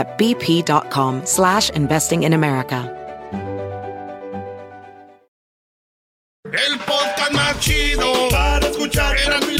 at bp.com slash investing in America. El podcast más chido para escuchar. Era mi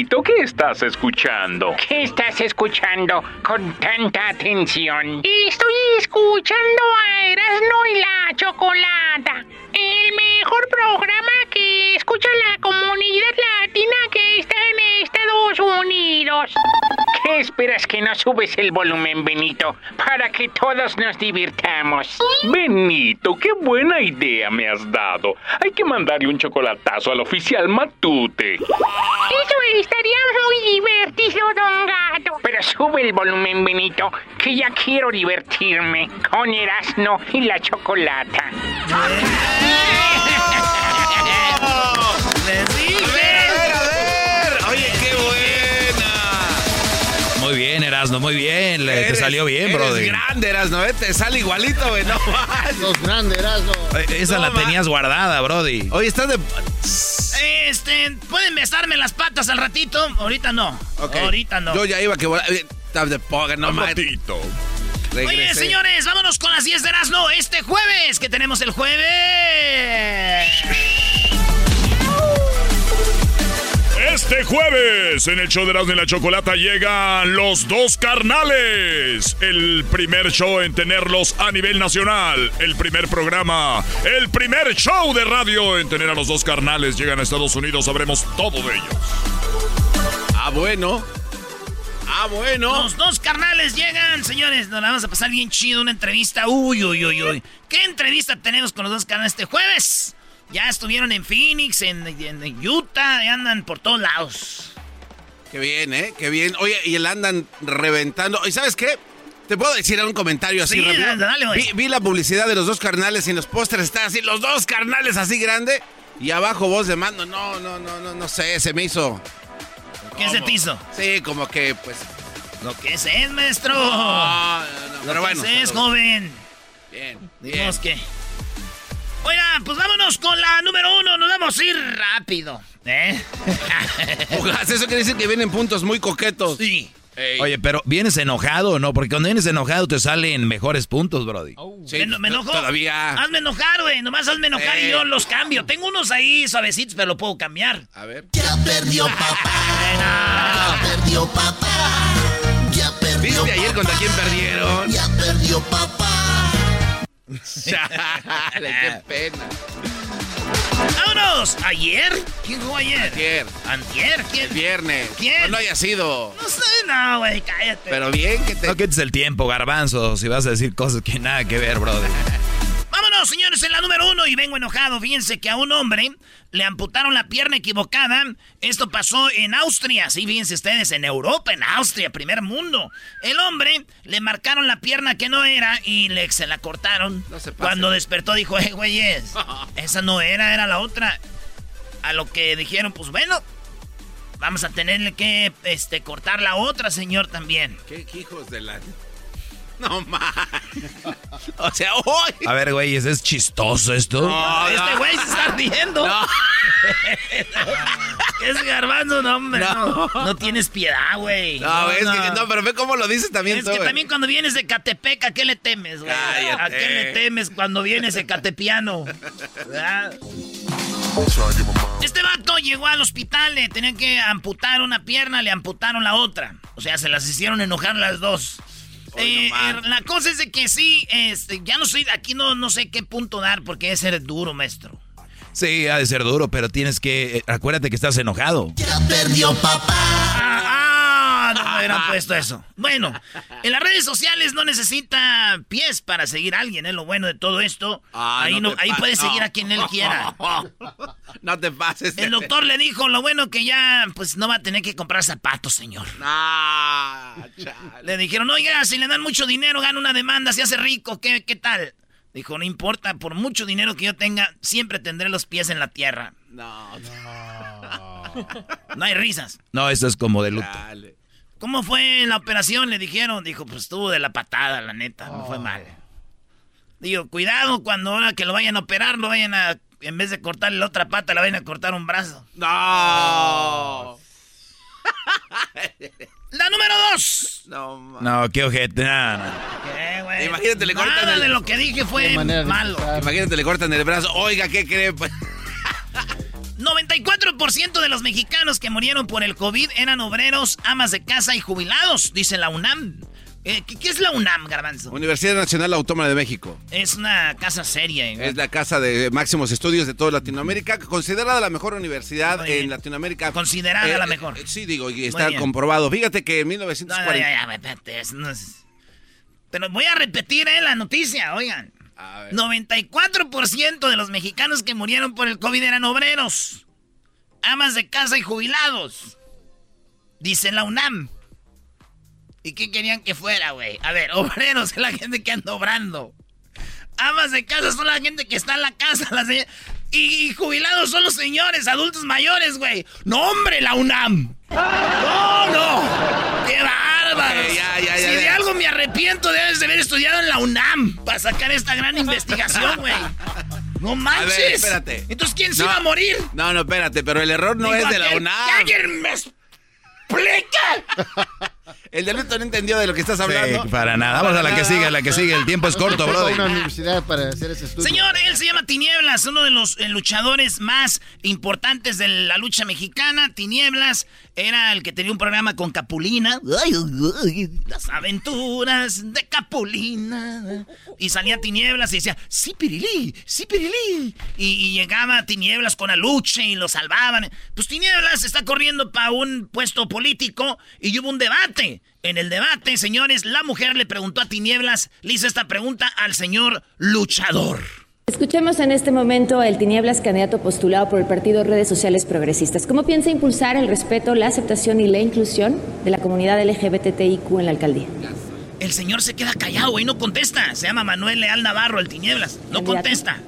Benito, ¿qué estás escuchando? ¿Qué estás escuchando con tanta atención? Estoy escuchando a Erasmo y la Chocolata, el mejor programa que escucha la comunidad latina que está en Estados Unidos. ¿Qué esperas que no subes el volumen, Benito, para que todos nos divirtamos? Benito, qué buena idea me has dado. Hay que mandarle un chocolatazo al oficial Matute. Eso estaría muy divertido, don Gato. Pero sube el volumen, Benito, que ya quiero divertirme con Erasmo y la Chocolata. Muy bien, Erasno, muy bien. Le- te salió bien, eres brother. grande, Erasno, ¿eh? Te sale igualito, güey. No más. Los grandes, Erasmo. Eh, Esa No la tenías guardada, Brody. Oye, estás de... Este, ¿pueden besarme las patas al ratito? Ahorita no. Ahorita no. Yo ya iba que... volar. Eh, Estás de poga, no más. Matito. Oye, señores, vámonos con las 10 de Erasmo este jueves. que tenemos el jueves? Este jueves en el show de Erasmo y la Chocolata llegan los dos carnales. El primer show en tenerlos a nivel nacional. El primer programa. El primer show de radio en tener a los dos carnales. Llegan a Estados Unidos. Sabremos todo de ellos. Ah, bueno. Ah, bueno. Los dos carnales llegan, señores. Nos la vamos a pasar bien chido. Una entrevista. Uy, uy, uy, uy. ¿Qué entrevista tenemos con los dos carnales este jueves? Ya estuvieron en Phoenix, en, en- en Utah, y andan por todos lados. Qué bien, ¿eh? Qué bien. Oye, y el andan reventando. ¿Y sabes qué? ¿Te puedo decir un comentario así Sí, rápido? dale, vi, vi la publicidad de los dos carnales y en los pósteres está así, los dos carnales así grande. Y abajo voz de mando. No, no, no, no, no sé, se me hizo. ¿Qué se te hizo? Sí, como que, pues. Lo que es, es, maestro. No, no, no, Lo pero bueno. que es, saludos. joven. Bien, Digamos que. Oigan, pues vámonos con la número uno. Nos vamos a ir rápido. ¿Eh? Ojas, eso quiere decir que vienen puntos muy coquetos. Sí. Oye, pero ¿vienes enojado o no? Porque cuando vienes enojado te salen mejores puntos, Brody. Sí, ¿Me, me enojo? Todavía. Hazme enojar, güey. Nomás hazme enojar y Eh. yo los cambio. Tengo unos ahí suavecitos, pero lo puedo cambiar. A ver. Ya perdió papá. Ya perdió papá. Ya perdió ¿Viste ayer contra quién perdieron? Ya perdió papá. Chale, qué pena. ¡Vámonos! ¿Ayer? ¿Quién jugó ayer? Ayer, ¿Antier? ¿Quién? el viernes. ¿Quién? No haya sido. No sé, no, güey, cállate. Pero bien que te. No quites el tiempo, garbanzo, si vas a decir cosas que nada que ver, Brody. Vámonos, señores, en la número uno y vengo enojado. Fíjense que a un hombre le amputaron la pierna equivocada. Esto pasó en Austria, sí, fíjense ustedes, en Europa, en Austria, primer mundo. El hombre le marcaron la pierna que no era y le, se la cortaron. No se pase. Cuando despertó dijo, eh, güeyes, esa no era, era la otra. A lo que dijeron, pues bueno, vamos a tenerle que este, cortar la otra, señor, también. ¿Qué, hijos de la... No más. O sea, hoy. A ver, güey, ¿es chistoso esto? No, este güey se está riendo. No. es garbanzo, no, hombre. No. no, tienes piedad, güey. No, es que no, pero ve cómo lo dices también. Es que también cuando vienes de Catepec, ¿a qué le temes, güey? ¿A qué le temes cuando vienes de Catepiano? Este vato llegó al hospital, le tenían que amputar una pierna, le amputaron la otra. O sea, se las hicieron enojar las dos. Eh, eh, la cosa es de que sí, este, ya no sé, aquí no, no sé qué punto dar porque debe ser duro, maestro. Sí, ha de ser duro, pero tienes que. Eh, acuérdate que estás enojado. Ya perdió papá. Ah, ah, hubieran puesto eso. Bueno, en las redes sociales no necesita pies para seguir a alguien, es lo bueno de todo esto. Ah, ahí no, ahí puede seguir a quien él quiera. No te pases. El doctor le dijo lo bueno que ya pues no va a tener que comprar zapatos, señor. le dijeron, oiga, si le dan mucho dinero, gana una demanda, se hace rico, ¿qué, qué tal? Dijo, no importa, por mucho dinero que yo tenga, siempre tendré los pies en la tierra. No, no. no hay risas. No, eso es como de luto. ¿Cómo fue la operación? Le dijeron. Dijo, pues estuvo de la patada, la neta, no fue oh. mal. Digo, cuidado cuando ahora que lo vayan a operar, lo vayan a en vez de cortarle la otra pata, la van a cortar un brazo. No. La número dos. No, no qué ojete. ¿Qué, güey? Imagínate, le cortan Nada de lo que dije fue malo. Imagínate, le cortan el brazo. Oiga, ¿qué cree? 94% de los mexicanos que murieron por el COVID eran obreros, amas de casa y jubilados, dice la UNAM. Eh, ¿qué, es la UNAM, Garbanzo? Universidad Nacional Autónoma de México. Es una casa seria. ¿eh? Es la casa de máximos estudios de toda Latinoamérica, considerada la mejor universidad en Latinoamérica. Considerada la eh, mejor. sí, digo, y está comprobado. Fíjate que en 1940... Pero voy a repetir la noticia, oigan. 94% de los mexicanos que murieron por el COVID eran obreros, amas de casa y jubilados. Dice la UNAM. ¿Y qué querían que fuera, güey? A ver, obreros es la gente que anda obrando. Amas de casa son la gente que está en la casa. y, jubilados son los señores, adultos mayores, güey. No, hombre, la UNAM. No, no. ¡Qué si de algo me arrepiento, debes de haber estudiado en la UNAM para sacar esta gran investigación, güey. No manches. A ver, espérate. Entonces, ¿quién se iba a morir? No, no, espérate, pero el error no es de la UNAM. ¡Que alguien me explique! El de no entendió de lo que estás hablando. para nada. Vamos a la que sigue, a la que sigue. El tiempo es corto, brother. una universidad para hacer ese estudio. Señor, él se llama Tinieblas, uno de los eh, luchadores más importantes de la lucha mexicana. Tinieblas era el que tenía un programa con Capulina. las aventuras de Capulina. Y salía Tinieblas y decía, sí, Pirilí, sí, Pirilí. Y, y llegaba Tinieblas con la lucha y lo salvaban. Pues Tinieblas está corriendo para un puesto político y hubo un debate. En el debate, señores, la mujer le preguntó a Tinieblas, le hizo esta pregunta al señor luchador. Escuchemos en este momento el Tinieblas, candidato postulado por el partido Redes Sociales Progresistas. ¿Cómo piensa impulsar el respeto, la aceptación y la inclusión de la comunidad LGBTIQ en la alcaldía? El señor se queda callado y no contesta. Se llama Manuel Leal Navarro, el Tinieblas. No contesta.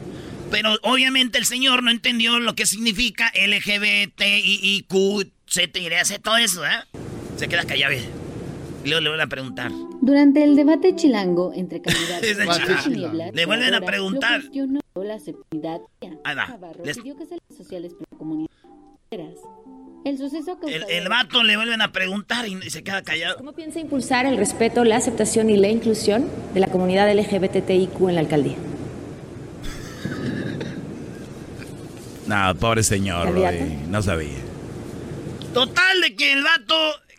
Pero obviamente el señor no entendió lo que significa LGBTIQ, C, todo eso, ¿eh? Se queda callado. Y luego le vuelven a preguntar. Durante el debate chilango entre candidatos Tinieblas, le vuelven a preguntar. La Ahí va. Les... sociales El suceso el, el vato le vuelven a preguntar y se queda callado. ¿Cómo piensa impulsar el respeto, la aceptación y la inclusión de la comunidad LGBTIQ en la alcaldía? No, pobre señor, no sabía. Total de que el vato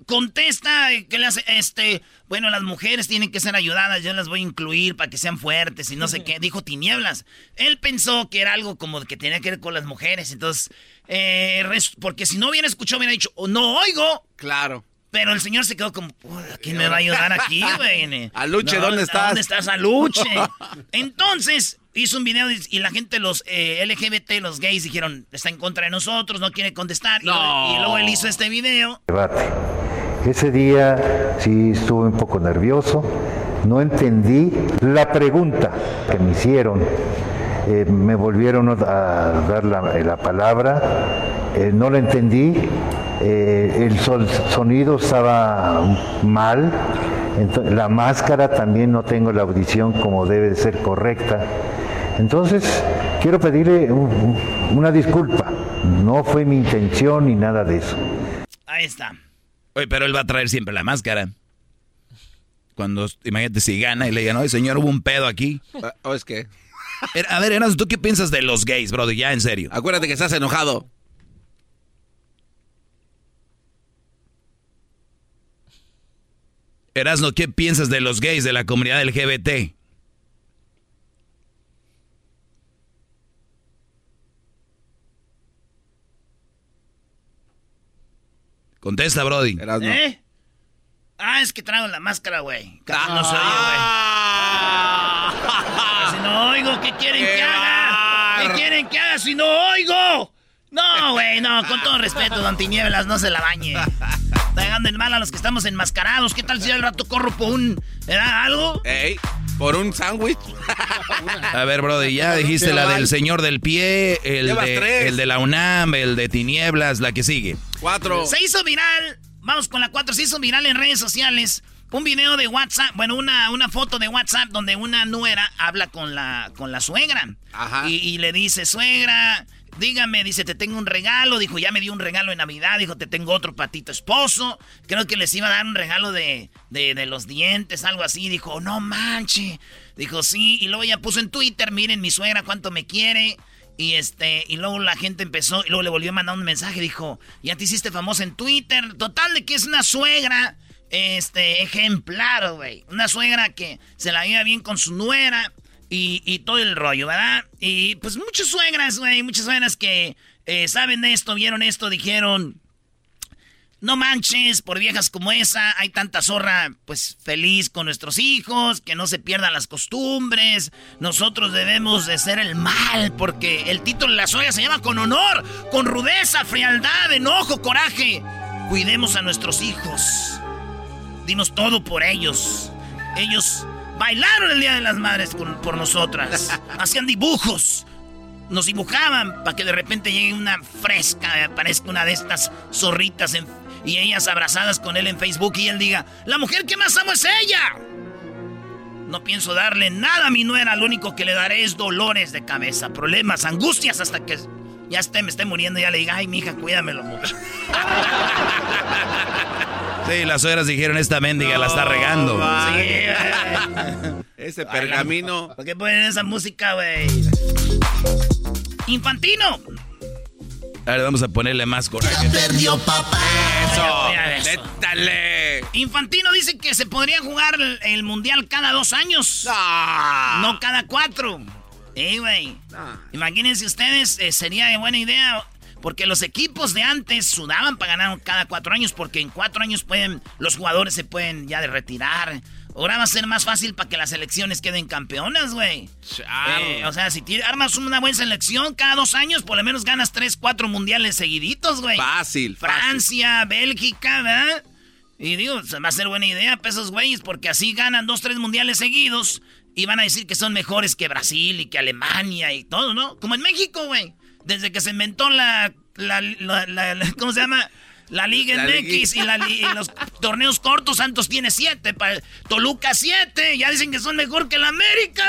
contesta que le hace, este, bueno, las mujeres tienen que ser ayudadas, yo las voy a incluir para que sean fuertes y no sé qué, dijo tinieblas. Él pensó que era algo como que tenía que ver con las mujeres, entonces, eh, porque si no hubiera escuchado, hubiera dicho, oh, no oigo. Claro. Pero el señor se quedó como, ¿quién me va a ayudar aquí, güey? Aluche, ¿dónde estás? ¿Dónde estás, Aluche? Entonces, hizo un video y la gente, los eh, LGBT, los gays, dijeron, está en contra de nosotros, no quiere contestar. Y, luego él hizo este video. Debate. Ese día sí estuve un poco nervioso, no entendí la pregunta que me hicieron eh, me volvieron a dar la, la palabra, eh, no la entendí, eh, el sonido estaba mal, la máscara también no tengo la audición como debe de ser correcta. Entonces, quiero pedirle un- un- una disculpa, no fue mi intención ni nada de eso. Ahí está. Oye, pero él va a traer siempre la máscara. Cuando, imagínate si gana y le digan, oye, señor, hubo un pedo aquí. ¿O es que? A ver, Erasmo, ¿tú qué piensas de los gays, brother? Ya, en serio. Acuérdate que estás enojado. Erasmo, ¿qué piensas de los gays de la comunidad LGBT? Contesta, Brody. ¿Eh? Ah, es que traigo la máscara, güey. Casi no se oye, güey. Si no oigo, ¿qué quieren que haga? ¿Qué quieren que haga si no oigo? No, güey, no, con todo respeto, don Tinieblas, no se la bañe. Está llegando en mal a los que estamos enmascarados. ¿Qué tal si al rato corro por un... ¿Era algo? Ey, por un sándwich. A ver, Brody, ya dijiste la del señor del pie, el de, el de la UNAM, el de Tinieblas, la que sigue. Cuatro. Se hizo viral, vamos con la 4, se hizo viral en redes sociales un video de WhatsApp, bueno, una, una foto de WhatsApp donde una nuera habla con la, con la suegra. Ajá. Y, y le dice, suegra, dígame, dice, te tengo un regalo. Dijo, ya me dio un regalo en Navidad. Dijo, te tengo otro patito esposo. Creo que les iba a dar un regalo de, de, de los dientes, algo así. Dijo, no manche. Dijo, sí. Y luego ya puso en Twitter, miren mi suegra cuánto me quiere. Y este, y luego la gente empezó, y luego le volvió a mandar un mensaje, dijo, ya te hiciste famosa en Twitter. Total de que es una suegra, este, ejemplar, güey. Una suegra que se la lleva bien con su nuera y, todo el rollo, ¿verdad? Y pues muchas suegras, güey, muchas suegras que eh, saben de esto, vieron esto, dijeron, no manches, por viejas como esa, hay tanta zorra, pues feliz con nuestros hijos, que no se pierdan las costumbres. Nosotros debemos de ser el mal, porque el título de la suegra se llama con honor, con rudeza, frialdad, enojo, coraje. Cuidemos a nuestros hijos. Dimos todo por ellos. Ellos bailaron el Día de las Madres con- por nosotras. Hacían dibujos. Nos dibujaban para que de repente llegue una fresca, aparezca una de estas zorritas en- y ellas abrazadas con él en Facebook y él diga, la mujer que más amo es ella. No pienso darle nada a mi nuera, lo único que le daré es dolores de cabeza, problemas, angustias hasta que ya esté, me esté muriendo y ya le diga, ay, mija, cuídamelo mucho. Sí, las suegras dijeron, esta mendiga la está regando. Ese pergamino. ¿Por qué ponen esa música, güey? Infantino. A ver, vamos a ponerle más coraje. Perdió papá. Eso. Métale. Infantino dice que se podría jugar el, mundial cada dos años. No cada cuatro. Eh, güey. Imagínense ustedes, eh, sería de buena idea. Porque los equipos de antes sudaban para ganar cada cuatro años. Porque en cuatro años pueden, los jugadores se pueden ya de retirar. Ahora va a ser más fácil para que las selecciones queden campeonas, güey. Eh, o sea, si armas una buena selección cada dos años, por lo menos ganas tres, cuatro mundiales seguiditos, güey. Fácil. Francia, Bélgica, ¿verdad? Y digo, va a ser buena idea para esos güeyes, porque así ganan dos, tres mundiales seguidos y van a decir que son mejores que Brasil y que Alemania y todo, ¿no? Como en México, güey. Desde que se inventó la, la, la- la- la- ¿cómo se llama? La Liga La MX y, y los torneos cortos, Santos tiene siete, pa- Toluca siete, ya dicen que son mejor que la América.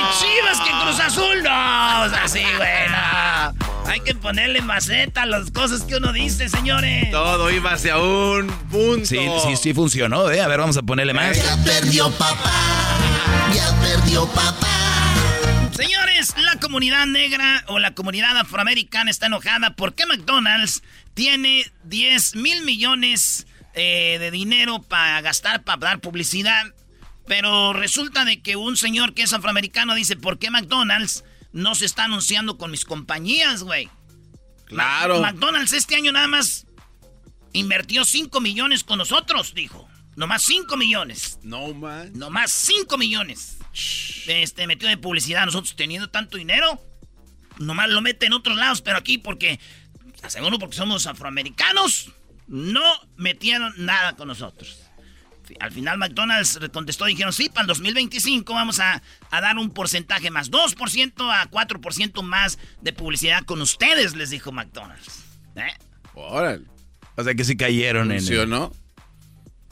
Y Chivas que Cruz Azul, no, o sea, sí, güey, no. Hay que ponerle maceta a las cosas que uno dice, señores. Todo iba hacia un punto. Sí, sí, sí funcionó, ¿eh? A ver, vamos a ponerle más. Ya perdió papá. Ya perdió papá. Señores, la comunidad negra o la comunidad afroamericana está enojada porque McDonald's tiene 10 mil millones eh, de dinero para gastar, para dar publicidad. Pero resulta de que un señor que es afroamericano dice, ¿por qué McDonald's no se está anunciando con mis compañías, güey? Claro. Ma- McDonald's este año nada más invirtió 5 millones con nosotros, dijo. Nomás 5 millones. No, man. Nomás 5 millones. Este, metió de publicidad. Nosotros teniendo tanto dinero, nomás lo mete en otros lados, pero aquí porque, seguro porque somos afroamericanos, no metieron nada con nosotros. Al final McDonald's contestó, dijeron, sí, para el 2025 vamos a, a dar un porcentaje más, 2% a 4% más de publicidad con ustedes, les dijo McDonald's. ¿Eh? Órale. O sea que sí cayeron en el... no?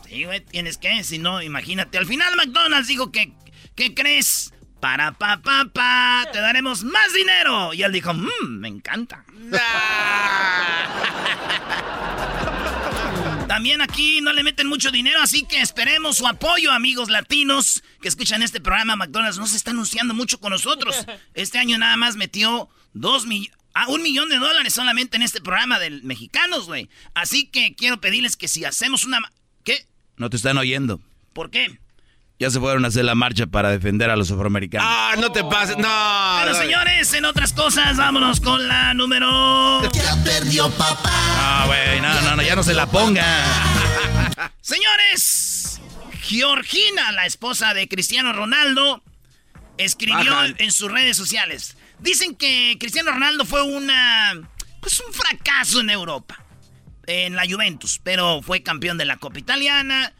Sí, güey, tienes que, si no, imagínate. Al final McDonald's dijo que, ¿qué crees? Para pa pa pa, te daremos más dinero. Y él dijo, mmm, me encanta. También aquí no le meten mucho dinero, así que esperemos su apoyo, amigos latinos que escuchan este programa. McDonald's no se está anunciando mucho con nosotros. Este año nada más metió dos millones. Ah, un millón de dólares solamente en este programa de mexicanos, güey. Así que quiero pedirles que si hacemos una... ¿Qué? No te están oyendo. ¿Por qué? Ya se fueron a hacer la marcha para defender a los afroamericanos. Ah, no te pases, no. Bueno, señores, en otras cosas, vámonos con la número... Ya perdió papá. Ah, güey, no, no, no, ya no se la ponga. Señores, Georgina, la esposa de Cristiano Ronaldo, escribió en sus redes sociales. Dicen que Cristiano Ronaldo fue una... Pues un fracaso en Europa. En la Juventus. Pero fue campeón de la Copa Italiana.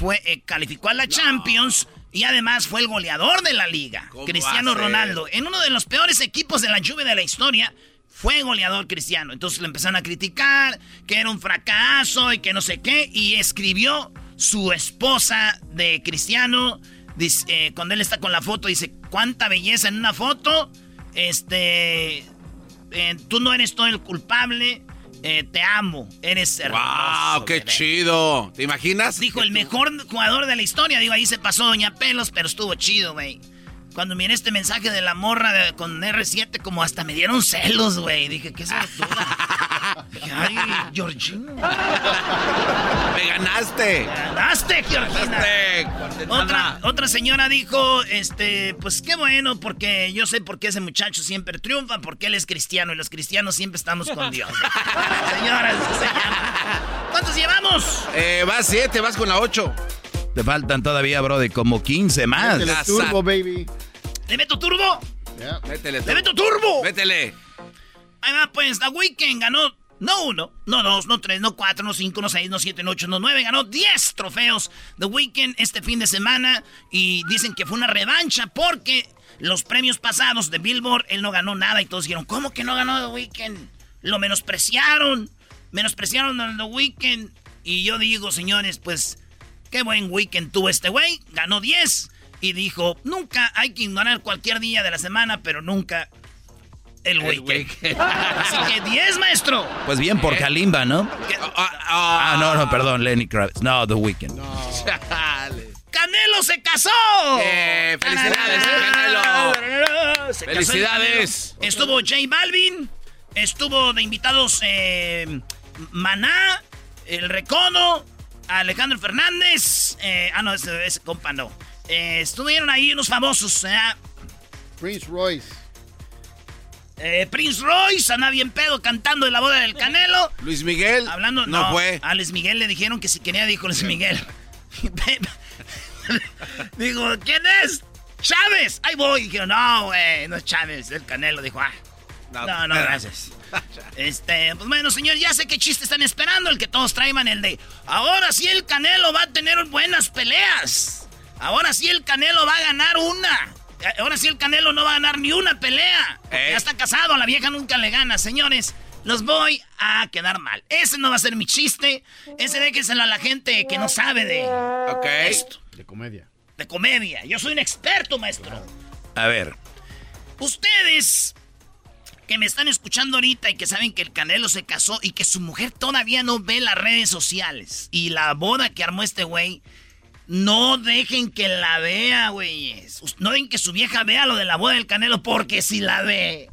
Fue, eh, calificó a la Champions. Y además fue el goleador de la liga. ¿Cómo Cristiano? Ronaldo. En uno de los peores equipos de la Juve de la historia. Fue goleador cristiano. Entonces le empezaron a criticar que era un fracaso y que no sé qué. Y escribió su esposa de cristiano. dice, eh, cuando él está con la foto, dice: ¿Cuánta belleza en una foto? Este. eh, tú no eres todo el culpable. Eh, te amo. Eres hermoso. ¡Wow! ¡Qué bebé". chido! ¿Te imaginas? Dijo el mejor jugador de la historia. Digo, ahí se pasó Doña Pelos, pero estuvo chido, güey. Cuando miré este mensaje de la morra de- con R7, como hasta me dieron celos, güey. Dije, ¿qué es Ay, Georgina. ¡Me ganaste! ¡Ganaste, Georgina! Otra, otra señora dijo, este, pues qué bueno, porque yo sé por qué ese muchacho siempre triunfa, porque él es cristiano y los cristianos siempre estamos con Dios. Señoras, se llama. ¿Cuántos llevamos? Eh, vas siete, vas con la ocho. Te faltan todavía, bro, de como 15 más. Métele turbo, baby. ¿Le meto turbo? Yeah. Métele. ¡Le meto turbo! Métele. Ahí va, pues, The Weeknd ganó, no uno, no dos, no tres, no cuatro, no cinco, no seis, no siete, no ocho, no nueve, ganó diez trofeos The Weeknd este fin de semana y dicen que fue una revancha porque los premios pasados de Billboard él no ganó nada y todos dijeron, ¿cómo que no ganó The Weeknd? Lo menospreciaron, menospreciaron a The Weeknd y yo digo, señores, pues, qué buen weekend tuvo este güey, ganó 10 y dijo, nunca hay que ignorar cualquier día de la semana, pero nunca el weekend. Así que 10, maestro. Pues bien por Kalimba, ¿no? Ah, no, no, perdón, Lenny Kravitz. No, The Weeknd. Chale. ¡Canelo se casó! Eh, felicidades, Canelo. Se casó el Felicidades. Canelo. Estuvo J Balvin, estuvo de invitados eh, Maná, El Recodo, Alejandro Fernández. eh, ah, no, ese, ese compa no. Eh, estuvieron ahí unos famosos. eh, Prince Royce. Eh, Prince Royce, anda bien pedo cantando de la boda del Canelo. Luis Miguel. Hablando, no, no, fue. A Luis Miguel le dijeron que si quería, dijo Luis Miguel. Digo, ¿quién es? Chávez. Ahí voy. Dijeron, no, güey, no es Chávez, es el Canelo. Dijo, ah, no, no, gracias. Este, pues bueno, señor, ya sé qué chiste están esperando. El que todos traigan el de, ahora sí el Canelo va a tener buenas peleas. Ahora sí el Canelo va a ganar una. Ahora sí el Canelo no va a ganar ni una pelea. Eh. Ya está casado, a la vieja nunca le gana. Señores, los voy a quedar mal. Ese no va a ser mi chiste. Ese déjenselo a la gente que no sabe de esto, De comedia. de comedia. Yo soy un experto, maestro. A ver. Ustedes que me están escuchando ahorita y que saben que el Canelo se casó y que su mujer todavía no ve las redes sociales y la boda que armó este güey, no dejen que la vea, güeyes. No dejen que su vieja vea lo de la boda del Canelo porque si la ve...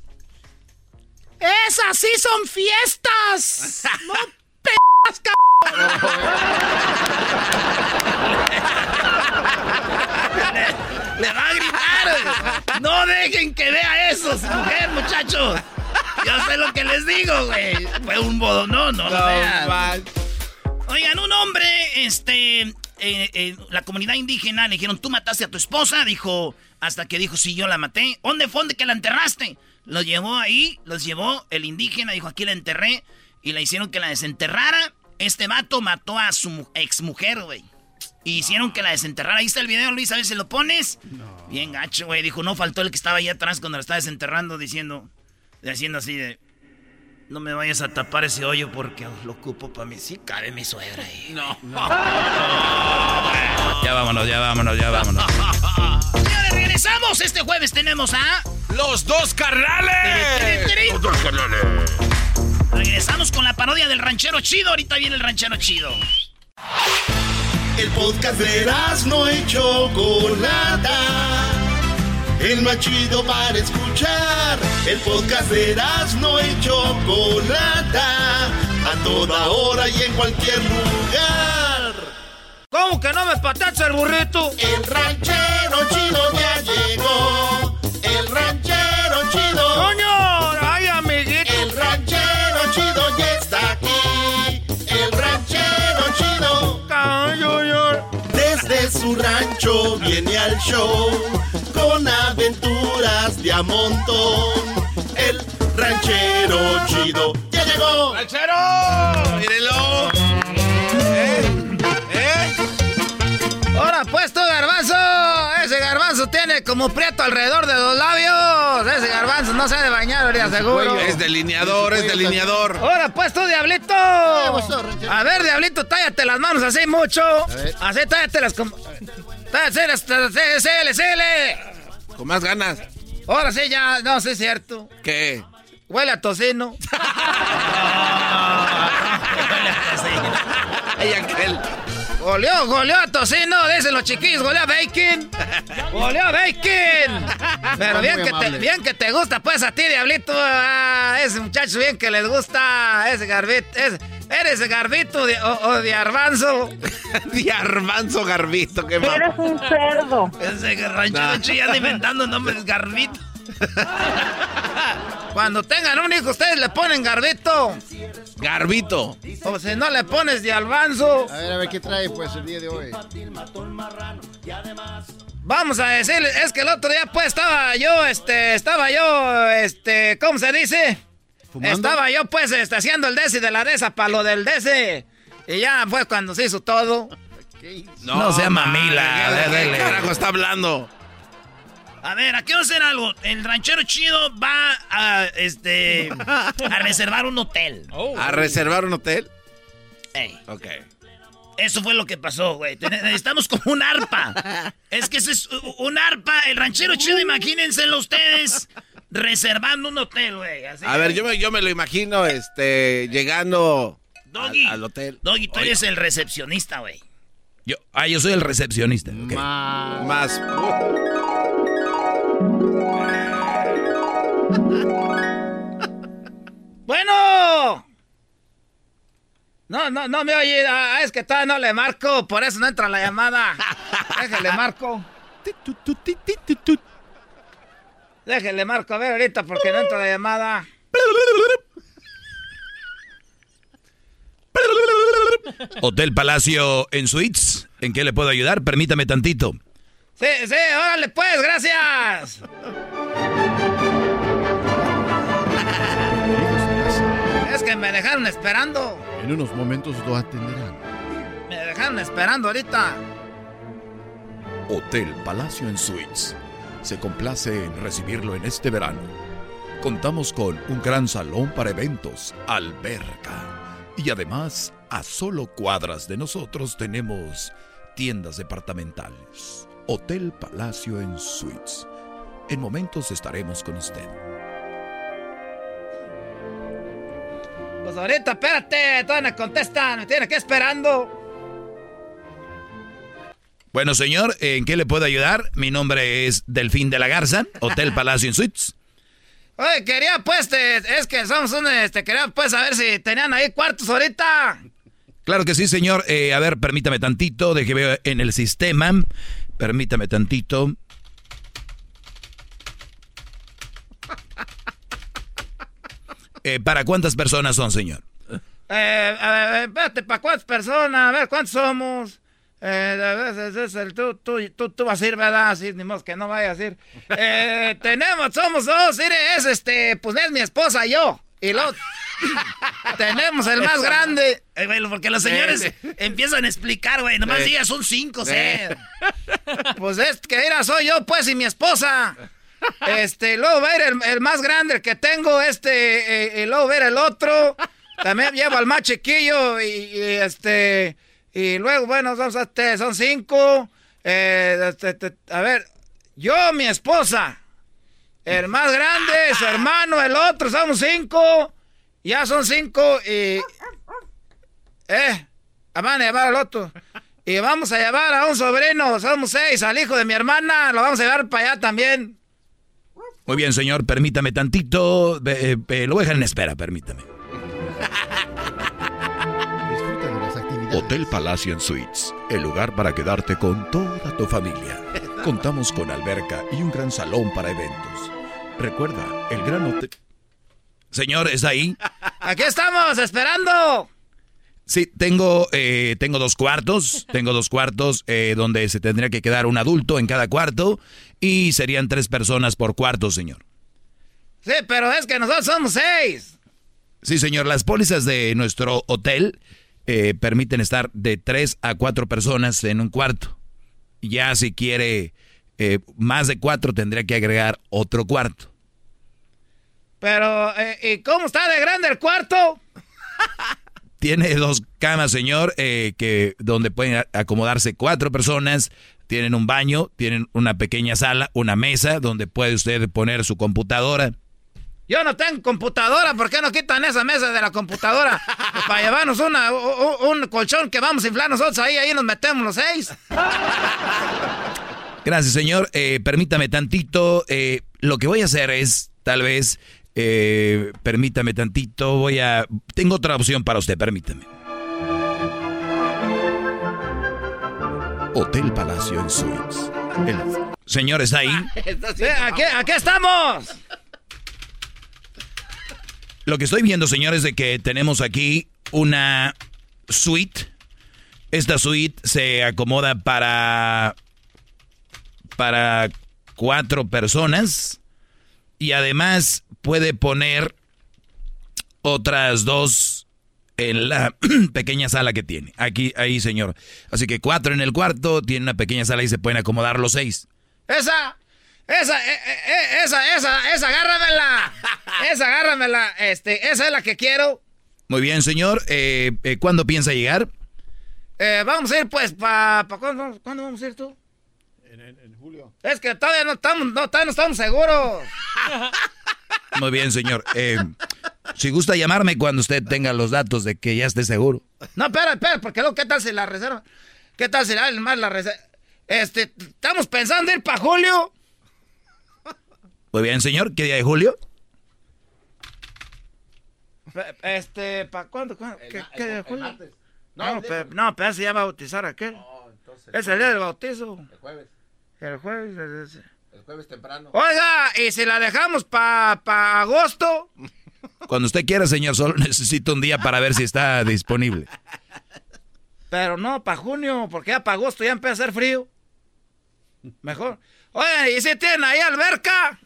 ¡Esas sí son fiestas! ¡No p***as, Le, le va a gritar. No dejen que vea eso, su mujer, muchachos. Yo sé lo que les digo, güey. Fue un bodo, no, no lo vean. Oigan, un hombre, este, eh, eh, la comunidad indígena le dijeron, tú mataste a tu esposa, dijo, hasta que dijo, sí, yo la maté. ¿Dónde fue? ¿Dónde que la enterraste? Los llevó ahí, los llevó el indígena, dijo, aquí la enterré, y le hicieron que la desenterrara. Este vato mató a su mu- exmujer, güey. Y hicieron que la desenterrara. Ahí está el video, Luis, a ver si lo pones. Bien gacho, güey. Dijo, no faltó el que estaba ahí atrás cuando la estaba desenterrando, diciendo, haciendo así de... No me vayas a tapar ese hoyo porque lo ocupo para mí. Sí, cabe mi suegra ahí. No. Ya vámonos, ya vámonos, ya vámonos. Señores, regresamos. Este jueves tenemos a... ¡Los dos carnales! Los dos carnales. Regresamos con la parodia del ranchero chido. Ahorita viene el ranchero chido. El podcast de no y Chocolata. El más chido para escuchar. El podcast de no y Chocolata. A toda hora y en cualquier lugar. ¿Cómo que no me patacha el burrito? El ranchero chido Su rancho viene al show con aventuras de a montón. El ranchero como prieto alrededor de los labios. Ese garbanzo no se ha de bañar, ahorita seguro. Es delineador, es delineador. Ahora pues tú, diablito. A ver, diablito, tállate las manos así mucho. Así, tállatelas como... Tállatelas, síguele, síguele. Con más ganas. Ahora sí, ya, no, sí es cierto. ¿Qué? Huele a tocino. Ay, aquel. Goleó, goleó a tocino, dicen los chiquillos, goleó a bacon. Goleó a bacon. Pero bien que, te, bien que te gusta, pues a ti, diablito. Ese muchacho bien que les gusta. Ese garbito. ese- eres garbito de- o, o de arbanzo. De arbanzo garbito, qué. Eres un cerdo. Ese ranchero chido anda inventando nombres garbito. Cuando tengan un hijo, ustedes le ponen garbito. Garbito. O si no le pones de albanzo. A ver, a ver qué trae pues el día de hoy. Vamos a decirle, es que el otro día pues estaba yo, este, estaba yo, este, ¿cómo se dice? ¿Fumando? Estaba yo pues este, haciendo el desi de la desa para lo del desi. Y ya fue cuando se hizo todo. No sea mamila, madre, ¿qué dele. carajo está hablando? A ver, aquí vamos a hacer algo. El ranchero chido va a, este, a reservar un hotel. ¿A reservar un hotel? Ey. Ok. Eso fue lo que pasó, güey. Necesitamos como un arpa. Es que ese es un arpa. El ranchero chido, imagínenselo ustedes reservando un hotel, güey. así. A ver, yo me, yo me lo imagino este, llegando Doggy. al, al hotel. Doggy, tú eres el recepcionista, güey. Yo, ah, yo soy el recepcionista. ok. Más. Bueno. No, no, no me oye. Ah, es que todavía no le marco. Por eso no entra la llamada. Déjale marco. Déjale marco. A ver ahorita porque no entra la llamada. Hotel Palacio en Suites. ¿En qué le puedo ayudar? Permítame tantito. Sí, sí, órale pues, gracias. Es que me dejaron esperando. En unos momentos lo atenderán. Me dejaron esperando ahorita. Hotel Palacio en Suites. Se complace en recibirlo en este verano. Contamos con un gran salón para eventos, alberca. Y además, a solo cuadras de nosotros tenemos tiendas departamentales. Hotel Palacio en Suites. En momentos estaremos con usted. Pues ahorita, espérate, todavía no contestan, me tienen que esperando. Bueno, señor, ¿en qué le puedo ayudar? Mi nombre es Delfín de la Garza, Hotel Palacio en Suites. Oye, quería pues, te- es que somos un, este, quería pues saber si tenían ahí cuartos ahorita. Claro que sí, señor. Eh, a ver, permítame tantito, de que veo en el sistema. Permítame tantito. Eh, ¿Para cuántas personas son, señor? Eh, a ver, espérate, ¿para cuántas personas? A ver, ¿cuántos somos? Eh, a veces es el, tú, tú, tú, tú vas a ir, ¿verdad? Así, ni modo que no vayas a ir. Eh, tenemos, somos dos, mire, es este, pues es mi esposa y yo. Y luego, Tenemos el más grande. Eh, güey, porque los señores Sí, empiezan a explicar, güey. Nomás Sí. digas, son cinco, Sí. Pues es que mira, soy yo, pues, y mi esposa. Este, luego va a ir el, el más grande, el que tengo, este, eh, y luego ver el otro. También llevo al más chiquillo, y, y, este, y luego, bueno, son, este, son cinco. Eh, este, este, a ver, yo, mi esposa, el más grande, su hermano, el otro, somos cinco. Ya son cinco y... Eh, van a llevar al otro. Y vamos a llevar a un sobrino, somos seis, al hijo de mi hermana, lo vamos a llevar para allá también. Muy bien, señor, permítame tantito. Eh, eh, lo voy a dejar en espera, permítame. Hotel Palacio Suites, el lugar para quedarte con toda tu familia. Contamos con alberca y un gran salón para eventos. Recuerda, el gran hotel... Señor, ¿está ahí? Aquí estamos, esperando. Sí, tengo, eh, tengo dos cuartos. Tengo dos cuartos eh, donde se tendría que quedar un adulto en cada cuarto. Y serían tres personas por cuarto, señor. Sí, pero es que nosotros somos seis. Sí, señor, las pólizas de nuestro hotel eh, permiten estar de tres a cuatro personas en un cuarto. Ya si quiere eh, más de cuatro, tendría que agregar otro cuarto. Pero, eh, ¿y cómo está de grande el cuarto? Tiene dos camas, señor, eh, que donde pueden acomodarse cuatro personas. Tienen un baño, tienen una pequeña sala, una mesa donde puede usted poner su computadora. Yo no tengo computadora, ¿por qué no quitan esa mesa de la computadora? Para llevarnos una, u- u- un colchón que vamos a inflar nosotros ahí, ahí nos metemos los seis. Gracias, señor. Eh, permítame tantito. eh, lo que voy a hacer es, tal vez, eh, permítame tantito. Voy a. Tengo otra opción para usted, permítame. Hotel Palacio en Suites. El Señor, ¿está ahí? Aquí, aquí estamos. Lo que estoy viendo, señor, es de que tenemos aquí una suite. Esta suite se acomoda para. para cuatro personas. Y además puede poner otras dos en la pequeña sala que tiene. Aquí, ahí, señor. Así que cuatro en el cuarto, tiene una pequeña sala y se pueden acomodar los seis. Esa, esa, eh, eh, eh, esa, esa, esa, agárramela. Esa, agárramela. Este, esa es la que quiero. Muy bien, señor. Eh, ¿Cuándo piensa llegar? Eh, vamos a ir, pues, para. Pa, ¿cuándo, cuándo vamos a ir tú? En, julio. Es que todavía no estamos, no, todavía no estamos seguros. Muy bien, señor. Eh, si gusta llamarme cuando usted tenga los datos de que ya esté seguro. No, espera, espera, porque luego, ¿qué tal si la reserva? ¿Qué tal si la más la reserva? Este, estamos pensando ir para julio. Muy bien, señor. ¿Qué día de julio? Este, ¿para cuándo? cuándo? ¿Qué, qué día de julio? No, No, el pe- no, pero ese ya va a bautizar aquel. es el día del bautizo. El jueves. El jueves. es- es- El jueves temprano. Oiga, ¿y si la dejamos para pa agosto? Cuando usted quiera, señor. Solo necesito un día para ver si está disponible. Pero no, para junio, porque ya para agosto ya empieza a hacer frío. Mejor. Oye, ¿y si tienen ahí alberca?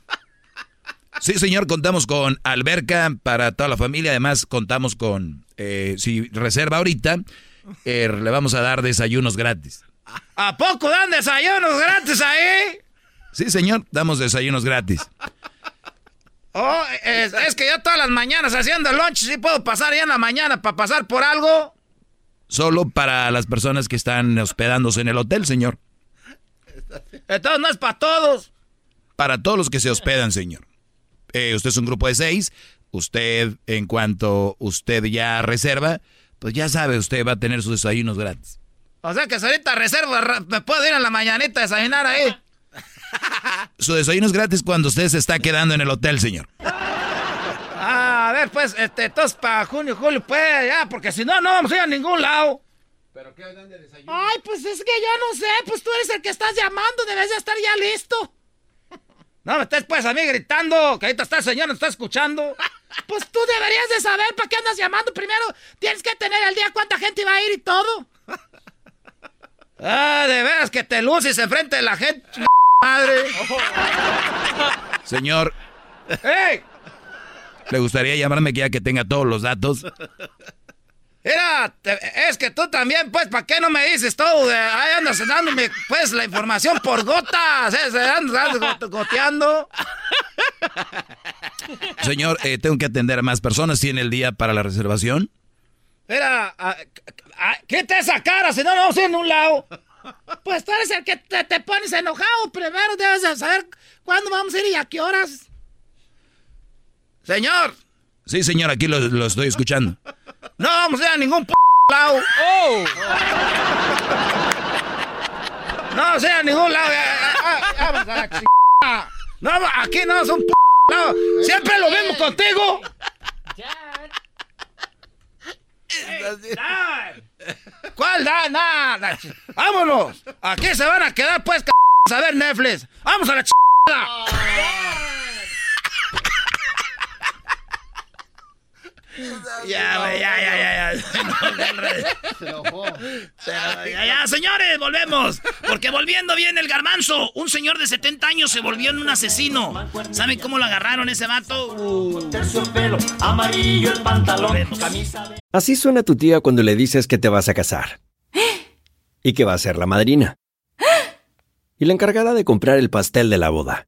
Sí, señor. Contamos con alberca para toda la familia. Además, contamos con... eh, si reserva ahorita, eh, le vamos a dar desayunos gratis. ¿A poco dan desayunos gratis ahí? Sí, señor. Damos desayunos gratis. Oh, es, es que yo todas las mañanas haciendo lunch, sí puedo pasar ya en la mañana para pasar por algo. Solo para las personas que están hospedándose en el hotel, señor. Entonces no es para todos. Para todos los que se hospedan, señor. Eh, usted es un grupo de seis. Usted, en cuanto usted ya reserva, pues ya sabe, usted va a tener sus desayunos gratis. O sea que si ahorita reservo, me puedo ir en la mañanita a desayunar ahí. Su desayuno es gratis cuando usted se está quedando en el hotel, señor. Ah, a ver, pues, este, entonces para junio, julio, pues, ya, porque si no, no vamos a ir a ningún lado. ¿Pero qué dan de desayuno? Ay, pues es que yo no sé, pues tú eres el que estás llamando, debes de estar ya listo. No me estés pues a mí gritando, que ahorita está el señor, nos está escuchando. Pues tú deberías de saber para qué andas llamando. Primero tienes que tener el día cuánta gente va a ir y todo. Ah, de veras que te luces enfrente de la gente, madre. Señor, ¡Ey! ¿Le gustaría llamarme ya que tenga todos los datos? Mira, es que tú también, pues, ¿para qué no me dices todo? Ahí andas dándome, pues, la información por gotas. ¿eh? Andas, goteando. Señor, eh, tengo que atender a más personas. ¿Tiene el día para la reservación? Mira, quita esa cara, si no, no vamos a ir en un lado. Pues tú eres el que te, pones enojado. Primero debes de saber cuándo vamos a ir y a qué horas. Señor. Sí, señor, aquí lo estoy escuchando. No vamos a ir a ningún p lado. Oh. No vamos a ir a ningún lado. Vamos a la No, aquí no es un p lado. Siempre lo vemos contigo. ¿Cuál da? Nada. Vámonos. Aquí se van a quedar pues a ver Netflix. Vamos a la ch Ya, ya, ya, ya, ya. ya, señores, volvemos. Porque volviendo viene el garbanzo. Un señor de 70 años se volvió en un asesino. ¿Saben cómo lo agarraron ese vato? amarillo el pantalón, Así suena tu tía cuando le dices que te vas a casar. Y que va a ser la madrina. Y la encargada de comprar el pastel de la boda.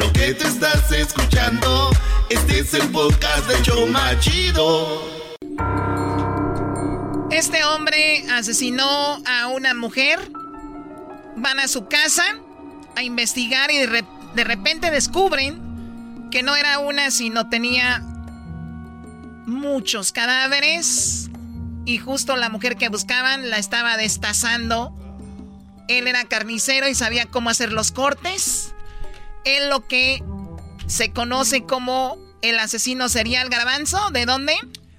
Lo que te estás escuchando, este es el podcast de Choma Chido. Este hombre asesinó a una mujer. Van a su casa a investigar y de, de repente descubren que no era una, sino tenía muchos cadáveres y justo la mujer que buscaban la estaba destazando. Él era carnicero y sabía cómo hacer los cortes. Él lo que se conoce como el asesino serial garbanzo. ¿De dónde?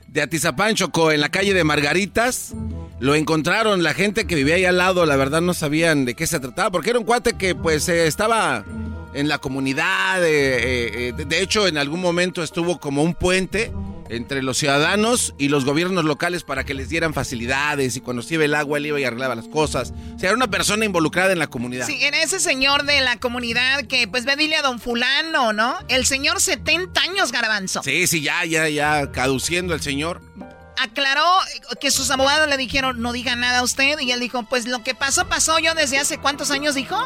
De Atizapán, en la calle de Margaritas. Lo encontraron, la gente que vivía ahí al lado, la verdad no sabían de qué se trataba, porque era un cuate que pues eh, estaba en la comunidad, eh, eh, de hecho en algún momento estuvo como un puente entre los ciudadanos y los gobiernos locales para que les dieran facilidades y cuando se iba el agua él iba y arreglaba las cosas. O sea, era una persona involucrada en la comunidad. Sí, era ese señor de la comunidad que, pues, ve dile a don fulano, ¿no? El señor 70 años, garbanzo. Sí, sí, ya, ya, ya, caduciendo el señor. Aclaró que sus abogados le dijeron, no diga nada a usted, y él dijo, pues lo que pasó, pasó yo desde hace cuántos años, dijo?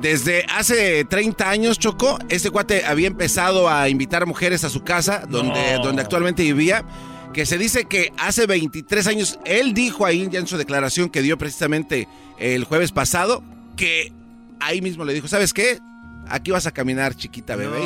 Desde hace 30 años, Choco, este cuate había empezado a invitar mujeres a su casa, donde, donde actualmente vivía. Que se dice que hace 23 años, él dijo ahí ya en su declaración que dio precisamente el jueves pasado, que ahí mismo le dijo, ¿sabes qué? Aquí vas a caminar, chiquita bebé.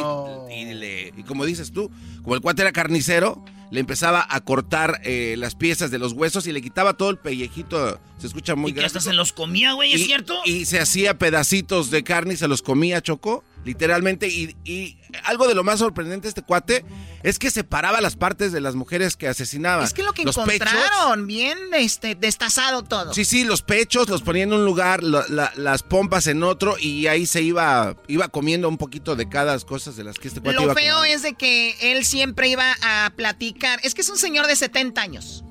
Y, y, como dices tú, como el cuate era carnicero, le empezaba a cortar eh, las piezas de los huesos y le quitaba todo el pellejito. Se escucha muy Y que hasta se los comía, güey, ¿es Y- cierto? Y se hacía pedacitos de carne y se los comía, Choco, literalmente. Y, y algo de lo más sorprendente de este cuate es que separaba las partes de las mujeres que asesinaba. Es que lo que Los pechos, encontraron, bien este, destazado todo. Sí, sí, los pechos los ponía en un lugar, lo- la- las pompas en otro y ahí se iba, iba comiendo un poquito de cada cosas de las que este cuate Lo iba feo comiendo. es de que él siempre iba a platicar. Es que es un señor de 70 años.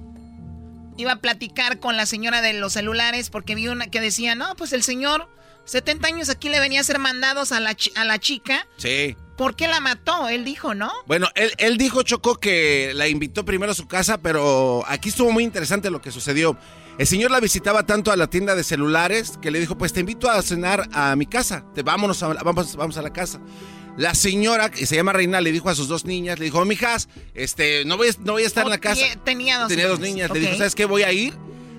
Iba a platicar con la señora de los celulares porque vi una que decía, no, pues el señor, 70 años aquí le venía a hacer mandados a la, a la chica. Sí. ¿Por qué la mató? Él dijo, ¿no? Bueno, él, él dijo, Choco, que la invitó primero a su casa, pero aquí estuvo muy interesante lo que sucedió. El señor la visitaba tanto a la tienda de celulares que le dijo, pues te invito a cenar a mi casa, te, vámonos a, vamos, vamos a la casa. La señora, que se llama Reina, le dijo a sus dos niñas, le dijo, "Oh, mijas, este, no voy, a- no voy a estar en la casa. Tenía dos Tenía dos niñas. Le dijo, ¿sabes qué? Voy a ir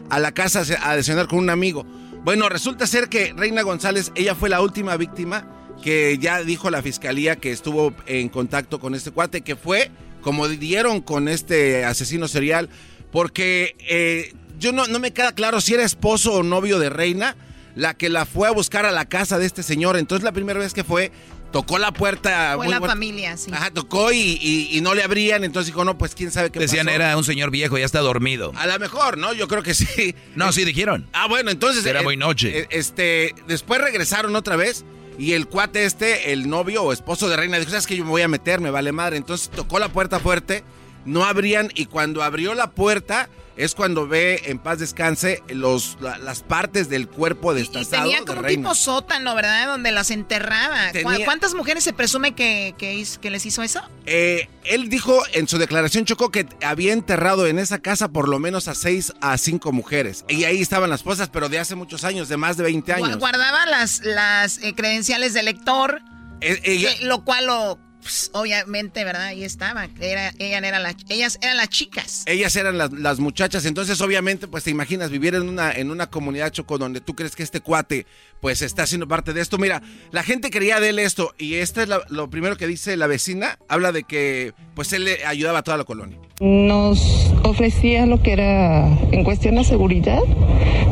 a la casa a a cenar con un amigo. Bueno, resulta ser que Reina González, ella fue la última víctima que ya dijo la fiscalía que estuvo en contacto con este cuate, que fue como dieron con este asesino serial, porque eh, yo no, no me queda claro si era esposo o novio de Reina, la que la fue a buscar a la casa de este señor. Entonces la primera vez que fue, tocó la puerta. Fue muy la fuerte. familia, sí. Ajá, tocó y, y- y no le abrían, entonces dijo, no, pues quién sabe qué Decían, pasó. era un señor viejo, ya está dormido. A lo mejor, ¿no? Yo creo que sí. No, sí dijeron. Ah, bueno, entonces. Era eh, muy noche. eh, Este, después regresaron otra vez y el cuate este, el novio o esposo de Reina, dijo, ¿sabes que Yo me voy a meter, me vale madre. Entonces tocó la puerta fuerte, no abrían y cuando abrió la puerta es cuando ve en paz descanse los, la- las partes del cuerpo Y destazado tenía de como un Reina. tipo sótano, ¿verdad? Donde las enterraba. ¿Cu- Tenía- ¿Cuántas mujeres se presume que, que, les hizo eso? Eh, él dijo en su declaración, Chocó, que había enterrado en esa casa por lo menos a seis a cinco mujeres. Y ahí estaban las esposas, pero de hace muchos años, de más de 20 Gua- años. Guardaba las, las eh, credenciales del lector, Eh, lo cual lo, pues, obviamente, ¿verdad? Ahí estaba. Era, ella era la- ellas eran las chicas. Ellas eran las, las muchachas, entonces obviamente pues te imaginas vivir en una, en una comunidad choco donde tú crees que este cuate pues está haciendo parte de esto. Mira, la gente quería de él esto y este es la- lo primero que dice la vecina, habla de que pues él le ayudaba a toda la colonia. Nos ofrecía lo que era en cuestión de seguridad.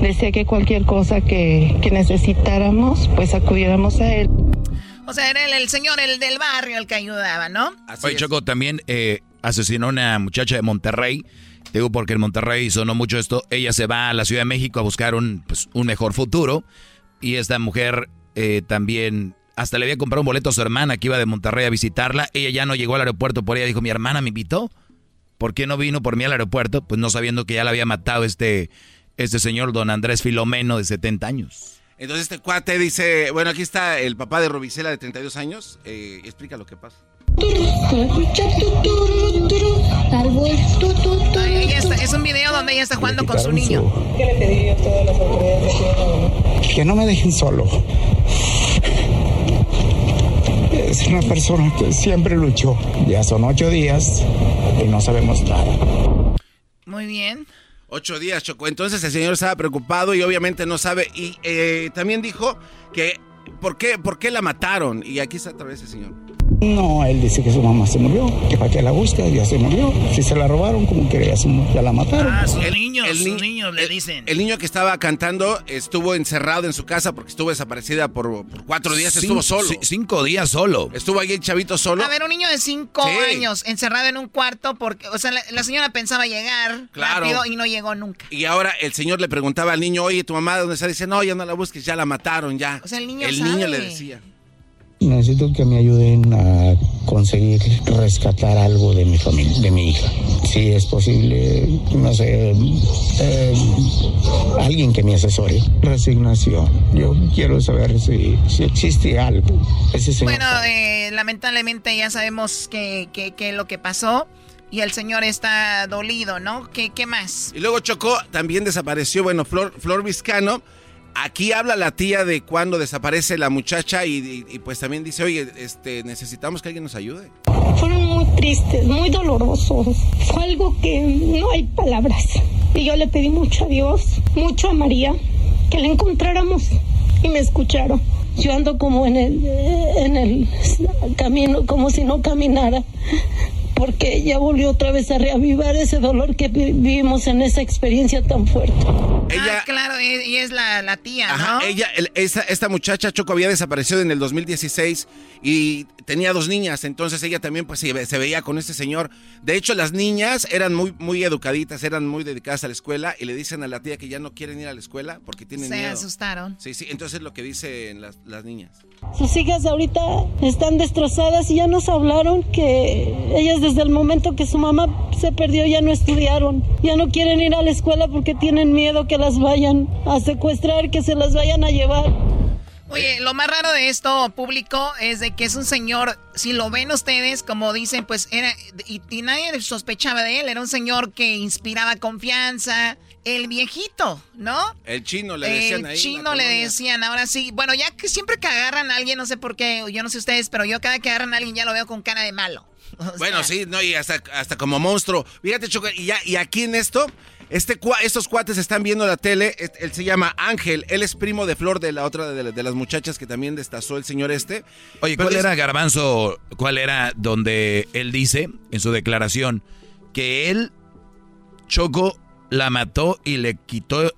Decía que cualquier cosa que, que necesitáramos, pues acudiéramos a él. O sea, era el, el señor, el del barrio, el que ayudaba, ¿no? Oye, Choco, también eh, asesinó a una muchacha de Monterrey. Te Digo porque en Monterrey sonó mucho esto. Ella se va a la Ciudad de México a buscar un, pues, un mejor futuro. Y esta mujer eh, también, hasta le había comprado un boleto a su hermana que iba de Monterrey a visitarla. Ella ya no llegó al aeropuerto por ella. Dijo, mi hermana me invitó. ¿Por qué no vino por mí al aeropuerto? Pues no sabiendo que ya la había matado este, este señor, don Andrés Filomeno, de 70 años. Entonces este cuate dice, bueno, aquí está el papá de Rubicela de 32 años, eh, explica lo que pasa. Ay, ella está- es un video donde ella está jugando con su niño. ¿Qué le pediría a todas las autoridades Que no me dejen solo. Es una persona que siempre luchó. Ya son ocho días y no sabemos nada. Muy bien. Ocho días, Choco. Entonces el señor estaba preocupado y obviamente no sabe. Y eh, también dijo que, ¿por qué, ¿por qué la mataron? Y aquí está otra vez el señor. No, él dice que su mamá se murió, que para qué la busca, ya se murió. Si se la robaron, como que ya, se ya la mataron. Ah, sus niños, sus niños le dicen. El niño que estaba cantando estuvo encerrado en su casa porque estuvo desaparecida por, por cuatro días. Cinco- estuvo solo. ci- cinco días solo. Estuvo ahí el chavito solo. A ver, un niño de cinco Sí. años encerrado en un cuarto porque, o sea, la, la señora pensaba llegar Claro. rápido y no llegó nunca. Y ahora el señor le preguntaba al niño, oye, ¿tu mamá dónde está? Dice, no, ya no la busques, ya la mataron, ya. O sea, el niño El sabe. niño le decía. Necesito que me ayuden a conseguir rescatar algo de mi familia, de mi hija. Si es posible, no sé, eh, alguien que me asesore. Resignación. Yo quiero saber si, si existe algo. Ese señor Bueno, eh, lamentablemente ya sabemos qué que, que lo que pasó y el señor está dolido, ¿no? ¿Qué, qué más? Y luego Chocó también desapareció, bueno, Flor, Flor Vizcano. Aquí habla la tía de cuando desaparece la muchacha y, pues también dice, oye, este, necesitamos que alguien nos ayude. Fueron muy tristes, muy dolorosos. Fue algo que no hay palabras. Y yo le pedí mucho a Dios, mucho a María, que la encontráramos y me escucharon. Yo ando como en el, en el camino, como si no caminara, porque ya volvió otra vez a reavivar ese dolor que vi- vivimos en esa experiencia tan fuerte. ah, claro, y es la, la tía, Ajá, ¿no? ella, el- esa- esta muchacha Choco había desaparecido en el 2016 y tenía dos niñas, entonces ella también pues se, ve- se veía con este señor. De hecho, las niñas eran muy, muy educaditas, eran muy dedicadas a la escuela y le dicen a la tía que ya no quieren ir a la escuela porque tienen Se miedo. asustaron. Sí, sí, entonces es lo que dicen las, las niñas. Sus hijas ahorita están destrozadas y ya nos hablaron que ellas desde el momento que su mamá se perdió ya no estudiaron, ya no quieren ir a la escuela porque tienen miedo que las vayan a secuestrar, que se las vayan a llevar. Oye, lo más raro de esto público es de que es un señor, si lo ven ustedes, como dicen, pues era, y, y nadie sospechaba de él, era un señor que inspiraba confianza, el viejito, ¿no? El chino le decían El ahí. chino le decían, ahora sí, bueno, ya que siempre que agarran a alguien, no sé por qué, yo no sé ustedes, pero yo cada que agarran a alguien ya lo veo con cara de malo. Bueno, sí, no, y hasta, hasta como monstruo. Fíjate, Choco, y, ya, y aquí en esto, este, estos cuates están viendo la tele. Él se llama Ángel. Él es primo de Flor, de la otra de, la- de las muchachas que también destazó el señor este. Oye, Pero ¿cuál es- era Garbanzo? ¿Cuál era donde él dice en su declaración que él, Choco, la mató y le quitó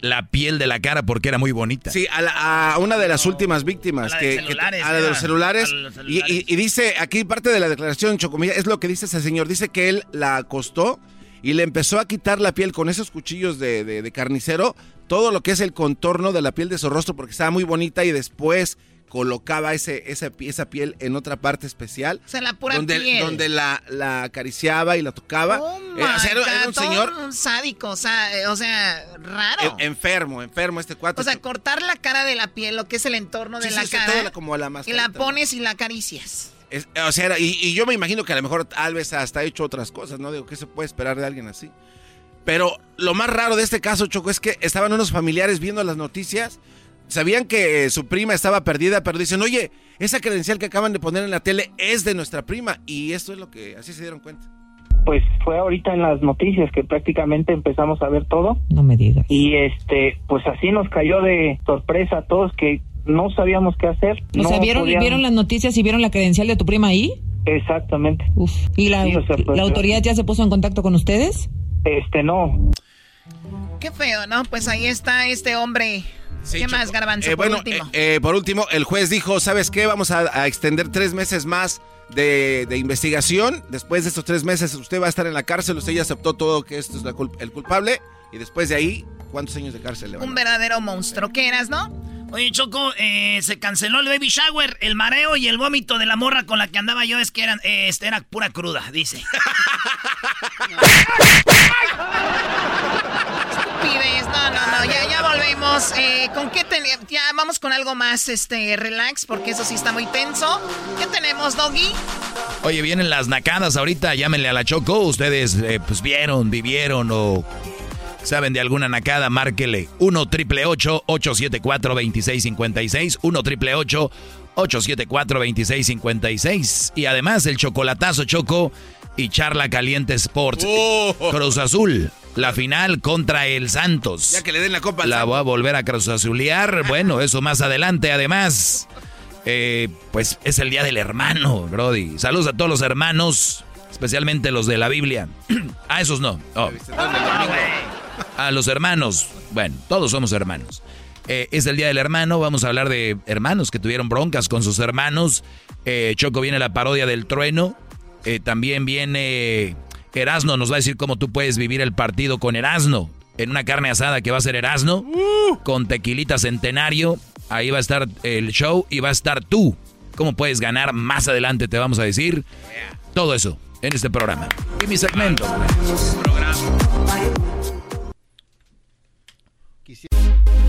la piel de la cara porque era muy bonita? Sí, a, la- a una de las últimas víctimas. A la de que, que- celulares, a la de los celulares. A los Y, y- y dice, aquí parte de la declaración, Chocomilla, es lo que dice ese señor. Dice que él la acostó y le empezó a quitar la piel con esos cuchillos de, de- de carnicero, todo lo que es el contorno de la piel de su rostro porque estaba muy bonita y después colocaba ese, esa, esa piel en otra parte especial. O sea, la pura donde, piel. donde la, la acariciaba y la tocaba. Oh Eh, o sea, era, un señor un sádico, o sea, eh, o sea, raro. en- enfermo, enfermo este cuate. O sea, cortar la cara de la piel, lo que es el entorno de Sí, la sí, cara. como la y la pones y la acaricias. Es- o sea, era- y, y yo me imagino que a lo mejor tal vez hasta ha hecho otras cosas, ¿no? Digo, ¿qué se puede esperar de alguien así? Pero lo más raro de este caso, Choco, es que estaban unos familiares viendo las noticias, sabían que eh, su prima estaba perdida, pero dicen, oye, esa credencial que acaban de poner en la tele es de nuestra prima. Y esto es lo que, así se dieron cuenta. Pues fue ahorita en las noticias que prácticamente empezamos a ver todo. No me digas. Y este, pues así nos cayó de sorpresa a todos que no sabíamos qué hacer. O no sea, ¿vieron, podíamos- ¿vieron las noticias y vieron la credencial de tu prima ahí? Exactamente. Uf. ¿Y la, Sí, o sea, pues, la autoridad ya se puso en contacto con ustedes? Este, no. Qué feo, ¿no? Pues ahí está este hombre. ¿Qué más, Garbanzo? Eh, por bueno, último. eh, eh, por último, el juez dijo, ¿sabes qué? Vamos a, a extender tres meses más de, de investigación. Después de estos tres meses usted va a estar en la cárcel. Usted ya aceptó todo que esto es la cul- el culpable. Y después de ahí, ¿cuántos años de cárcel le van a Un verdadero monstruo. ¿Qué eras, no? Oye, Choco, eh, se canceló el baby shower, el mareo y el vómito de la morra con la que andaba yo es que eran, eh, este, era pura cruda, dice. Pibes, no, no, no, ya, ya volvemos. Eh, ¿Con qué tenemos? Ya vamos con algo más, este, relax, porque eso sí está muy tenso. ¿Qué tenemos, Doggy? Oye, vienen las nacadas ahorita, llámenle a la Choco. Ustedes, eh, pues, vieron, vivieron o saben de alguna nacada, márquele 1 triple 874 2656 1 triple 874 2656 Y además, el chocolatazo Choco y Charla Caliente Sports. Cruz Azul, la final contra el Santos. Ya que le den la copa al La Santos. voy a volver a Cruz Azulear. Bueno, eso más adelante. Además, eh, pues es el día del hermano, Brody. Saludos a todos los hermanos, especialmente los de la Biblia. a esos no. Oh. A los hermanos. Bueno, todos somos hermanos. Eh, es el día del hermano. Vamos a hablar de hermanos que tuvieron broncas con sus hermanos. Eh, Choco viene la parodia del trueno. También viene Erasno. Nos va a decir cómo tú puedes vivir el partido con Erasno. En una carne asada que va a ser Erasno. Con tequilita centenario. Ahí va a estar el show y va a estar tú. ¿Cómo puedes ganar? Más adelante te vamos a decir. Todo eso en este programa. Y mi segmento.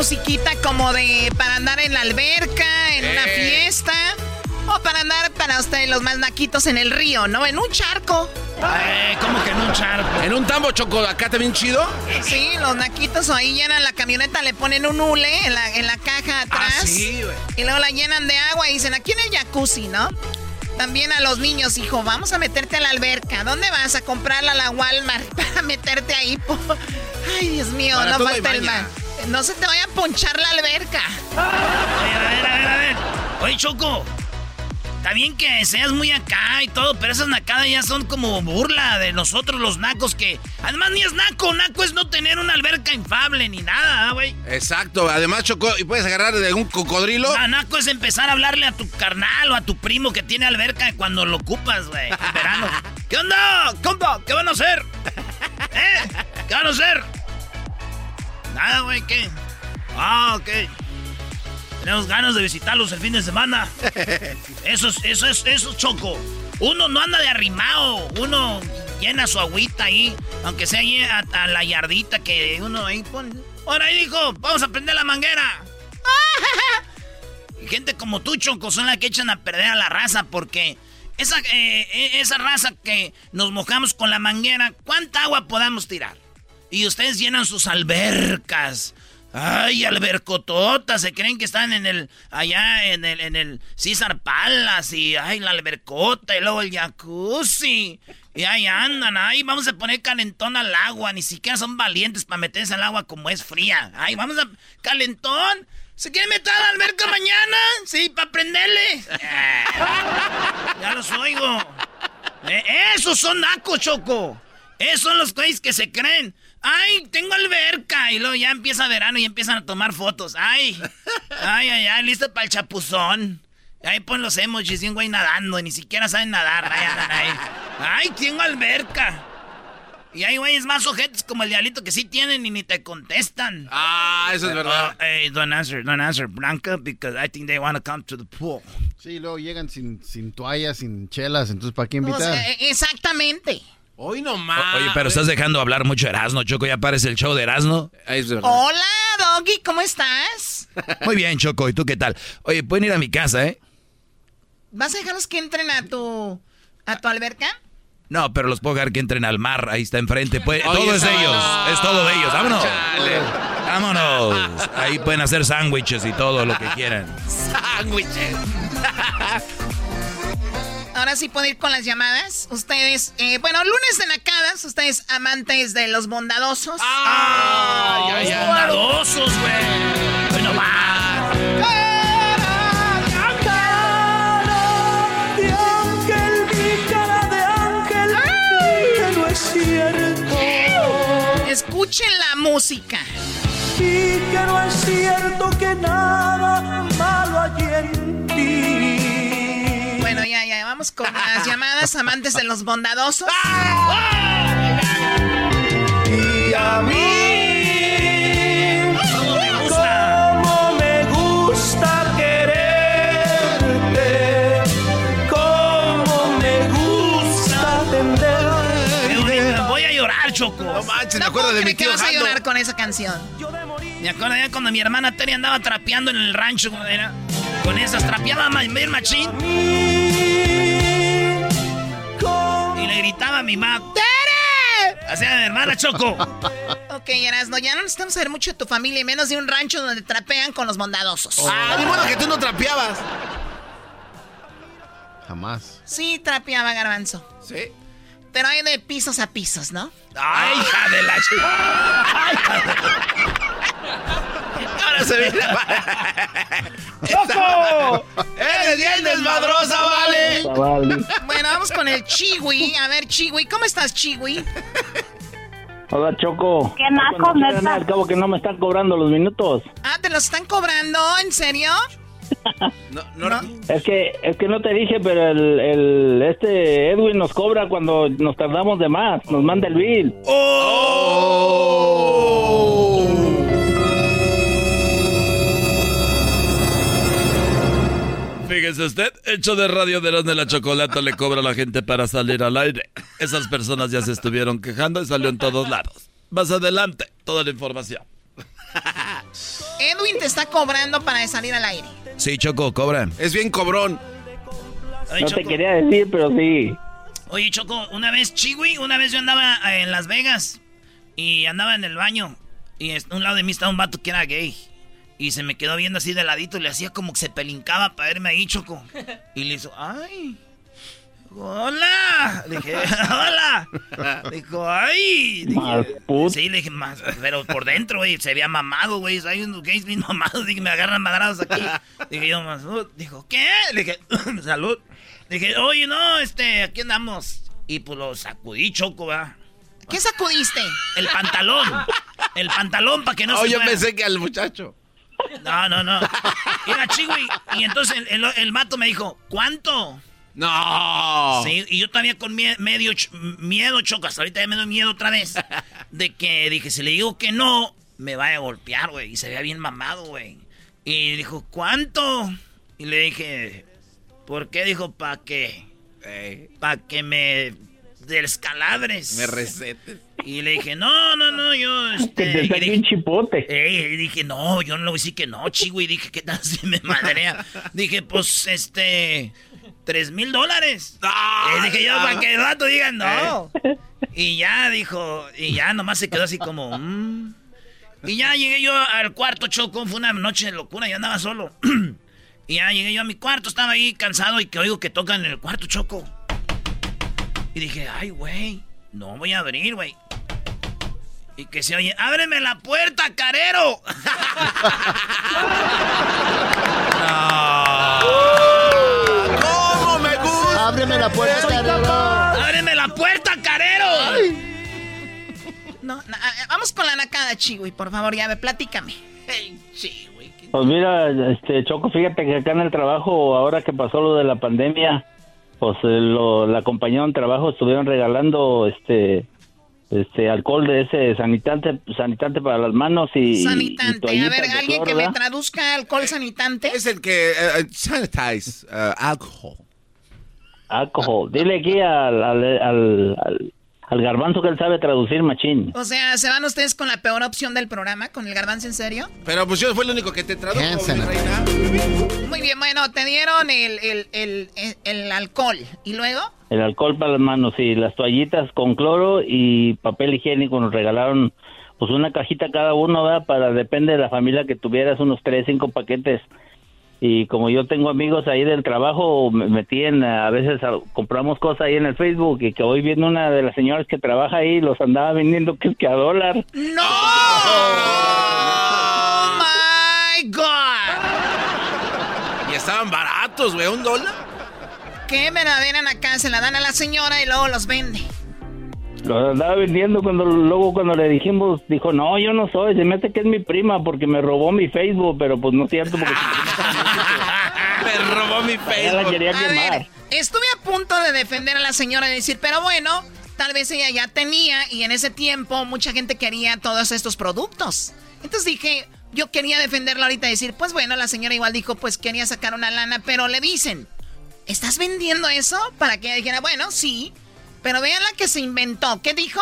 musiquita como de para andar en la alberca, en una Eh. fiesta. O para andar para ustedes los más naquitos en el río, ¿no? En un charco. Eh, ¿Cómo que en un charco? ¿En un tambo choco acá también chido? Sí, los naquitos ahí llenan la camioneta, le ponen un hule en la, en la caja atrás. Ah, sí, güey. Y luego la llenan de agua y dicen, aquí en el jacuzzi, ¿no? También a los niños, hijo, vamos a meterte a la alberca. ¿Dónde vas? A comprarla a la Walmart para meterte ahí. po? Ay, Dios mío, Para no falta el baña. No se te vaya a ponchar la alberca. A ver, a ver, a ver, a ver. Oye, Choco. Está bien que seas muy acá y todo, pero esas nacadas ya son como burla de nosotros los nacos que... Además ni es naco, naco es no tener una alberca infable ni nada, ¿ah, güey. Exacto. Además, Choco, y puedes agarrar de un cocodrilo. Ah, naco es empezar a hablarle a tu carnal o a tu primo que tiene alberca cuando lo ocupas, güey, en verano. ¿Qué onda? ¿Compa? ¿Qué van a hacer? ¿Eh? ¿Qué van a hacer? Nada, güey, ¿qué? Ah, ok. Tenemos ganas de visitarlos el fin de semana. Eso es, eso es, eso es choco. Uno no anda de arrimado, uno llena su agüita ahí, aunque sea ahí a, a la yardita que uno ahí pone. Ahora ahí dijo, vamos a prender la manguera. Y gente como tú, Choco, son las que echan a perder a la raza porque esa, eh, eh, esa raza que nos mojamos con la manguera, ¿cuánta agua podamos tirar? Y ustedes llenan sus albercas. Ay, albercototas, se creen que están en el, allá en el, en el César Palace y, ay, la albercota y luego el jacuzzi. Y ahí andan, ay, vamos a poner calentón al agua, ni siquiera son valientes para meterse al agua como es fría. Ay, vamos a, calentón. ¿Se quiere meter a la alberca mañana? Sí, para prenderle. Ya los oigo. Eh, esos son nacos, Choco. Esos son los güeyes que se creen. Ay, tengo alberca. Y luego ya empieza verano y empiezan a tomar fotos. Ay, ay, ay, ay, listo para el chapuzón. Y ahí pon los emojis y un güey nadando. Ni siquiera saben nadar. Ay, ahí. Ay, tengo alberca. Y hay güeyes más ojetes como el diablito que sí tienen y ni te contestan. Ah, eso es verdad. Uh, hey, don't answer, don't answer, Blanca, because I think they want to come to the pool. Sí, luego llegan sin, sin toallas, sin chelas, entonces ¿para qué O invitar? sea, e- exactamente. Hoy nomás. Oye, pero estás dejando hablar mucho Erasno, Choco. ¿Ya parece el show de Erasno? Hola, Doggy, ¿cómo estás? Muy bien, Choco. ¿Y tú qué tal? Oye, pueden ir a mi casa, ¿eh? ¿Vas a dejarlos que entren a tu, a tu alberca? No, pero los puedo dejar que entren al mar. Ahí está enfrente. Pues, Oye, todo es de no. ellos. Es todo de ellos. Vámonos. Chale. Vámonos. Ahí pueden hacer sándwiches y todo lo que quieran. Sándwiches. Ahora sí puedo ir con las llamadas. Ustedes, eh, bueno, lunes de nacadas, ustedes amantes de los bondadosos. ¡Ah! Ay, ay, ay. bondadosos, güey! Bueno, va. de ángel, mi cara de ángel, que no es cierto. Escuchen la música. Y que no es cierto que nada malo hay en ti. Ya, vamos con las llamadas amantes de los bondadosos. Y a mí, Choco. No manches, me No acuerdo de mi creer que tío vas a llorar con esa canción. Me acuerdo ya cuando mi hermana Terry andaba trapeando en el rancho, era con esas trapeaba bien machín. Y le gritaba a mi mamá, ¡Tere! Hacía mi hermana Choco. Ok, Erasno, ya no necesitamos saber mucho de tu familia y menos de un rancho donde trapean con los bondadosos. Ah, ni modo que tú no trapeabas. Jamás. Sí, trapeaba Garbanzo. Sí. Pero hay de pisos a pisos, ¿no? ¡Ay, hija de la chica! Ahora se viene. ¡Choco! ¡Eres bien desmadrosa, vale! Bueno, vamos con el Chiwi. A ver, Chiwi, ¿cómo estás, Chiwi? Hola, Choco. Qué naco, No. Al cabo que no me están cobrando los minutos. Ah, ¿te los están cobrando? ¿En serio? No, no, Es que, es que no te dije, pero el, el, este Edwin nos cobra cuando nos tardamos de más. Nos manda el bill. Fíjese Dice usted, hecho de radio de de la chocolate le cobra a la gente para salir al aire. Esas personas ya se estuvieron quejando y salió en todos lados. Más adelante, toda la información. Edwin te está cobrando para salir al aire. Sí, Choco, cobran. Es bien cobrón. no te quería decir, pero sí. Oye, Choco, una vez, Chiwi, una vez yo andaba en Las Vegas y andaba en el baño y a un lado de mí estaba un vato que era gay. Y se me quedó viendo así de ladito y le hacía como que se pelincaba para verme ahí, Choco. Y le hizo, ay. ¡Hola! Le dije, ¡hola! Dijo, ¡ay! Dije, sí, le dije, más, pero por dentro, güey, se había mamado, güey. Hay unos gays bien mamados, dije, me agarran madrados aquí. Dije yo, más, dijo, ¿qué? Le dije, salud. Dije, oye, no, este, aquí andamos. Y pues lo sacudí, Choco, ¿verdad? ¿Qué sacudiste? El pantalón. El pantalón para que no se. Oye, pensé que al muchacho. No, no, no. Era Chiwi. Y entonces el, el, mato me dijo, ¿cuánto? No. Sí, y yo todavía con medio miedo, chocas. Ahorita ya me doy miedo otra vez. De que dije, si le digo que no, me vaya a golpear, güey. Y se veía bien mamado, güey. Y dijo, ¿cuánto? Y le dije, ¿por qué? Dijo, ¿para qué? Para que me descalabres. Me recetes. Y le dije, no, no, no, yo. Este, te dije, un chipote. y dije, no, yo no le voy a decir que no, chico. Y dije, ¿qué tal si me madrea? dije, pues, este. Tres mil dólares. y dije yo, para que el rato digan no. Eh. Y ya dijo, y ya nomás se quedó así como. Mm". Y ya llegué yo al cuarto, Choco. Fue una noche de locura, ya andaba solo. y ya llegué yo a mi cuarto, estaba ahí cansado y que oigo que tocan en el cuarto, Choco. Y dije, ay, güey, no voy a abrir, güey. Y que se oye, ábreme la puerta, carero. ¿Cómo me gusta? Ábreme la puerta, carero. Ábreme la puerta, carero. No, vamos con la nacada, Chiwi, por favor, ya me platícame. Pues mira, este Choco, fíjate que acá en el trabajo, ahora que pasó lo de la pandemia, pues eh, lo, la compañía de trabajo estuvieron regalando este este alcohol de ese sanitante sanitante para las manos y sanitante a ver alguien que me traduzca alcohol sanitante es el que uh, sanitize uh, alcohol alcohol. Dile aquí al, al, al, garbanzo que él sabe traducir machín. O sea se van ustedes con la peor opción del programa con el garbanzo en serio pero pues yo fue el único que te tradujo muy bien bueno te dieron el, el, el, el alcohol. Y luego el alcohol para las manos y las toallitas con cloro y papel higiénico. Nos regalaron pues una cajita cada uno, ¿verdad? Para, depende de la familia que tuvieras, unos tres, cinco paquetes. Y como yo tengo amigos ahí del trabajo, me metí en, a veces compramos cosas ahí en el Facebook y que hoy viendo una de las señoras que trabaja ahí, los andaba vendiendo que es que a dólar. ¡No! ¡Oh, my God! Y estaban baratos, güey, un dólar qué? Me la ven acá, se la dan a la señora y luego los vende. Los andaba vendiendo cuando luego cuando le dijimos, dijo, no, yo no soy, se me hace que es mi prima porque me robó mi Facebook, pero pues no es cierto porque... me robó mi Facebook. La quería quemar. estuve a punto de defender a la señora y decir, pero bueno, tal vez ella ya tenía y en ese tiempo mucha gente quería todos estos productos. Entonces dije, yo quería defenderla ahorita y decir, pues bueno, la señora igual dijo, pues quería sacar una lana, pero le dicen, ¿Estás vendiendo eso? Para que ella dijera, bueno, sí. Pero vean la que se inventó. ¿Qué dijo?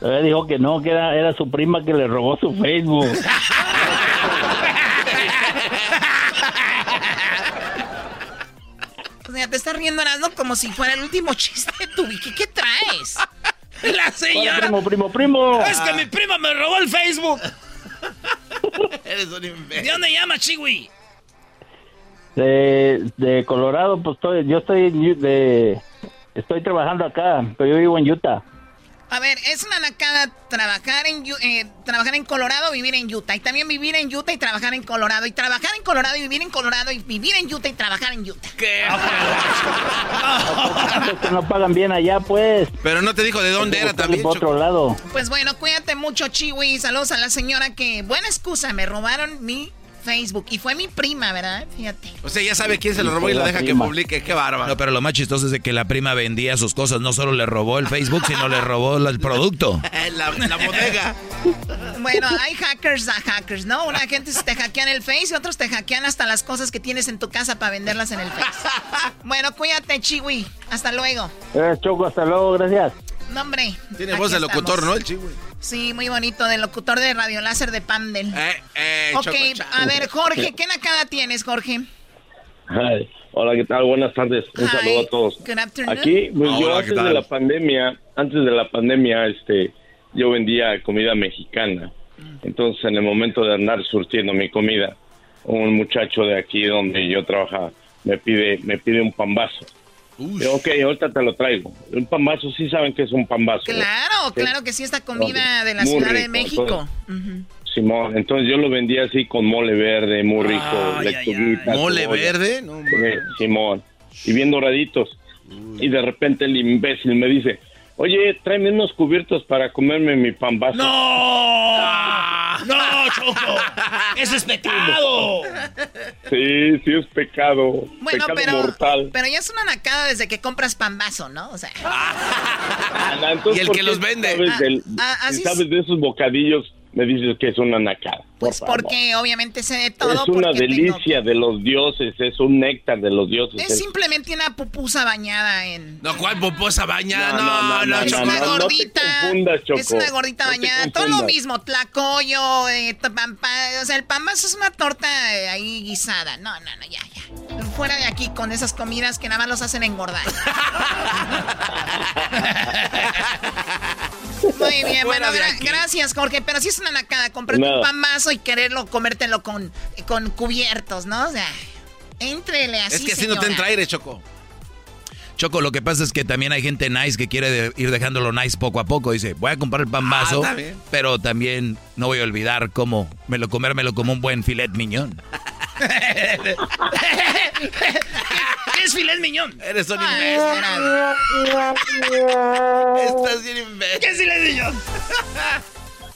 Ella dijo que no, que era, su prima que le robó su Facebook. o sea, te estás riendo, Erasmo, como si fuera el último chiste de tu ¿Qué, ¿Qué traes? La señora. Primo, primo, primo. Es que mi prima me robó el Facebook. Eres un ¿De dónde llama, Chiwi? De, de Colorado, pues estoy, yo estoy de, estoy trabajando acá, pero yo vivo en Utah. A ver, es una nacada trabajar en eh, trabajar en Colorado, vivir en Utah. Y también vivir en Utah y trabajar en Colorado. Y trabajar en Colorado y vivir en Colorado. Y vivir en Utah y trabajar en Utah. ¿Qué? no pagan bien allá, pues. Pero no te dijo de dónde era también. Por otro lado. Pues bueno, cuídate mucho, Chiwi. Saludos a la señora que, buena excusa, me robaron mi Facebook. Y fue mi prima, ¿verdad? Fíjate. O sea, ya sabe quién se lo robó y lo deja que publique. Qué bárbaro. No, pero lo más chistoso es de que la prima vendía sus cosas. No solo le robó el Facebook, sino le robó el producto. la, la bodega. Bueno, hay hackers a hackers, ¿no? Una gente te hackean el Face y otros te hackean hasta las cosas que tienes en tu casa para venderlas en el Face. Bueno, cuídate, Chiwi. Hasta luego. Eh, Choco, hasta luego, gracias. No, hombre. Tiene voz de locutor, ¿no? El Chiwi. Sí, muy bonito, del locutor de Radio Láser de Pandel. Eh, eh, ok, Choco, a ver, Jorge, ¿qué nakada tienes, Jorge? Hi. Hola, ¿qué tal? Buenas tardes. Un Hi. saludo a todos. Good afternoon. Aquí, pues, Hola, yo ¿qué antes de la pandemia, antes de la pandemia, este, yo vendía comida mexicana. Entonces, en el momento de andar surtiendo mi comida, un muchacho de aquí donde yo trabajaba me pide, me pide un pambazo. Digo, ok, ahorita te lo traigo. Un pambazo, sí saben que es un pambazo. Claro, claro que sí, esta comida de la Muy Ciudad de rico, México. Simón, entonces yo lo vendía así con mole verde, muy rico, ¿Mole verde? No, Eh, Simón, y bien doraditos. Y de repente el imbécil me dice, oye, tráeme unos cubiertos para comerme mi pambazo. ¡No! ¡No, Choco! ¡Eso es pecado! Sí, sí es pecado, Bueno, pecado pero, mortal. pero ya es una nacada desde que compras pambazo, ¿no? O sea, Ana, entonces, Y el ¿por que los vende. Sabes, del- Ah, ah, si así sabes de esos bocadillos, me dices que es una nacada. Pues por favor. porque obviamente sé de todo. Es una tengo- delicia de los dioses, es un néctar de los dioses. Es simplemente una pupusa bañada en... No, ¿cuál poposa bañada? No, No, no, no, no, no, Choco. una no, no te gordita. Es una gordita bañada. Todo lo mismo. Tlacoyo, eh, pampa- o sea, el pambazo es una torta eh, ahí guisada. No, no, no, ya, ya. Fuera de aquí con esas comidas que nada más los hacen engordar. Muy bien, bueno, gra- aquí. gracias, Jorge. Pero sí es una nacada Nada. un pambazo y quererlo comértelo con, con cubiertos, ¿no? O sea, entrele así. Es que así no te entra aire, Choco. Choco, lo que pasa es que también hay gente nice que quiere de- ir dejándolo nice poco a poco. Dice, voy a comprar el pambazo, Ah, bien. pero también no voy a olvidar cómo me lo comérmelo como un buen filet miñón. ¿Qué es filet miñón? Eres un imbécil. Estás bien imbécil. ¿Qué es filet miñón?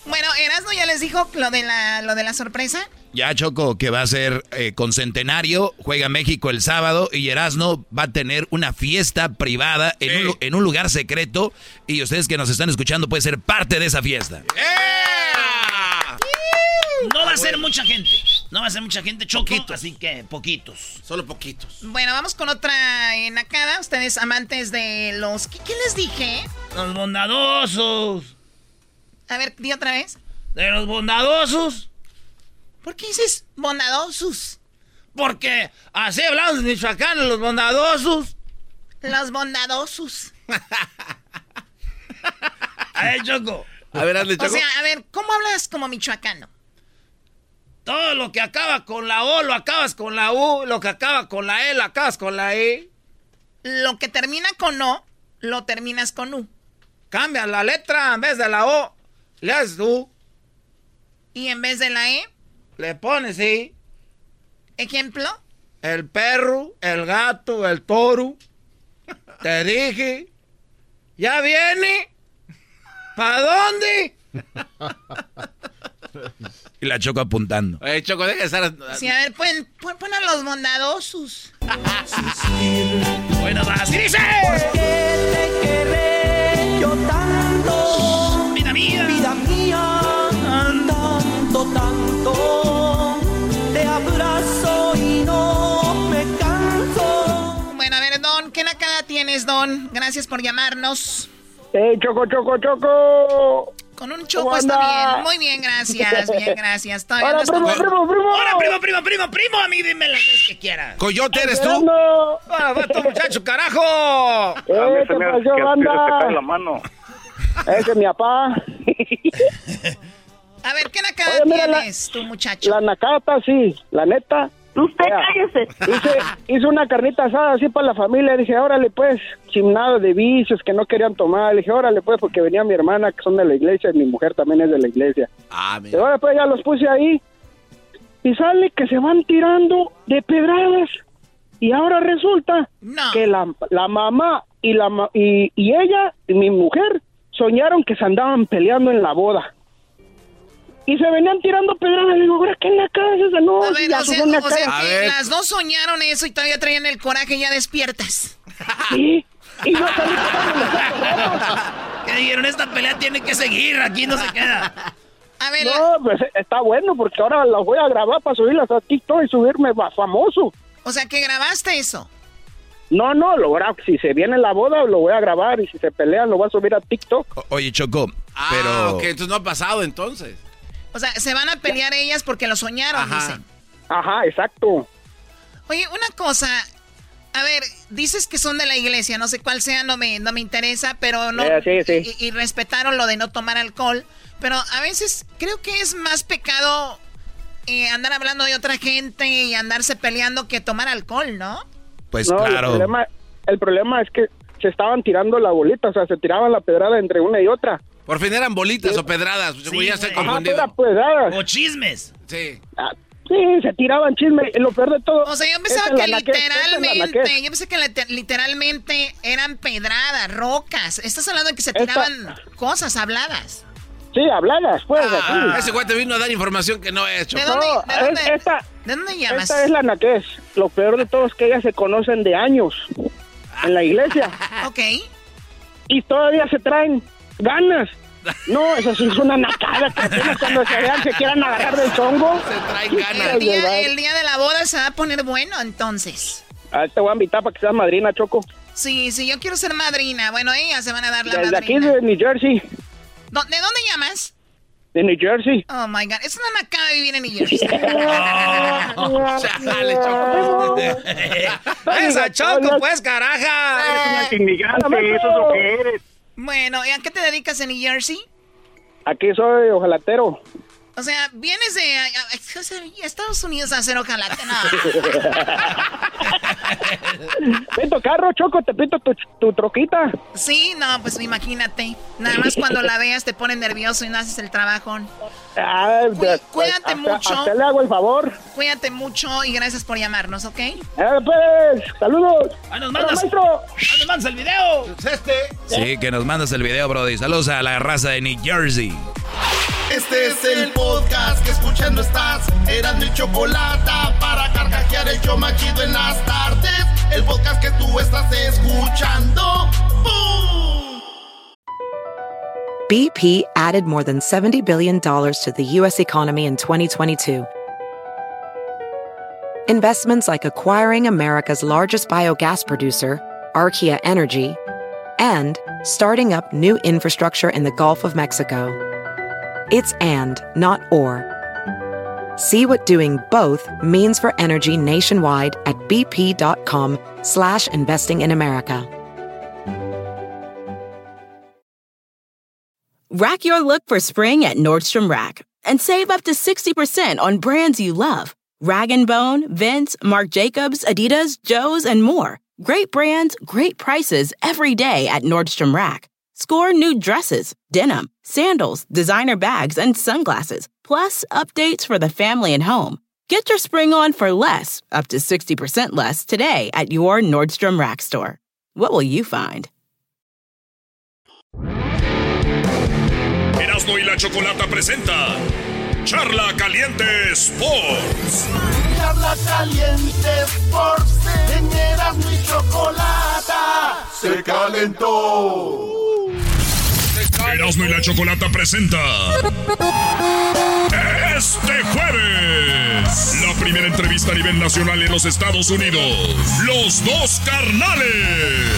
Bueno, Erasmo ya les dijo lo de la, lo de la sorpresa. Ya Choco, que va a ser eh, con Centenario, juega México el sábado y Erasno va a tener una fiesta privada en, un, en un lugar secreto y ustedes que nos están escuchando pueden ser parte de esa fiesta. No va a ser mucha gente. No va a ser mucha gente, Choco. Así que poquitos. Solo poquitos. Bueno, vamos con otra eh, nacada. Ustedes amantes de los... ¿Qué, qué les dije? Los bondadosos. A ver, di otra vez. De los bondadosos. ¿Por qué dices bondadosos? Porque así hablamos de Michoacán, los bondadosos. Los bondadosos. A ver, Choco. A ver, hazle, O Choco. sea, a ver, ¿cómo hablas como michoacano? Todo lo que acaba con la O lo acabas con la U. Lo que acaba con la E lo acabas con la E. Lo que termina con O, lo terminas con U. Cambia la letra en vez de la O. Le haces U. Y en vez de la E, Le pones sí. ejemplo, El perro, el gato, el toro. Te dije. ¿Ya viene? ¿Para dónde? Y la Choco apuntando. Eh, Choco, deja de estar... sí, a ver, pon, pon, a los bondadosos. Bueno, va así dice. te querré yo tanto, mía. vida mía, tanto, tanto, te abrazo y no me canso. Bueno, a ver, Don, ¿qué nacada tienes, Don? Gracias por llamarnos. ¡Eh, Choco, Choco, Choco! Con un choco ¿Cómo está anda? bien. Muy bien, gracias. Bien, gracias. Todavía ¡Hola, no primo, primo, primo! Hola, primo, primo, primo, primo. A mí dime las veces que quieras. ¿Coyote eres tú? Ah, va tu muchacho, carajo. ¡Eh, qué pasó, banda! mano. Ese es mi papá. A ver, ¿qué nacada Oye, mira, la- tienes, tu muchacho? La nacata, sí, la neta. Usted Mira, cállese. Hice, hice una carnita asada así para la familia. Dije, órale, pues, sin nada de vicios que no querían tomar. Le dije, órale, pues, porque venía mi hermana, que son de la iglesia, y mi mujer también es de la iglesia. Ah, Y mira. ahora, pues, ya los puse ahí. Y sale que se van tirando de pedradas. Y ahora resulta No. que la, la mamá y, la, ma- y, y ella, y mi mujer, soñaron que se andaban peleando en la boda. Y se venían tirando pedradas. Le digo, ¿ahora qué en la casa esa no, A ver, ya o sea, o que las dos soñaron eso y todavía traían el coraje ya despiertas. Sí, y yo salí Que dijeron, esta pelea tiene que seguir, aquí no se queda. A ver, No, pues está bueno porque ahora las voy a grabar para subirlas a TikTok y subirme famoso. o sea, que grabaste eso. No, no, lo grabo. Si se viene la boda, lo voy a grabar y si se pelean, lo voy a subir a TikTok. O- Oye, Choco, Ah, pero... ok, entonces no ha pasado entonces. O sea, se van a pelear ellas porque lo soñaron, dicen. Ajá, exacto. Oye, una cosa. A ver, dices que son de la iglesia, no sé cuál sea, no me, no me interesa, pero no. Eh, sí, sí. Y, y respetaron lo de no tomar alcohol. Pero a veces creo que es más pecado eh, andar hablando de otra gente y andarse peleando que tomar alcohol, ¿no? Pues No, claro. El problema, el problema es que se estaban tirando la bolita, o sea, se tiraban la pedrada entre una y otra. Por fin eran bolitas o pedradas. Sí, güey, ya se güey. confundido. Ajá, pero pedradas. O chismes. Sí. Ah, sí, se tiraban chisme. Lo peor de todo. O sea, yo pensaba en que literalmente, yo pensé que lite- literalmente eran pedradas, rocas. Estás hablando de que se Esta- tiraban cosas habladas. Sí, habladas, pues, Ah, así. ese güey te vino a dar información que no he hecho. ¿De dónde, No, de dónde- es- esta, ¿de dónde llamas? esta es la naquez. Lo peor de todo es que ellas se conocen de años en la iglesia. Ok. Y todavía se traen ganas. No, eso sí es una nacada que apenas cuando se vean se quieran agarrar del chongo. Se traen El ganas. día, el día de la boda se va a poner bueno, entonces. Ah, te voy a invitar para que seas madrina, Choco. Sí, sí, yo quiero ser madrina. Bueno, ellas se van a dar la Desde aquí madrina. de New Jersey. ¿Dó- ¿De dónde llamas? De New Jersey. Oh my god, es una nacada vivir en New Jersey. Chale, Choco. Esa Choco, pues, caraja. inmigrante, eso es lo que eres. bueno, ¿y a qué te dedicas en New Jersey? Aquí soy ojalatero. O sea, vienes de a- a- a Estados Unidos a hacer ojalá. No. Pinto carro, Choco, te pinto tu, tu troquita. Sí, no, pues imagínate. Nada más cuando la veas te pone nervioso y no haces el trabajo. Ah, de- cuídate hasta- mucho. Hasta le hago el favor. Cuídate mucho y gracias por llamarnos, ¿ok? Eh, pues, saludos. Ahí nos mandas, maestro. nos mandas el video. Este. Sí, que nos mandas el video, Brody. Saludos a la raza de New Jersey. Este es el podcast que escuchando estás. Eran mi chocolate para carcajear el machido en las tardes. El podcast que tú estás escuchando. ¡Bum! BP added more than $70 billion to the U.S. economy in 2022. Investments like acquiring America's largest biogas producer, Archaea Energy, and starting up new infrastructure in the Gulf of Mexico. It's and, not or. See what doing both means for energy nationwide at bp.com slash investing in America. Rack your look for spring at Nordstrom Rack and save up to 60% on brands you love. Rag & Bone, Vince, Marc Jacobs, Adidas, Joe's, and more. Great brands, great prices every day at Nordstrom Rack. Score new dresses, denim, sandals, designer bags, and sunglasses, plus updates for the family and home. Get your spring on for less, up to 60% less today at your Nordstrom Rack store. What will you find? Erasmo y la Chocolata presenta Charla Caliente Sports. Charla caliente Sports. En Erasmo y chocolata. Se calentó. Erasmo y la Chocolata presenta este jueves la primera entrevista a nivel nacional en los Estados Unidos. Los dos carnales.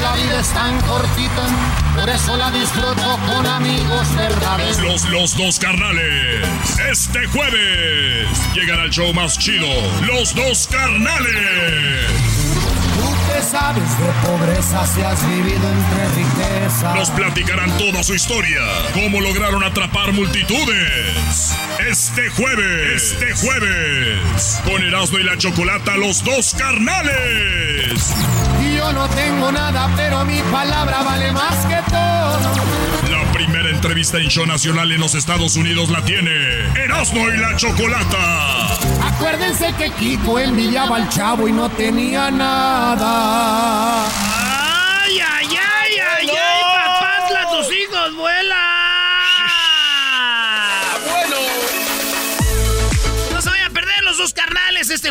La vida es tan cortita, por eso la disfruto con amigos verdaderos. Los, los dos carnales. Este jueves llegan al show más chido. Los dos carnales. Sabes de pobreza si has vivido entre riqueza. Nos platicarán toda su historia. Cómo lograron atrapar multitudes. Este jueves. Este jueves. Con Erasmo y la Chocolata, los dos carnales. Y yo no tengo nada, pero mi palabra vale más que todo. Entrevista en show nacional en los Estados Unidos la tiene Erasmo y la Chocolata. Acuérdense que Kiko envidiaba al chavo y no tenía nada.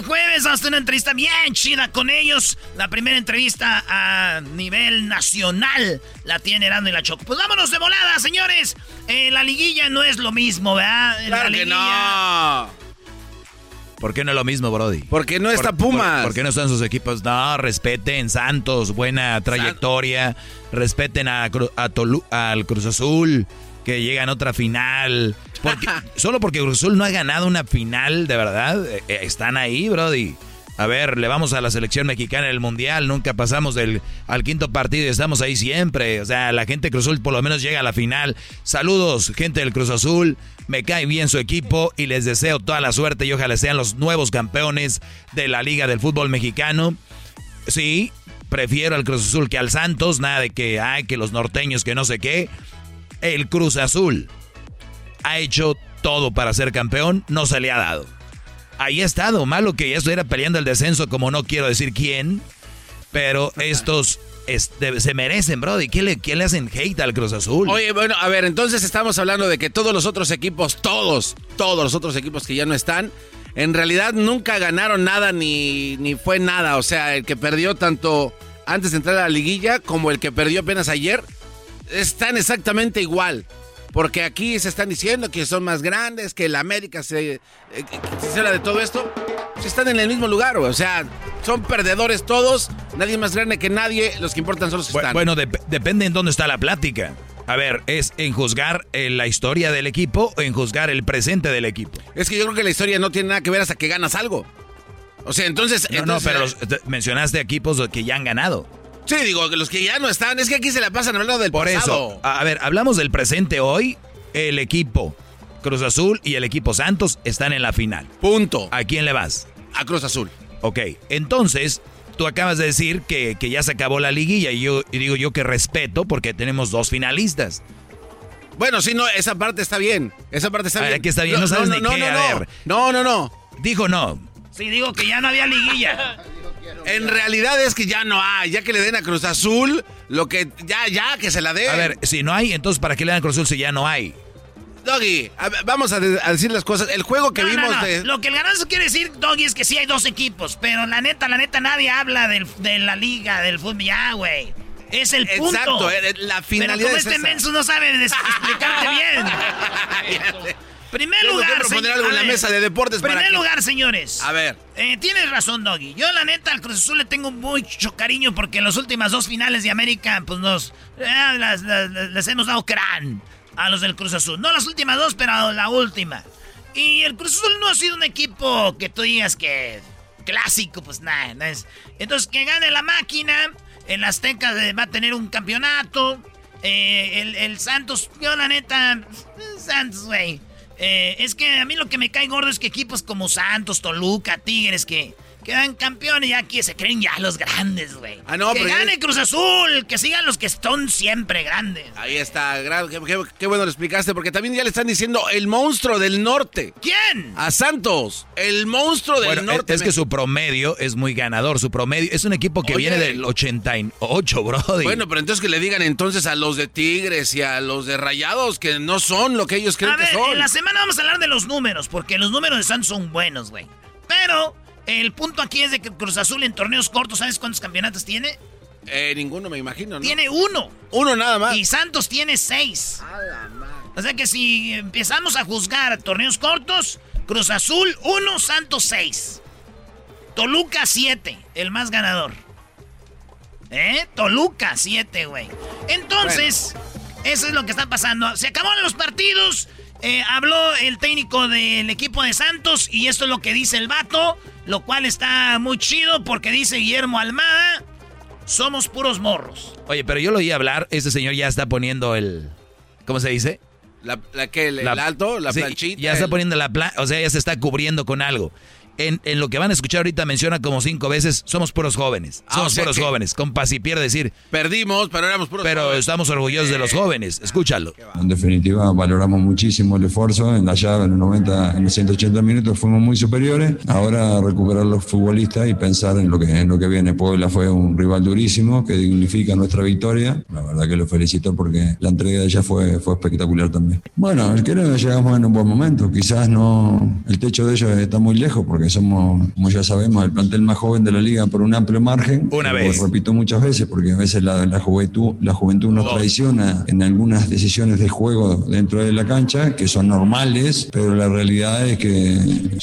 Jueves vamos a tener una entrevista bien chida con ellos. La primera entrevista a nivel nacional la tiene Erasmo y la Choco. Pues vámonos de volada, señores. Eh, la liguilla no es lo mismo, ¿verdad? Claro la que no. ¿Por qué no es lo mismo, Brody? Porque no está ¿Por- Pumas. ¿Por, por qué no están sus equipos? No, respeten Santos, buena trayectoria. Respeten a, a Tolu- al Cruz Azul, que llega en otra final. Porque, solo porque Cruz Azul no ha ganado una final, de verdad, eh, eh, están ahí, Brody. A ver, le vamos a la selección mexicana en el Mundial, nunca pasamos del, al quinto partido y estamos ahí siempre. O sea, la gente de Cruz Azul por lo menos llega a la final. Saludos, gente del Cruz Azul. Me cae bien su equipo y les deseo toda la suerte y ojalá sean los nuevos campeones de la Liga del Fútbol Mexicano. Sí, prefiero al Cruz Azul que al Santos. Nada de que, ay, que los norteños, que no sé qué. El Cruz Azul ha hecho todo para ser campeón, no se le ha dado. Ahí ha estado, malo que ya estuviera peleando el descenso, como no quiero decir quién, pero estos este, se merecen, Brody. ¿Quién le, quién le hacen hate al Cruz Azul? Oye, bueno, a ver, entonces estamos hablando de que todos los otros equipos, todos, todos los otros equipos que ya no están, en realidad nunca ganaron nada ni, ni fue nada. O sea, el que perdió tanto antes de entrar a la liguilla como el que perdió apenas ayer, están exactamente igual. Porque aquí se están diciendo que son más grandes, que la América se, eh, se habla de todo esto. Se están en el mismo lugar, güey. o sea, son perdedores todos, nadie más grande que nadie, los que importan son los que están. Bueno, dep- depende en dónde está la plática. A ver, ¿es en juzgar eh, la historia del equipo o en juzgar el presente del equipo? Es que yo creo que la historia no tiene nada que ver hasta que ganas algo. O sea, entonces... No, no, pero los- mencionaste equipos que ya han ganado. Sí, digo, que los que ya no están, es que aquí se la pasan hablando del Por pasado. eso, a ver, hablamos del presente hoy. El equipo Cruz Azul y el equipo Santos están en la final. Punto. ¿A quién le vas? A Cruz Azul. Ok, entonces tú acabas de decir que, que ya se acabó la liguilla y yo y digo yo que respeto porque tenemos dos finalistas. Bueno, sí, no, esa parte está bien. Esa parte está Ah, bien. que está bien, no sabes ni qué, a no. ver. No, no, no. Dijo no. Sí, digo que ya no había liguilla. En realidad es que ya no hay, ya que le den a Cruz Azul, lo que ya, ya, que se la den. A ver, si no hay, entonces ¿para qué le dan a Cruz Azul si ya no hay? Doggy, a ver, vamos a, de- a decir las cosas. El juego que No, vimos no. de... Lo que el ganazo quiere decir, Doggy, es que sí hay dos equipos. Pero la neta, la neta, nadie habla del- de la liga, del fútbol. Ya, güey. Es el punto. Exacto, eh, la finalidad Pero como es este esa. menso no sabe explicarte bien. Primer Tengo que lugar, proponer señor- algo en la ver. mesa de deportes para Primer que- lugar, señores. A ver. Eh, tienes razón, Doggy. Yo, la neta, al Cruz Azul le tengo mucho cariño porque en las últimas dos finales de América, pues nos. eh, las, las- las- les hemos dado crán a los del Cruz Azul. No las últimas dos, pero la última. Y el Cruz Azul no ha sido un equipo que tú digas que. clásico, pues nada. no es. Entonces, que gane la máquina. El Azteca va a tener un campeonato. Eh, el, el Santos, yo, la neta. Santos, güey. Eh, es que a mí lo que me cae gordo es que equipos como Santos, Toluca, Tigres, que quedan campeones ya que se creen ya los grandes, güey. Ah, no, que pero gane Cruz Azul, que sigan los que son siempre grandes. Ahí está, qué, qué- qué bueno lo explicaste, porque también ya le están diciendo el monstruo del norte. ¿Quién? A Santos, el monstruo del Bueno, es, norte. es que su promedio es muy ganador. Su promedio es un equipo que Oye. viene del 88, Brody. Bueno, pero entonces que le digan entonces a los de Tigres y a los de Rayados que no son lo que ellos creen A ver, que son. en la semana vamos a hablar de los números, porque los números de Santos son buenos, güey. Pero el punto aquí es de que Cruz Azul en torneos cortos, ¿sabes cuántos campeonatos tiene? Eh, ninguno me imagino, ¿no? Tiene uno. Uno nada más. Y Santos tiene seis. O sea que si empezamos a juzgar torneos cortos, Cruz Azul 1, Santos 6. Toluca 7, el más ganador. ¿Eh? Toluca 7, güey. Entonces, eso es lo que está pasando. Se acabaron los partidos. eh, habló el técnico del equipo de Santos y esto es lo que dice el vato, lo cual está muy chido porque dice Guillermo Almada, somos puros morros. Oye, pero yo lo oí hablar. Este señor ya está poniendo el. ¿Cómo se dice? La, la que, el, el alto, la Sí, planchita. Ya está el- poniendo la plan, o sea, ya se está cubriendo con algo. En, en lo que van a escuchar ahorita menciona como cinco veces, somos puros jóvenes. Ah, Somos o sea puros jóvenes. Con paz y pierde decir, Perdimos, pero éramos puros pero jóvenes. estamos orgullosos de los jóvenes. Escúchalo. En definitiva, valoramos muchísimo el esfuerzo. En la llave, en los 90, en los 180 minutos, fuimos muy superiores. Ahora, recuperar los futbolistas y pensar en lo que, en lo que viene. Puebla fue un rival durísimo que dignifica nuestra victoria. La verdad que lo felicito porque la entrega de ella fue, fue espectacular también. Bueno, creo que llegamos en un buen momento. Quizás no, el techo de ellos está muy lejos porque somos, como ya sabemos, el plantel más joven de la liga por un amplio margen. Una Lo vez. repito muchas veces, porque a veces la, la juventud, la juventud nos traiciona en algunas decisiones de juego dentro de la cancha, que son normales, pero la realidad es que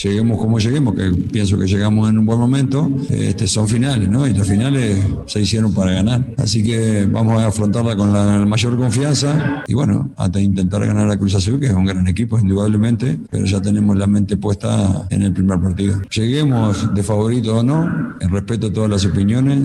lleguemos como lleguemos, que pienso que llegamos en un buen momento, este, son finales, ¿no? Y las finales se hicieron para ganar. Así que vamos a afrontarla con la mayor confianza y bueno, hasta intentar ganar a Cruz Azul, que es un gran equipo, indudablemente, pero ya tenemos la mente puesta en el primer partido. Lleguemos de favorito o no, en respeto a todas las opiniones,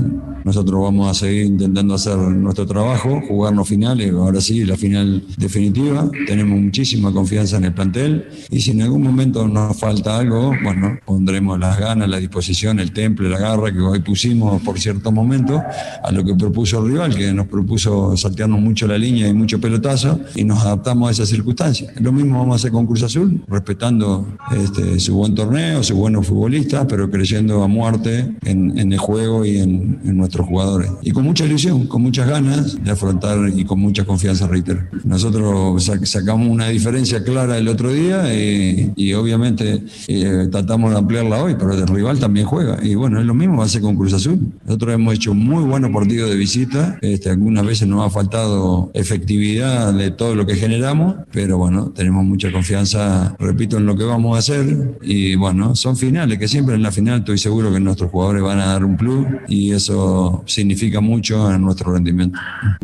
nosotros vamos a seguir intentando hacer nuestro trabajo, jugarnos finales, ahora sí, la final definitiva. Tenemos muchísima confianza en el plantel y si en algún momento nos falta algo, bueno, pondremos las ganas, la disposición, el temple, la garra que hoy pusimos por cierto momento a lo que propuso el rival, que nos propuso saltearnos mucho la línea y mucho pelotazo y nos adaptamos a esas circunstancias. Lo mismo vamos a hacer con Cruz Azul, respetando este, su buen torneo, sus buenos futbolistas, pero creyendo a muerte en, en el juego y en, en nuestros jugadores. Y con mucha ilusión, con muchas ganas de afrontar y con mucha confianza, reitero. Nosotros sac- sacamos una diferencia clara el otro día y, y obviamente eh, tratamos de ampliarla hoy, pero el rival también juega. Y bueno, es lo mismo va a ser con Cruz Azul. Nosotros hemos hecho muy buenos partidos de visita. Este, algunas veces nos ha faltado efectividad de todo lo que generamos, pero bueno, tenemos mucha confianza, repito, en lo que vamos a hacer. Y bueno, son finales, que siempre en la final estoy seguro que nuestros jugadores van a dar un plus y eso significa mucho en nuestro rendimiento.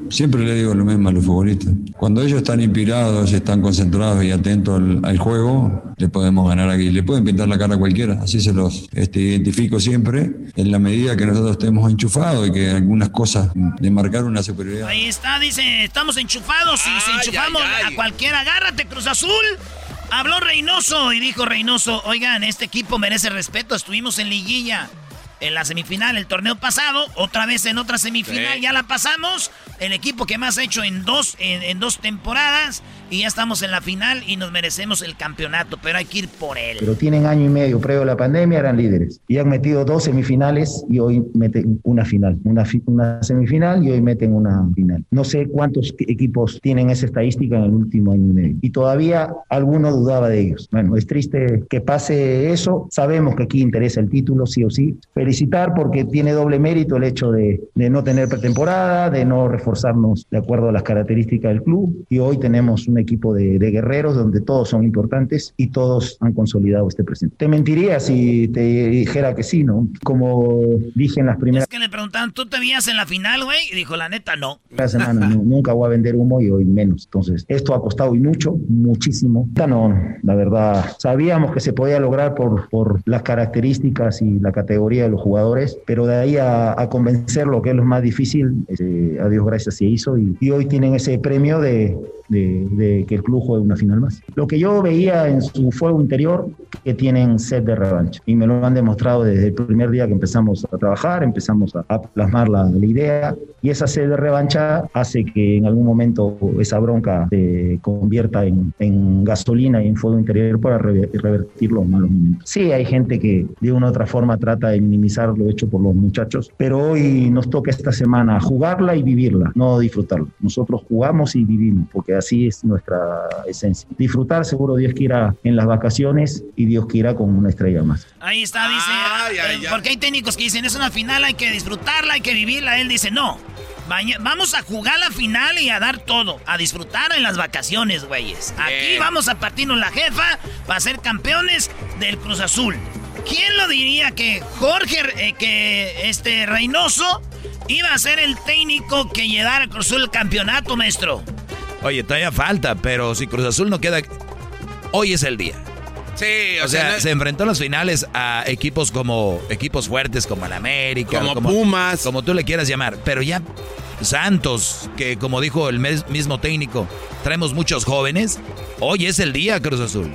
Siempre le digo lo mismo a los futbolistas. Cuando ellos están inspirados, están concentrados y atentos al, al juego, le podemos ganar aquí. Le pueden pintar la cara a cualquiera. Así se los este, identifico siempre. En la medida que nosotros estemos enchufados y que algunas cosas de marcar una superioridad. Ahí está, dice, estamos enchufados y si enchufamos a cualquiera, agárrate, Cruz Azul. Habló Reynoso y dijo Reynoso, oigan, este equipo merece respeto, estuvimos en liguilla. En la semifinal, el torneo pasado, otra vez en otra semifinal, Sí. ya la pasamos. El equipo que más ha hecho en dos, en, en dos temporadas. Y ya estamos en la final y nos merecemos el campeonato, pero hay que ir por él. Pero tienen año y medio previo a la pandemia, eran líderes. Y han metido dos semifinales y hoy meten una final. Una, fi- una semifinal y hoy meten una final. No sé cuántos equipos tienen esa estadística en el último año y medio. Y todavía alguno dudaba de ellos. Bueno, es triste que pase eso. Sabemos que aquí interesa el título, sí o sí. Felicitar porque tiene doble mérito el hecho de, de no tener pretemporada, de no reforzarnos de acuerdo a las características del club. Y hoy tenemos un equipo de, de guerreros donde todos son importantes y todos han consolidado este presente. Te mentiría si te dijera que sí, ¿no? Como dije en las primeras Es que le preguntaban, ¿tú te veías en la final, güey? Y dijo, la neta, no. semanas, no, nunca voy a vender humo y hoy menos. Entonces, esto ha costado y mucho, muchísimo. No, la verdad, sabíamos que se podía lograr por, por las características y la categoría de los jugadores, pero de ahí a, a convencerlo, que es lo más difícil, este, a Dios gracias se hizo y, y hoy tienen ese premio de, de- de que el club juegue una final más. Lo que yo veía en su fuego interior, que tienen sed de revancha y me lo han demostrado desde el primer día que empezamos a trabajar, empezamos a, plasmar la, la idea y esa sed de revancha hace que en algún momento esa bronca se convierta en, en gasolina y en fuego interior para rever- revertir los malos momentos. Sí, hay gente que de una u otra forma trata de minimizar lo hecho por los muchachos, pero hoy nos toca esta semana jugarla y vivirla, no disfrutarla. Nosotros jugamos y vivimos, porque así es nuestra esencia. Disfrutar, seguro Dios quiera en las vacaciones y Dios quiera con una estrella más. Ahí está, dice. eh, Porque hay técnicos que dicen, es una final, hay que disfrutarla, hay que vivirla. Él dice, no. Vamos a jugar la final y a dar todo. A disfrutar en las vacaciones, güeyes. Aquí vamos a partirnos la jefa para ser campeones del Cruz Azul. ¿Quién lo diría que Jorge, eh, que este Reynoso, iba a ser el técnico que llevara al Cruz Azul el campeonato, maestro? Oye, todavía falta, pero si Cruz Azul no queda. Hoy es el día. Sí, O sea, se enfrentó en las finales a equipos como equipos fuertes como el América, Como Pumas. como tú le quieras llamar, pero ya Santos, que como dijo el mes- mismo técnico, traemos muchos jóvenes. Hoy es el día Cruz Azul.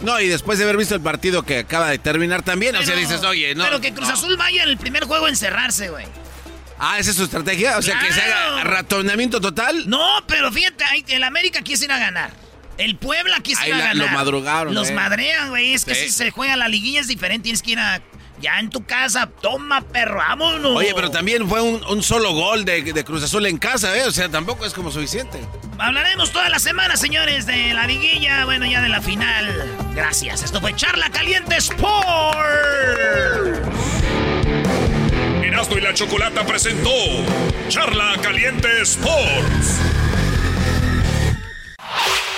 No, y después de haber visto el partido que acaba de terminar también, o sea, dices, oye, no. Pero que Cruz Azul vaya en el primer juego a encerrarse, güey. Ah, esa es su estrategia, o sea, que se haga ratonamiento total. No, pero fíjate, el América quiso ir a ganar. El Puebla quiso Ahí ir a la- ganar. lo madrugaron, Los eh. madrean, güey. Es que Sí. si se juega la liguilla es diferente. Tienes que ir a. Ya en tu casa, toma, perro, vámonos. Oye, pero también fue un, un solo gol de, de Cruz Azul en casa, ¿eh? O sea, tampoco es como suficiente. Hablaremos toda la semana, señores, de la liguilla, bueno, ya de la final. Gracias. Esto fue Charla Caliente Sport. Erasmo y la Chocolata presentó Charla Caliente Sports.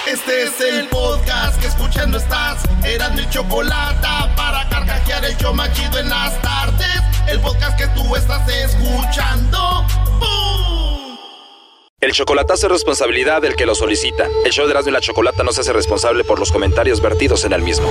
Este es el podcast que escuchando estás. Eran mi chocolate para carcajear el yo machido en las tardes. El podcast que tú estás escuchando. ¡Bum! El chocolatazo es responsabilidad del que lo solicita. El show de Erasmo y la Chocolata no se hace responsable por los comentarios vertidos en el mismo.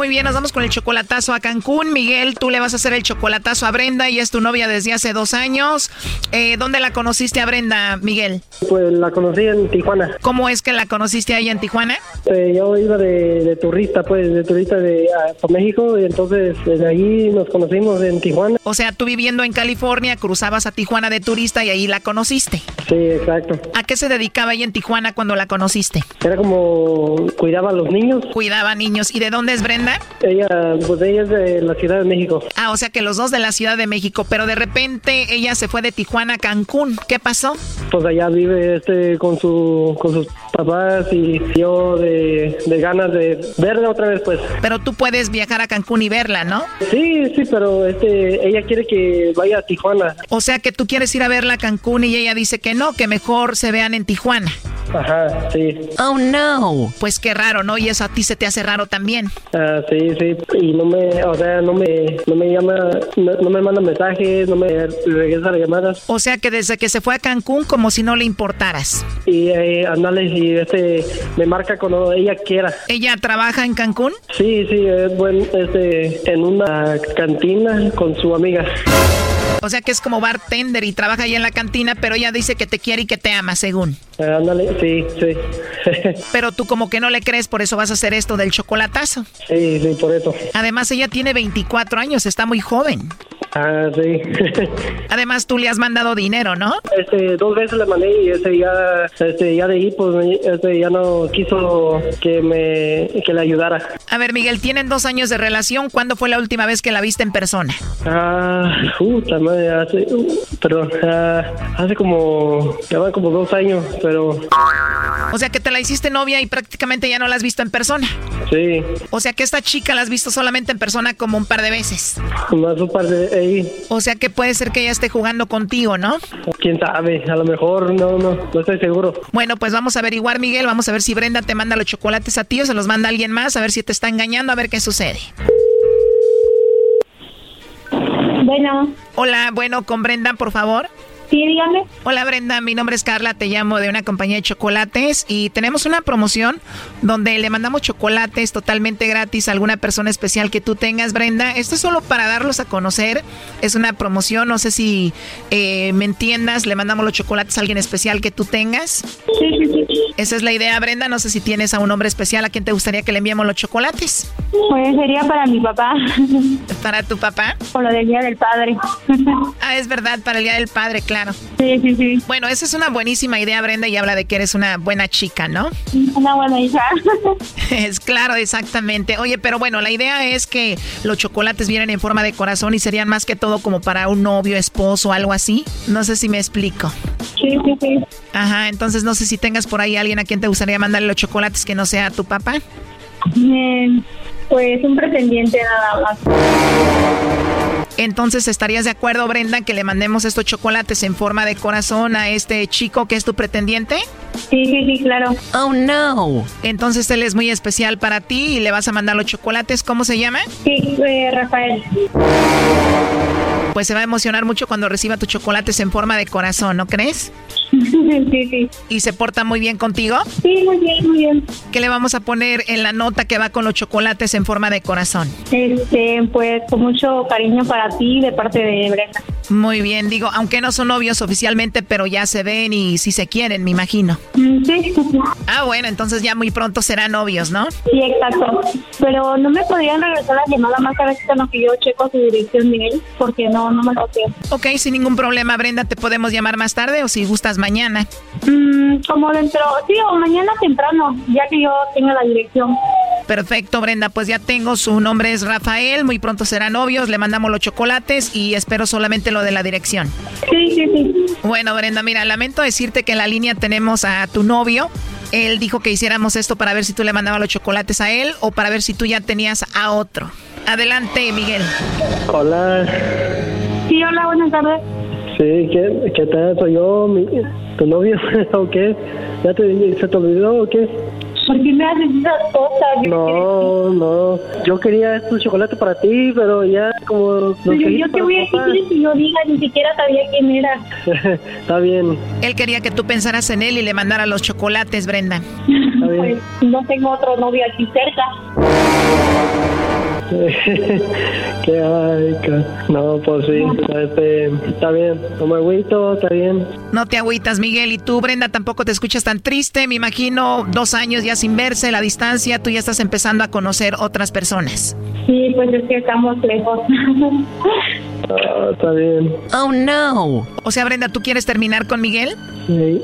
Muy bien, nos vamos con el chocolatazo a Cancún. Miguel, tú le vas a hacer el chocolatazo a Brenda y es tu novia desde hace dos años. Eh, ¿Dónde la conociste a Brenda, Miguel? Pues la conocí en Tijuana. ¿Cómo es que la conociste ahí en Tijuana? Eh, yo iba de, de turista, pues, de turista de a, a México, y entonces desde ahí nos conocimos en Tijuana. O sea, tú viviendo en California, cruzabas a Tijuana de turista y ahí la conociste. Sí, exacto. ¿A qué se dedicaba ella en Tijuana cuando la conociste? Era como cuidaba a los niños. Cuidaba niños. ¿Y de dónde es Brenda? Ella, pues ella es de la Ciudad de México. Ah, o sea que los dos de la Ciudad de México, pero de repente ella se fue de Tijuana a Cancún. ¿Qué pasó? Pues allá vive este con su con sus papás y yo de, de ganas de verla otra vez, pues. Pero tú puedes viajar a Cancún y verla, ¿no? Sí, sí, pero este ella quiere que vaya a Tijuana. O sea que tú quieres ir a verla a Cancún y ella dice que no, que mejor se vean en Tijuana. Ajá, sí. Oh no. Pues qué raro, ¿no? Y eso a ti se te hace raro también. Sí, sí. Y no me, o sea, no me, no me llama, no, no me manda mensajes, no me regresa las llamadas. O sea que desde que se fue a Cancún como si no le importaras. Y eh, y este, me marca cuando ella quiera. ¿Ella trabaja en Cancún? Sí, sí, es buen, este, en una cantina con su amiga. O sea que es como bartender y trabaja ahí en la cantina, pero ella dice que te quiere y que te ama, según. Eh, ándale, sí, sí. Pero tú como que no le crees, por eso vas a hacer esto del chocolatazo. sí, sí, por eso. Además, ella tiene 24 años, está muy joven. Ah, sí. Además, tú le has mandado dinero, ¿no? Este, dos veces le mandé y este ya, este, ya de ahí, pues, este, ya no quiso que me, que le ayudara. A ver, Miguel, tienen dos años de relación. ¿Cuándo fue la última vez que la viste en persona? Ah, puta madre, hace, uh, perdón, ah, hace como, ya van como dos años, pero O sea que te la hiciste novia y prácticamente ya no la has visto en persona. sí, O sea que esta chica la has visto solamente en persona como un par de veces. más un par de O sea que puede ser que ella esté jugando contigo, ¿no? quién sabe, a lo mejor, no, no, no estoy seguro. Bueno, pues vamos a averiguar, Miguel. Vamos a ver si Brenda te manda los chocolates a ti o se los manda alguien más. A ver si te está engañando, a ver qué sucede. Bueno, Hola, bueno, con Brenda, por favor. Sí, dígame. Hola Brenda, mi nombre es Carla, te llamo de una compañía de chocolates y tenemos una promoción donde le mandamos chocolates totalmente gratis a alguna persona especial que tú tengas, Brenda. Esto es solo para darlos a conocer, es una promoción, no sé si eh, me entiendas, le mandamos los chocolates a alguien especial que tú tengas. Sí, sí, sí. Esa es la idea, Brenda, no sé si tienes a un hombre especial a quien te gustaría que le enviemos los chocolates. Pues sería para mi papá. ¿Para tu papá? Por lo del Día del Padre. Ah, es verdad, para el Día del Padre, claro. Sí, sí, sí. Bueno, esa es una buenísima idea, Brenda, y habla de que eres una buena chica, ¿no? Una buena hija. Es claro, exactamente. Oye, pero bueno, la idea es que los chocolates vienen en forma de corazón y serían más que todo como para un novio, esposo, algo así. No sé si me explico. Sí, sí, sí. Ajá, entonces no sé si tengas por ahí alguien a quien te gustaría mandarle los chocolates que no sea tu papá. Eh, pues un pretendiente nada más. Entonces, ¿estarías de acuerdo, Brenda, que le mandemos estos chocolates en forma de corazón a este chico que es tu pretendiente? Sí, sí, sí, claro. Oh, no. Entonces, él es muy especial para ti y le vas a mandar los chocolates. ¿Cómo se llama? Sí, eh, Rafael. Pues se va a emocionar mucho cuando reciba tus chocolates en forma de corazón, ¿no crees? Sí, sí. ¿Y se porta muy bien contigo? Sí, muy bien, muy bien. ¿Qué le vamos a poner en la nota que va con los chocolates en forma de corazón? Este, pues con mucho cariño para ti de parte de Brenda. Muy bien, digo, aunque no son novios oficialmente, pero ya se ven y si se quieren, me imagino. Mm, Sí. Ah, bueno, entonces ya muy pronto serán novios, ¿no? Sí, exacto. Pero no me podrían regresar la llamada más tarde en lo que yo checo su dirección de él, porque no, no me lo sé. Ok, sin ningún problema, Brenda, te podemos llamar más tarde o si gustas mañana. Mm, como dentro, sí, o mañana temprano, ya que yo tenga la dirección. Perfecto, Brenda, pues ya tengo, su nombre es Rafael, muy pronto serán novios, le mandamos los chocolates y espero solamente lo de la dirección. Sí, sí, sí. Bueno, Brenda, mira, lamento decirte que en la línea tenemos a tu novio. Él dijo que hiciéramos esto para ver si tú le mandabas los chocolates a él o para ver si tú ya tenías a otro. Adelante, Miguel. Hola. Sí, hola, buenas tardes. Sí, ¿qué, qué tal? Soy yo, mi, tu novio, ¿o qué? ¿Ya te, se te olvidó o qué? ¿Por qué me haces esas cosas? No, no. Yo quería estos chocolates para ti, pero ya como... Pero yo te voy a decir si yo diga, ni siquiera sabía quién era. Está bien. Él quería que tú pensaras en él y le mandara los chocolates, Brenda. Pues no tengo otro novio aquí cerca. Qué ay, No, pues sí, este, está bien. No me agüito, está bien. No te agüitas, Miguel. Y tú, Brenda, tampoco te escuchas tan triste. Me imagino dos años ya sin verse, la distancia, tú ya estás empezando a conocer otras personas. Sí, pues es que estamos lejos. Ah, está bien. Oh, no. O sea, Brenda, ¿tú quieres terminar con Miguel? Sí.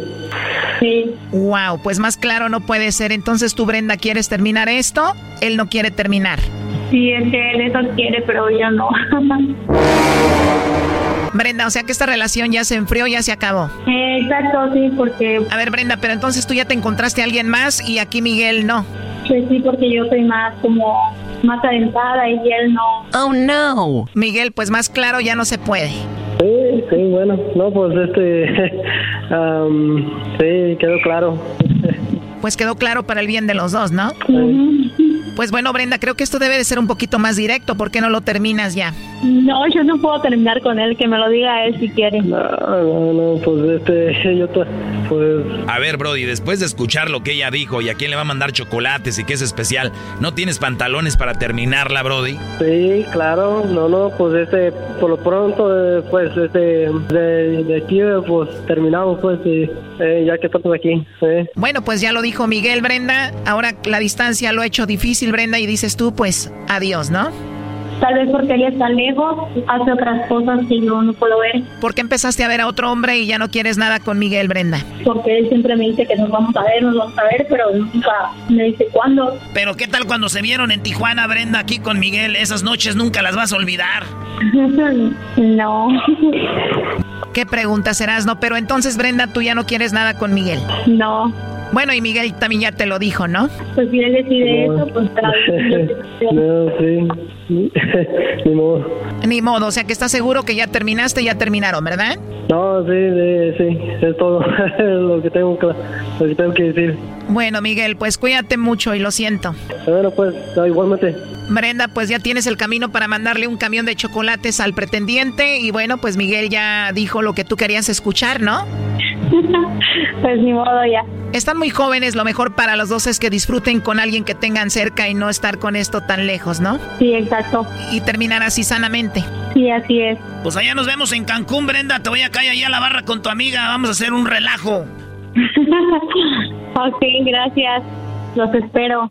Sí. Wow, pues más claro no puede ser. Entonces tú, Brenda, ¿quieres terminar esto? Él no quiere terminar. Sí, es que él eso quiere, pero yo no. Brenda, o sea que esta relación ya se enfrió, ya se acabó. Exacto, sí, porque... A ver, Brenda, pero entonces tú ya te encontraste a alguien más y aquí Miguel no. Pues sí, porque yo soy más como más adentrada y él no. Oh, no. Miguel, pues más claro ya no se puede. Sí, sí, bueno. No, pues este... am, sí, quedó claro. Pues quedó claro para el bien de los dos, ¿no? Pues bueno, Brenda, creo que esto debe de ser un poquito más directo. ¿Por qué no lo terminas ya? No, yo no puedo terminar con él, que me lo diga él si quiere. No, no, no, pues este... Yo, pues... A ver, Brody, después de escuchar lo que ella dijo y a quién le va a mandar chocolates y qué es especial, ¿no tienes pantalones para terminarla, Brody? Sí, claro, no, no, pues este, por lo pronto, eh, pues este, de, de aquí, eh, pues terminamos, pues, y, eh, ya que estamos aquí, eh. Bueno, pues ya lo dijo Miguel, Brenda. Ahora la distancia lo ha hecho difícil, Brenda, y dices tú, pues adiós, ¿no? Tal vez porque él está lejos, hace otras cosas que yo no puedo ver. ¿Por qué empezaste a ver a otro hombre y ya no quieres nada con Miguel, Brenda? Porque él siempre me dice que nos vamos a ver, nos vamos a ver, pero nunca me dice cuándo. Pero ¿qué tal cuando se vieron en Tijuana, Brenda, aquí con Miguel? Esas noches nunca las vas a olvidar. no. ¿Qué pregunta serás? No, pero entonces, Brenda, tú ya no quieres nada con Miguel. No. Bueno, y Miguel también ya te lo dijo, ¿no? Pues si él decide No. eso, pues no, sí, ni modo. Ni modo, o sea que estás seguro que ya terminaste, ya terminaron, ¿verdad? No, sí, sí, sí, es todo lo que tengo que, lo que tengo que decir. Bueno, Miguel, pues cuídate mucho y lo siento. Bueno, pues, igualmente. Brenda, pues ya tienes el camino para mandarle un camión de chocolates al pretendiente y bueno, pues Miguel ya dijo lo que tú querías escuchar, ¿no? pues ni modo ya. Están muy jóvenes, lo mejor para los dos es que disfruten con alguien que tengan cerca y no estar con esto tan lejos, ¿no? Sí, exacto. Y terminar así sanamente. Sí, así es. Pues allá nos vemos en Cancún, Brenda. Te voy a caer allá a la barra con tu amiga. Vamos a hacer un relajo. ok, gracias. Los espero.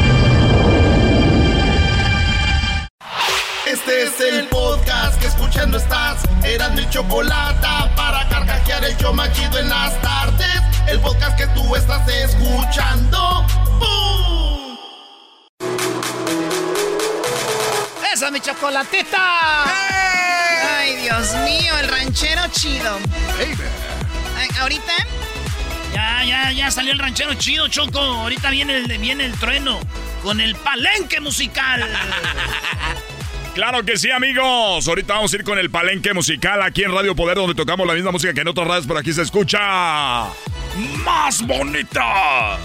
Este es el podcast que escuchando estás. Eran mi chocolate para carcajear el yo machido en las tardes. El podcast que tú estás escuchando. ¡Bum! ¡Esa es mi chocolatita! Ay, Dios mío, el ranchero chido. Ay, Ahorita Ya, ya, ya salió el ranchero chido, Choco. Ahorita viene el, viene el trueno con el palenque musical. Claro que sí, amigos. Ahorita vamos a ir con el palenque musical aquí en Radio Poder, donde tocamos la misma música que en otras radios, pero aquí se escucha más bonita.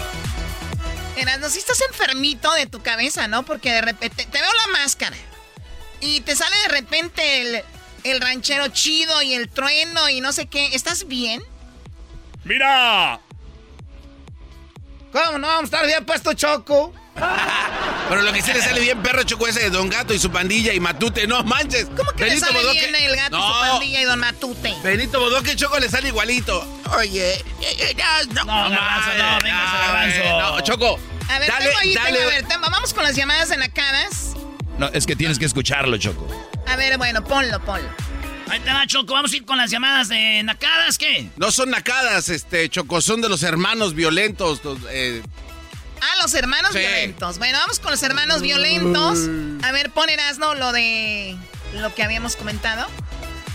Erasmo, si estás enfermito de tu cabeza, ¿no? Porque de repente te veo la máscara y te sale de repente el el ranchero chido y el trueno y no sé qué. ¿Estás bien? ¡Mira! ¿Cómo no vamos a estar bien puesto, Choco? Pero lo que sí le sale bien perro choco ese de Don Gato y su pandilla y Matute, no manches. ¿Cómo que le sale bien el gato y su pandilla y Don Matute? Benito Bodoque Choco le sale igualito. Oye, eh, eh, no, No, garbanzo, no, venga, garbanzo. No, Choco. A ver, dale, tengo ahí, dale. tengo, a ver, tengo- vamos con las llamadas enacadas. No, es que tienes que escucharlo, Choco. A ver, bueno, ponlo, ponlo. Ahí te va, Choco. Vamos a ir con las llamadas de Nacadas, ¿qué? No son nacadas, este, Choco, son de los hermanos violentos. los, eh, Ah, los hermanos Sí. violentos. Bueno, vamos con los hermanos violentos. A ver, pon Erasno lo de lo que habíamos comentado.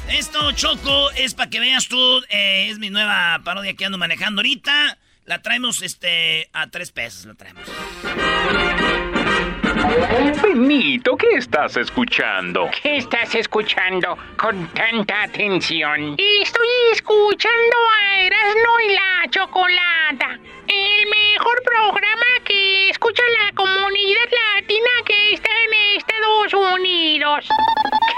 Esto, Choco, es para que veas tú. eh, es mi nueva parodia que ando manejando ahorita. La traemos este a tres pesos, la traemos. Benito, ¿qué estás escuchando? ¿Qué estás escuchando con tanta atención? Estoy escuchando a Erasmo y la Chocolata, el mejor programa que escucha la comunidad latina que está en Estados Unidos.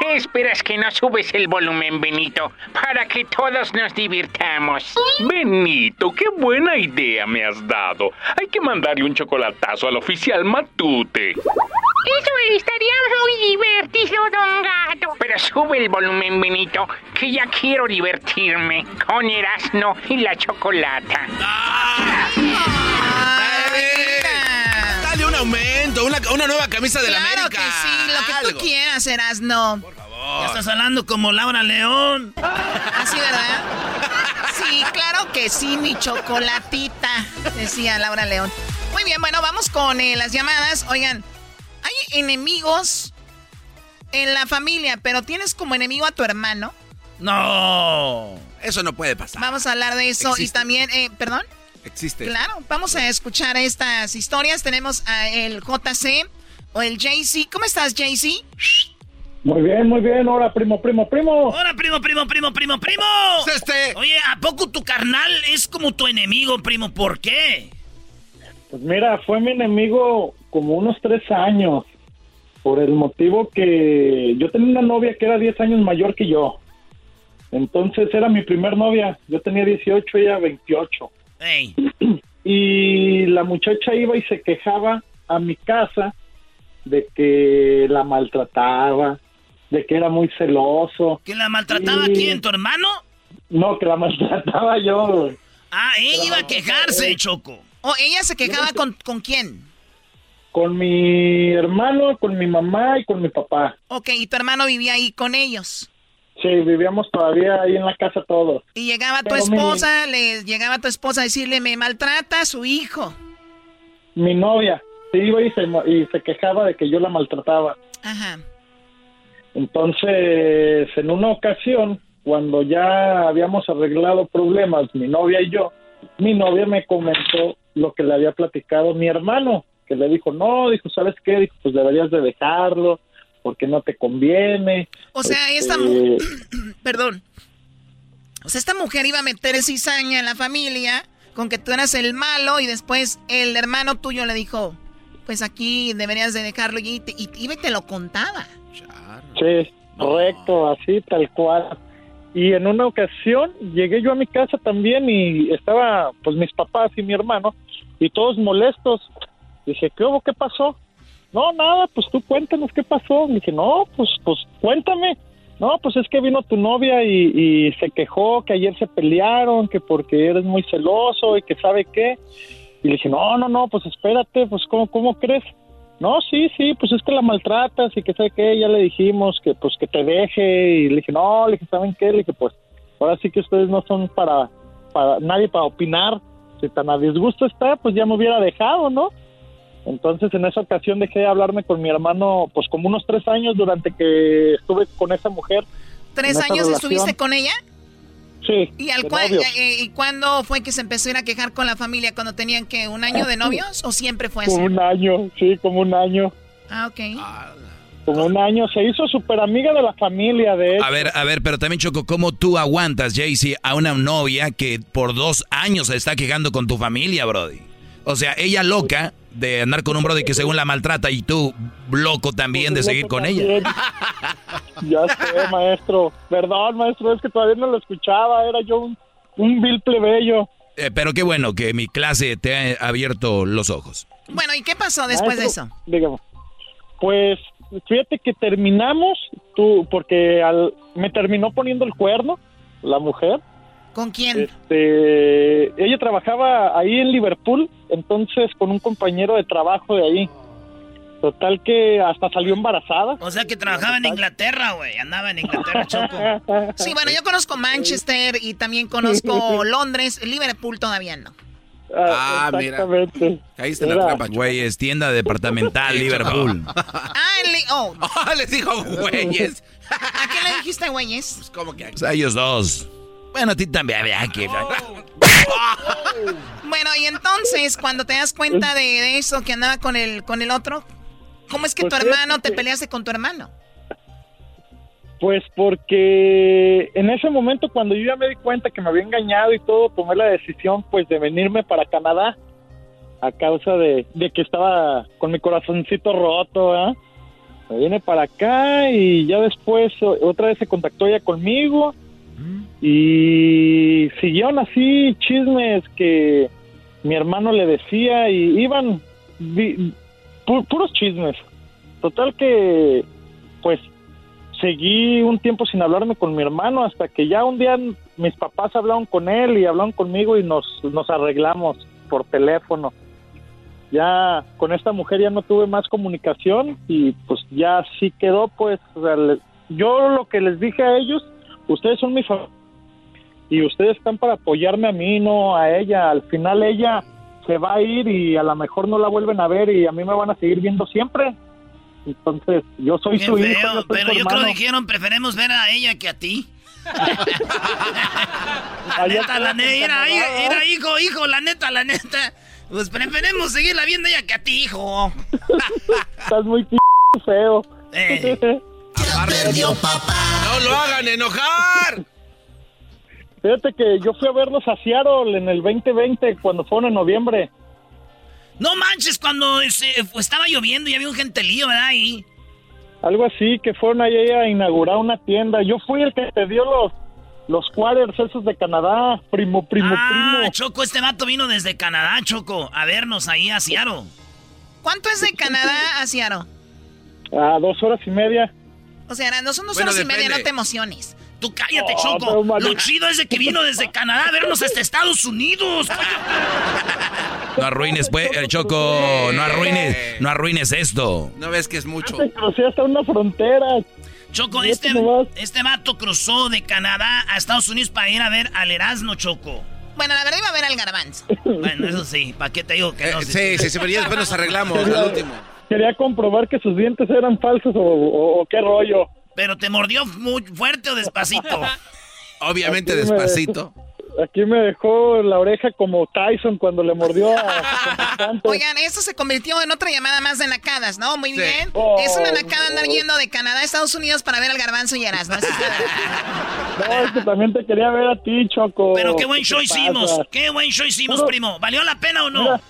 ¿Qué esperas que no subes el volumen, Benito, para que todos nos divirtamos? Benito, qué buena idea me has dado. Hay que mandarle un chocolatazo al oficial Matute. Eso estaría muy divertido, don Gato. Pero sube el volumen, Benito, que ya quiero divertirme con Erasmo y la chocolata. Dale un aumento, una, una nueva camisa de la claro América. que sí, lo que algo. tú quieras, Erasno. Ya estás hablando como Laura León. Así, ¿verdad? Sí, claro que sí, mi chocolatita, decía Laura León. Muy bien, bueno, vamos con eh, las llamadas. Oigan, hay enemigos en la familia, pero tienes como enemigo a tu hermano. No, eso no puede pasar. Vamos a hablar de eso y también, eh, perdón. Existe. Claro, vamos a escuchar estas historias. Tenemos a el JC o el JC. ¿Cómo estás, JC? Muy bien, muy bien. Ahora, primo, primo, primo. Hola, primo, primo, primo, primo, primo. Este. Oye, ¿a poco tu carnal es como tu enemigo, primo? ¿Por qué? Pues mira, fue mi enemigo como unos tres años. Por el motivo que yo tenía una novia que era 10 años mayor que yo. Entonces era mi primer novia. Yo tenía 18, ella 28. Ey. Y la muchacha iba y se quejaba a mi casa de que la maltrataba, de que era muy celoso. ¿Que la maltrataba Y- quién, tu hermano? No, que la maltrataba yo. Ah, ella iba a quejarse, Choco. ¿O ella se quejaba con, con quién? Con mi hermano, con mi mamá y con mi papá. Ok, y tu hermano vivía ahí con ellos. Sí, vivíamos todavía ahí en la casa todos. Y llegaba tu mi- esposa, le llegaba tu esposa a decirle, me maltrata a su hijo. Mi novia se iba y se, y se quejaba de que yo la maltrataba. Ajá. Entonces, en una ocasión, cuando ya habíamos arreglado problemas, mi novia y yo, mi novia me comentó lo que le había platicado mi hermano, que le dijo, no, dijo, ¿sabes qué? Dijo, pues deberías de dejarlo, porque no te conviene. O sea, esta Este, mu- Perdón. O sea, esta mujer iba a meter cizaña en la familia con que tú eras el malo y después el hermano tuyo le dijo, pues aquí deberías de dejarlo y, te, y iba y te lo contaba. Sí, correcto, así tal cual. Y en una ocasión llegué yo a mi casa también y estaba pues mis papás y mi hermano y todos molestos. Dije, ¿qué hubo? ¿Qué pasó? No, nada, pues tú cuéntanos qué pasó. dije, no, pues, pues cuéntame. No, pues es que vino tu novia y, y se quejó que ayer se pelearon, que porque eres muy celoso y que sabe qué. Y le dije, no, no, no, pues espérate, pues ¿cómo, cómo crees? No, sí, sí, pues es que la maltratas y que sabe qué, ya le dijimos que pues que te deje y le dije, no, le dije, ¿saben qué? Le dije, pues ahora sí que ustedes no son para, para nadie para opinar, si tan a disgusto está, pues ya me hubiera dejado, ¿no? Entonces en esa ocasión dejé de hablarme con mi hermano pues como unos tres años durante que estuve con esa mujer. ¿Tres años relación. estuviste con ella? Sí. ¿Y, al cual, novios. eh, ¿Y cuándo fue que se empezó a ir a quejar con la familia? ¿Cuando tenían que un año de novios? ¿O siempre fue así? Como un año, sí, como un año. Ah, ok. Como un año. Se hizo súper amiga de la familia, de hecho. A ver, a ver, pero también Choco, ¿cómo tú aguantas, Jaycee, a una novia que por dos años se está quejando con tu familia, Brody? O sea, ella loca de andar con un brody que según la maltrata y tú loco también de seguir con ella. Ya sé, maestro. Perdón, maestro, es que todavía no lo escuchaba. Era yo un, un vil plebeyo. Eh, pero qué bueno que mi clase te ha abierto los ojos. Bueno, ¿y qué pasó después de eso? Digamos, pues fíjate que terminamos, tú, porque al, me terminó poniendo el cuerno, la mujer. ¿Con quién? Este, ella trabajaba ahí en Liverpool, entonces con un compañero de trabajo de ahí. Total que hasta salió embarazada. O sea que trabajaba en Inglaterra, güey. Andaba en Inglaterra, Choco. Sí, bueno, yo conozco Manchester y también conozco Londres. Liverpool todavía no. Ah, mira. Exactamente. Caíste en la trampa. Güey, es tienda departamental, Liverpool. Ah, en Li- oh. les dijo güeyes. ¿A qué le dijiste güeyes? Pues, ¿Cómo que? O sea, ellos dos. Bueno, a ti también. vea que- Bueno, y entonces, cuando te das cuenta de, de eso que andaba con el, con el otro, ¿cómo es que Pues tu hermano te peleaste con tu hermano? Pues porque en ese momento cuando yo ya me di cuenta que me había engañado y todo, tomé la decisión pues de venirme para Canadá a causa de, de que estaba con mi corazoncito roto, ¿verdad? Me vine para acá y ya después otra vez se contactó ella conmigo y siguieron así chismes que mi hermano le decía y iban pu- puros chismes. Total que pues seguí un tiempo sin hablarme con mi hermano hasta que ya un día mis papás hablaron con él y hablaron conmigo y nos, nos arreglamos por teléfono. Ya con esta mujer ya no tuve más comunicación y pues ya así quedó pues yo lo que les dije a ellos, ustedes son mi familia y ustedes están para apoyarme a mí, no a ella. Al final ella se va a ir y a lo mejor no la vuelven a ver y a mí me van a seguir viendo siempre. Entonces, yo soy Qué su hijo. feo, yo soy pero su yo creo que dijeron, preferemos ver a ella que a ti. la neta, la neta, era, hijo, hijo, la neta, la neta. Pues preferemos seguirla viendo a ella que a ti, hijo. Estás muy p feo. Eh. No lo hagan enojar. Fíjate que yo fui a verlos a Seattle en el 2020 cuando fueron en noviembre. No manches, cuando se- estaba lloviendo y había un gentelío, ¿verdad? Ahí. Algo así, que fueron ahí a inaugurar una tienda. Yo fui el que te dio los, los quarters esos de Canadá. Primo, primo, Ah, primo. Choco, este vato vino desde Canadá, Choco, a vernos ahí a Seattle. ¿Cuánto es de Canadá a Seattle? A dos horas y media. O sea, no son dos Bueno, horas y media, no te emociones. Tú cállate, Oh, Choco. Lo chido es de que vino desde Canadá a vernos hasta Estados Unidos. No arruines, pues, el Choco. No arruines, no arruines esto. No ves que es mucho. Crucé hasta una frontera. Choco, este, nomás. este vato cruzó de Canadá a Estados Unidos para ir a ver al Erasmo, Choco. Bueno, la verdad iba a ver al garbanzo. Bueno, eso sí, ¿para qué te digo que no? Eh, sí, sí, sí, pero ya después nos arreglamos al último. Quería comprobar que sus dientes eran falsos o, o- o qué rollo. Pero te mordió muy fuerte o despacito. Obviamente Aquí me- despacito. Aquí me dejó la oreja como Tyson cuando le mordió a... Oigan, esto se convirtió en otra llamada más de nacadas, ¿no? Muy bien. Oh, es una nacada andar yendo de Canadá a Estados Unidos para ver al garbanzo y Erasmo. Eso. No, es que también te quería ver a ti, Choco. Pero qué buen show hicimos. pasa? Qué buen show hicimos, primo. ¿Valió la pena o no? Mira.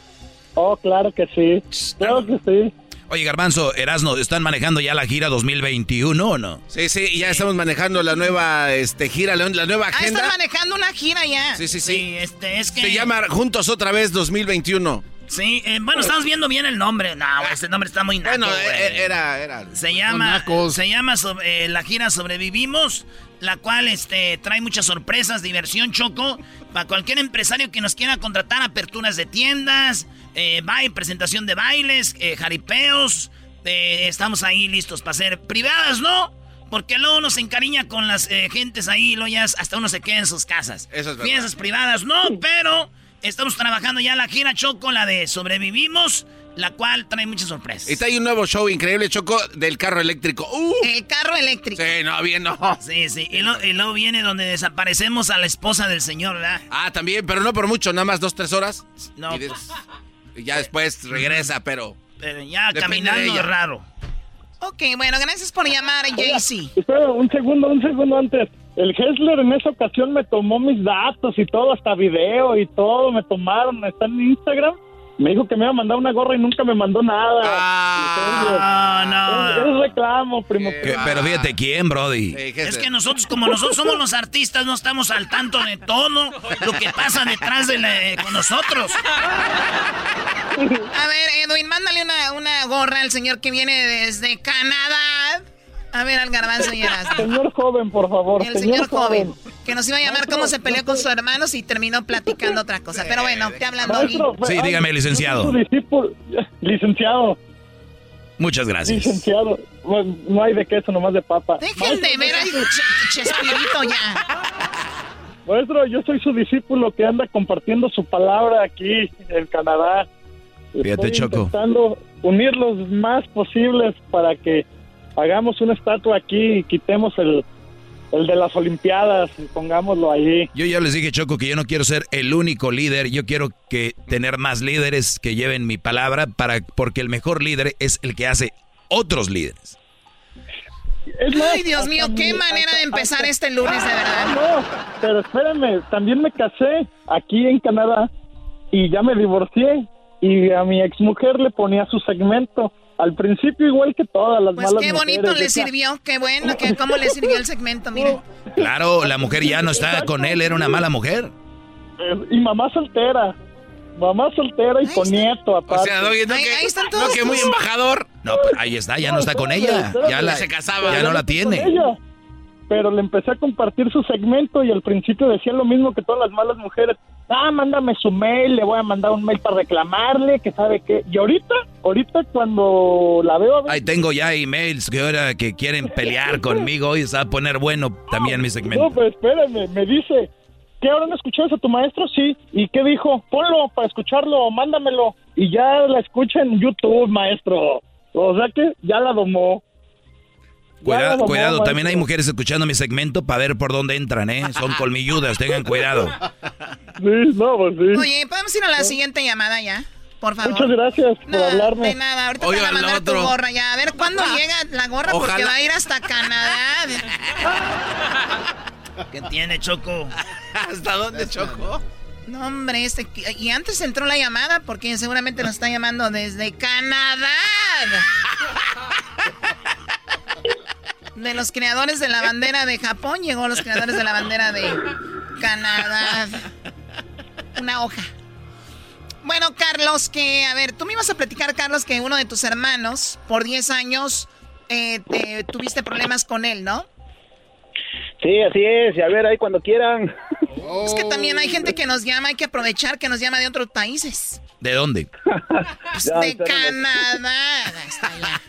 Oh, claro que sí. Claro que sí. Oye, Garbanzo, Erasno, ¿están manejando ya la gira 2021 o no? Sí, sí, ya estamos manejando la nueva este, gira, la la nueva Ah, agenda. están manejando una gira ya. Sí, sí, sí. este, es que... Se llama Juntos otra vez 2021. Sí, eh, bueno, estamos viendo bien el nombre. No, este nombre está muy naco, Bueno, güey. e- era, era. Se llama, se llama sobre- eh, la gira Sobrevivimos, la cual este, trae muchas sorpresas, diversión, choco, para cualquier empresario que nos quiera contratar, aperturas de tiendas, eh, baile, presentación de bailes, eh, jaripeos, estamos ahí listos para hacer privadas, ¿no? Porque luego uno se encariña con las gentes ahí luego ya hasta uno se queda en sus casas. Eso es verdad. Privadas, no, pero estamos trabajando ya la gira Choco, la de Sobrevivimos, la cual trae muchas sorpresas. Y hay un nuevo show increíble, Choco, del carro eléctrico. ¡Uh! El carro eléctrico. Sí, no, bien, no. Sí, sí. Y, lo- y luego viene donde desaparecemos a la esposa del señor, ¿verdad? Ah, también, pero no por mucho, nada más dos, tres horas. No, Y, y ya después regresa, pero... pero ya Depende de caminando raro. Ok, bueno, gracias por llamar. Espera, un segundo, un segundo antes. El Hessler en esa ocasión me tomó mis datos y todo, hasta video y todo, me tomaron. ¿Está en Instagram? Me dijo que me iba a mandar una gorra y nunca me mandó nada. Ah, no. Es reclamo, primo. Que- pero fíjate quién, Brody. Es que nosotros, como nosotros somos los artistas, no estamos al tanto de todo lo que pasa detrás de la- con nosotros. A ver, Edwin, mándale una, una gorra al señor que viene desde Canadá. A ver, al garbanzo y Erasmo. Señor joven, por favor. El señor joven, que nos iba a llamar cómo se peleó con sus hermanos y terminó platicando otra cosa. Pero bueno, te hablan, Doggy. Maestro, Sí, ay, dígame, licenciado. yo soy su discípulo. Licenciado, Muchas gracias. licenciado. Bueno, No hay de queso, nomás de papa. Dejen de ver al Ch- Chespirito ya. Maestro, yo soy su discípulo que anda compartiendo su palabra aquí en Canadá. Fíjate, Estoy Choco. intentando unir los más posibles para que hagamos una estatua aquí y quitemos el, el de las Olimpiadas y pongámoslo ahí. Yo ya les dije, Choco, que yo no quiero ser el único líder. Yo quiero que tener más líderes que lleven mi palabra para porque el mejor líder es el que hace otros líderes. Más, Ay, Dios mío, qué mi- manera de empezar hasta- este lunes, de verdad. No, pero espérenme, también me casé aquí en Canadá y ya me divorcié y a mi exmujer le ponía su segmento. Al principio igual que todas las Pues malas qué bonito mujeres, le sirvió, qué bueno, que cómo le sirvió el segmento, miren. Claro, la mujer ya no está con él, era una mala mujer. eh, Y mamá soltera, mamá soltera y con nieto aparte. Ahí, ahí están todos. tus- embajador. No, pues ahí está, ya no está con ella. Ya la, Se casaba. ya no la con tiene. Pero le empecé a compartir su segmento y al principio decía lo mismo que todas las malas mujeres. Ah, mándame su mail, le voy a mandar un mail para reclamarle, que sabe qué. Y ahorita, ahorita cuando la veo a Ahí tengo ya emails que ahora que quieren pelear conmigo. Hoy se va a poner bueno también mi no, segmento. pues espérame, me dice, ¿qué ahora no escuchas a tu maestro? Sí. ¿Y qué dijo? Ponlo para escucharlo, mándamelo. Y ya la escucha en YouTube, maestro. O sea que ya la domó. Cuidado, cuidado, también hay mujeres escuchando mi segmento para ver por dónde entran, ¿eh? Son colmilludas, tengan cuidado. Sí, no, pues sí. Oye, ¿podemos ir a la siguiente llamada ya? Por favor. Muchas gracias por No, hablarme. de nada, ahorita Oye, te van a mandar tu gorra ya. A ver cuándo llega la gorra porque Ojalá. va a ir hasta Canadá. ¿Qué tiene, Choco? ¿Hasta dónde, Choco? No, hombre, este... Y antes entró la llamada porque seguramente nos está llamando desde Canadá. De los creadores de la bandera de Japón llegó los creadores de la bandera de Canadá. Una hoja. Bueno, Carlos, que, a ver, tú me ibas a platicar, Carlos, que uno de tus hermanos, por 10 años, eh, te- tuviste problemas con él, ¿no? Sí, así es. Y a ver, ahí cuando quieran. Es que también hay gente que nos llama, hay que aprovechar que nos llama de otros países. ¿De dónde? Pues Ya, de. Canadá. Ahí está ya.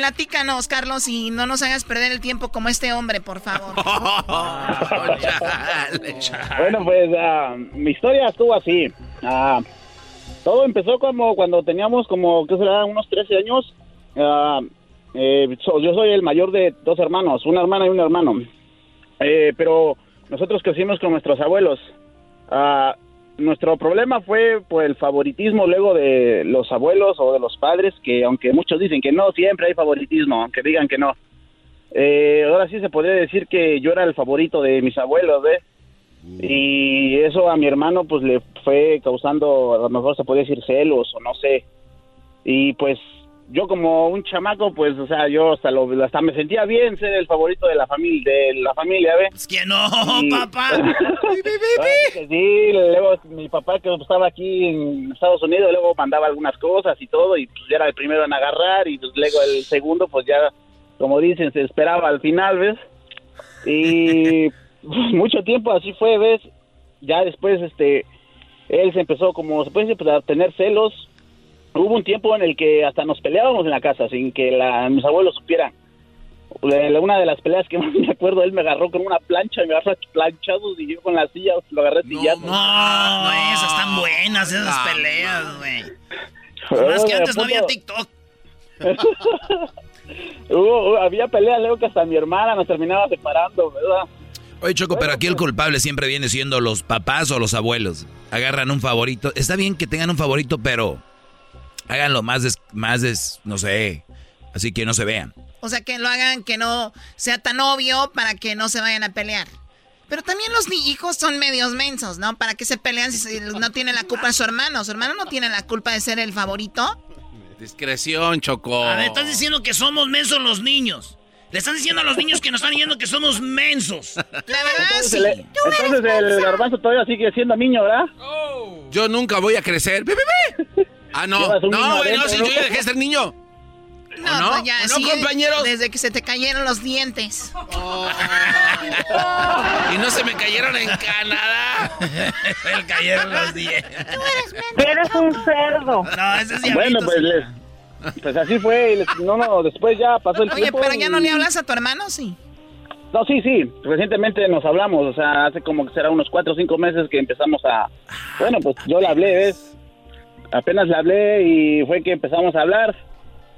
Platícanos, Carlos, y no nos hagas perder el tiempo como este hombre, por favor. Bueno, pues ah, mi historia estuvo así. Ah, todo empezó como cuando teníamos como, ¿qué será? Unos 13 años. Ah, eh, so- yo soy el mayor de dos hermanos, una hermana y un hermano. Eh, pero nosotros crecimos con nuestros abuelos. Nuestro problema fue pues, el favoritismo luego de los abuelos o de los padres, que aunque muchos dicen que no, siempre hay favoritismo, aunque digan que no. Eh, ahora sí se podría decir que yo era el favorito de mis abuelos, ¿ves? Y eso a mi hermano pues le fue causando, a lo mejor se podría decir celos o no sé. Y pues yo como un chamaco, pues, o sea, yo hasta, lo, hasta me sentía bien ser el favorito de la familia, de la familia, ¿ves? Es que no, Y- papá. Sí, luego mi papá que estaba aquí en Estados Unidos, luego mandaba algunas cosas y todo, y pues ya era el primero en agarrar, y pues luego el segundo, pues ya, como dicen, se esperaba al final, ¿ves? Y pues, mucho tiempo así fue, ¿ves? Ya después, este, él se empezó, como se puede decir, pues, a tener celos. Hubo un tiempo en el que hasta nos peleábamos en la casa sin que la, mis abuelos supieran. Una de las peleas que más me acuerdo, él me agarró con una plancha, me agarró a planchados y yo con la silla lo agarré sillando. No, esas están buenas, esas Ah, peleas, güey. Más que antes no había punto- TikTok. Hubo- hubo- había peleas luego que hasta mi hermana nos terminaba separando, ¿verdad? Oye, Choco, pero aquí el culpable siempre viene siendo los papás o los abuelos. Agarran un favorito. Está bien que tengan un favorito, pero háganlo más, des- más des- no sé, así que no se vean. O sea, que lo hagan que no sea tan obvio para que no se vayan a pelear. Pero también los hijos son medios mensos, ¿no? ¿Para qué se pelean si no tiene la culpa su hermano? ¿Su hermano no tiene la culpa de ser el favorito? Discreción, Choco. A ver, estás diciendo que somos mensos los niños. Le están diciendo a los niños que nos están diciendo que somos mensos. La verdad, Entonces, sí. el, entonces el garbanzo todavía sigue siendo niño, ¿verdad? Yo nunca voy a crecer. Ah, no. No, güey, no, si yo ya dejé de ser niño. No, no? pues ya, ¿O no, sí, compañeros? Desde que se te cayeron los dientes. Y no se me cayeron en Canadá. Le cayeron los dientes. Eres un cerdo. No, ese es Bueno, diablito, pues, sí. les- pues así fue. les- no, no, después ya pasó el Oye, tiempo. pero ya no le hablas a tu hermano, sí. No, sí, sí. Recientemente nos hablamos. O sea, hace como que será unos cuatro o cinco meses que empezamos a. Bueno, pues yo le hablé, ¿ves? Apenas le hablé y fue que empezamos a hablar.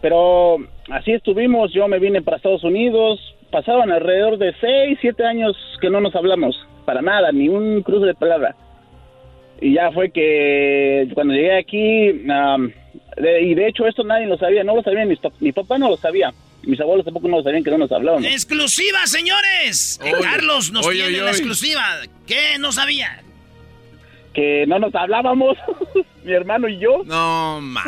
Pero así estuvimos. Yo me vine para Estados Unidos. Pasaron alrededor de seis, siete años que no nos hablamos. Para nada, ni un cruce de palabra. Y ya fue que cuando llegué aquí, am, de- y de hecho esto nadie lo sabía, no lo sabía, mi, pap- mi papá no lo sabía, mis abuelos tampoco no lo sabían que no nos hablábamos. ¡Exclusiva, señores! Oye, Carlos nos oye, tiene oye, la oye. exclusiva. ¿Qué? No sabía. Que no nos hablábamos, mi hermano y yo. No, ma.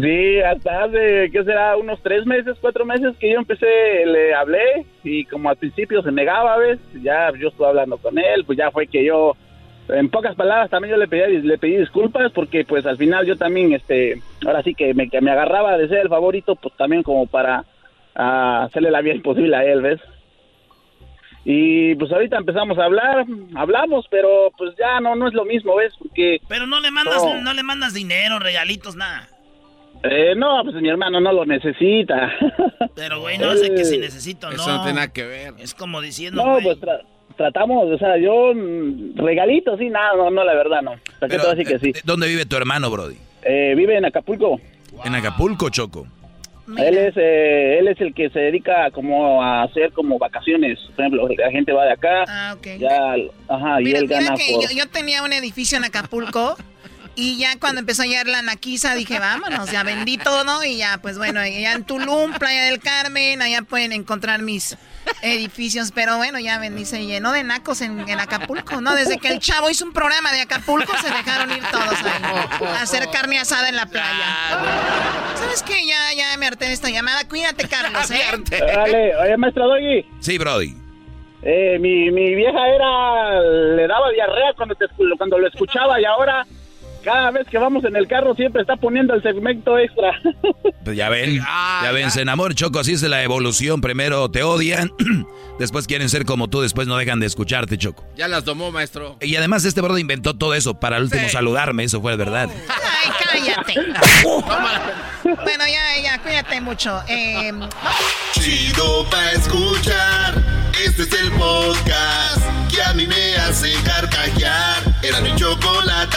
Sí, hasta hace, ¿qué será? Unos tres meses, cuatro meses que yo empecé, le hablé y como al principio se negaba, ¿ves? Ya yo estuve hablando con él, pues ya fue que yo, en pocas palabras también yo le pedí, le pedí disculpas porque pues al final yo también, este, ahora sí que me, que me agarraba de ser el favorito, pues también como para ah, hacerle la vida imposible a él, ¿ves? Y pues ahorita empezamos a hablar, hablamos, pero pues ya no, no es lo mismo, ¿ves? Porque... Pero no le mandas, No. no le mandas dinero, regalitos, nada. Eh, no, pues mi hermano no lo necesita. Pero, güey, no sé que si necesito, Eso no tiene nada que ver. Es como diciendo, No, güey. pues tra- tratamos, o sea, yo mm, regalito, sí, nada, no, no, la verdad no. ¿Para qué te voy a decir que sí? ¿Dónde vive tu hermano, Brody? Eh, vive en Acapulco. En Acapulco, Choco. Él es, eh, él es el que se dedica como a hacer como vacaciones. Por ejemplo, la gente va de acá, Ah, ok. ya, ajá, y Mira, él mira gana que por... yo, yo tenía un edificio en Acapulco y ya cuando empezó a llegar la naquiza dije, vámonos, ya vendí todo y ya, pues bueno, ya en Tulum, Playa del Carmen, allá pueden encontrar mis edificios, pero bueno, ya vendí, se llenó de nacos en, en Acapulco, ¿no? Desde que el chavo hizo un programa de Acapulco se dejaron ir todos ahí a hacer carne asada en la playa. ¿Sabes qué? Ya, ya me harté de esta llamada. Cuídate, Carlos, ¿eh? Dale, oye, maestro Doggy. Sí, Brody. Eh, mi, mi vieja era, le daba diarrea cuando, te, cuando lo escuchaba y ahora cada vez que vamos en el carro siempre está poniendo el segmento extra. Pues ya ven, ya ven, se enamoran, Choco, así es la evolución. Primero te odian, después quieren ser como tú, después no dejan de escucharte, Choco. Ya las tomó, maestro. Y además este Brody inventó todo eso para el último saludarme, eso fue verdad. Ay, cállate. bueno, ya, ya, cuídate mucho. Eh, Chido pa' escuchar. Este es el podcast que a mí me hace carcajear. Era mi chocolate.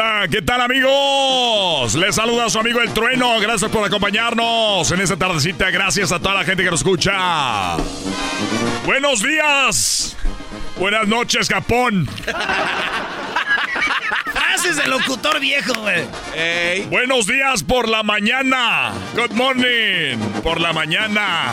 Hola, ¿qué tal amigos? Les saluda su amigo El Trueno. Gracias por acompañarnos en esta tardecita. Gracias a toda la gente que nos escucha. Buenos días. Buenas noches, Japón. Frases de locutor viejo, güey. Buenos días por la mañana. Good morning. Por la mañana.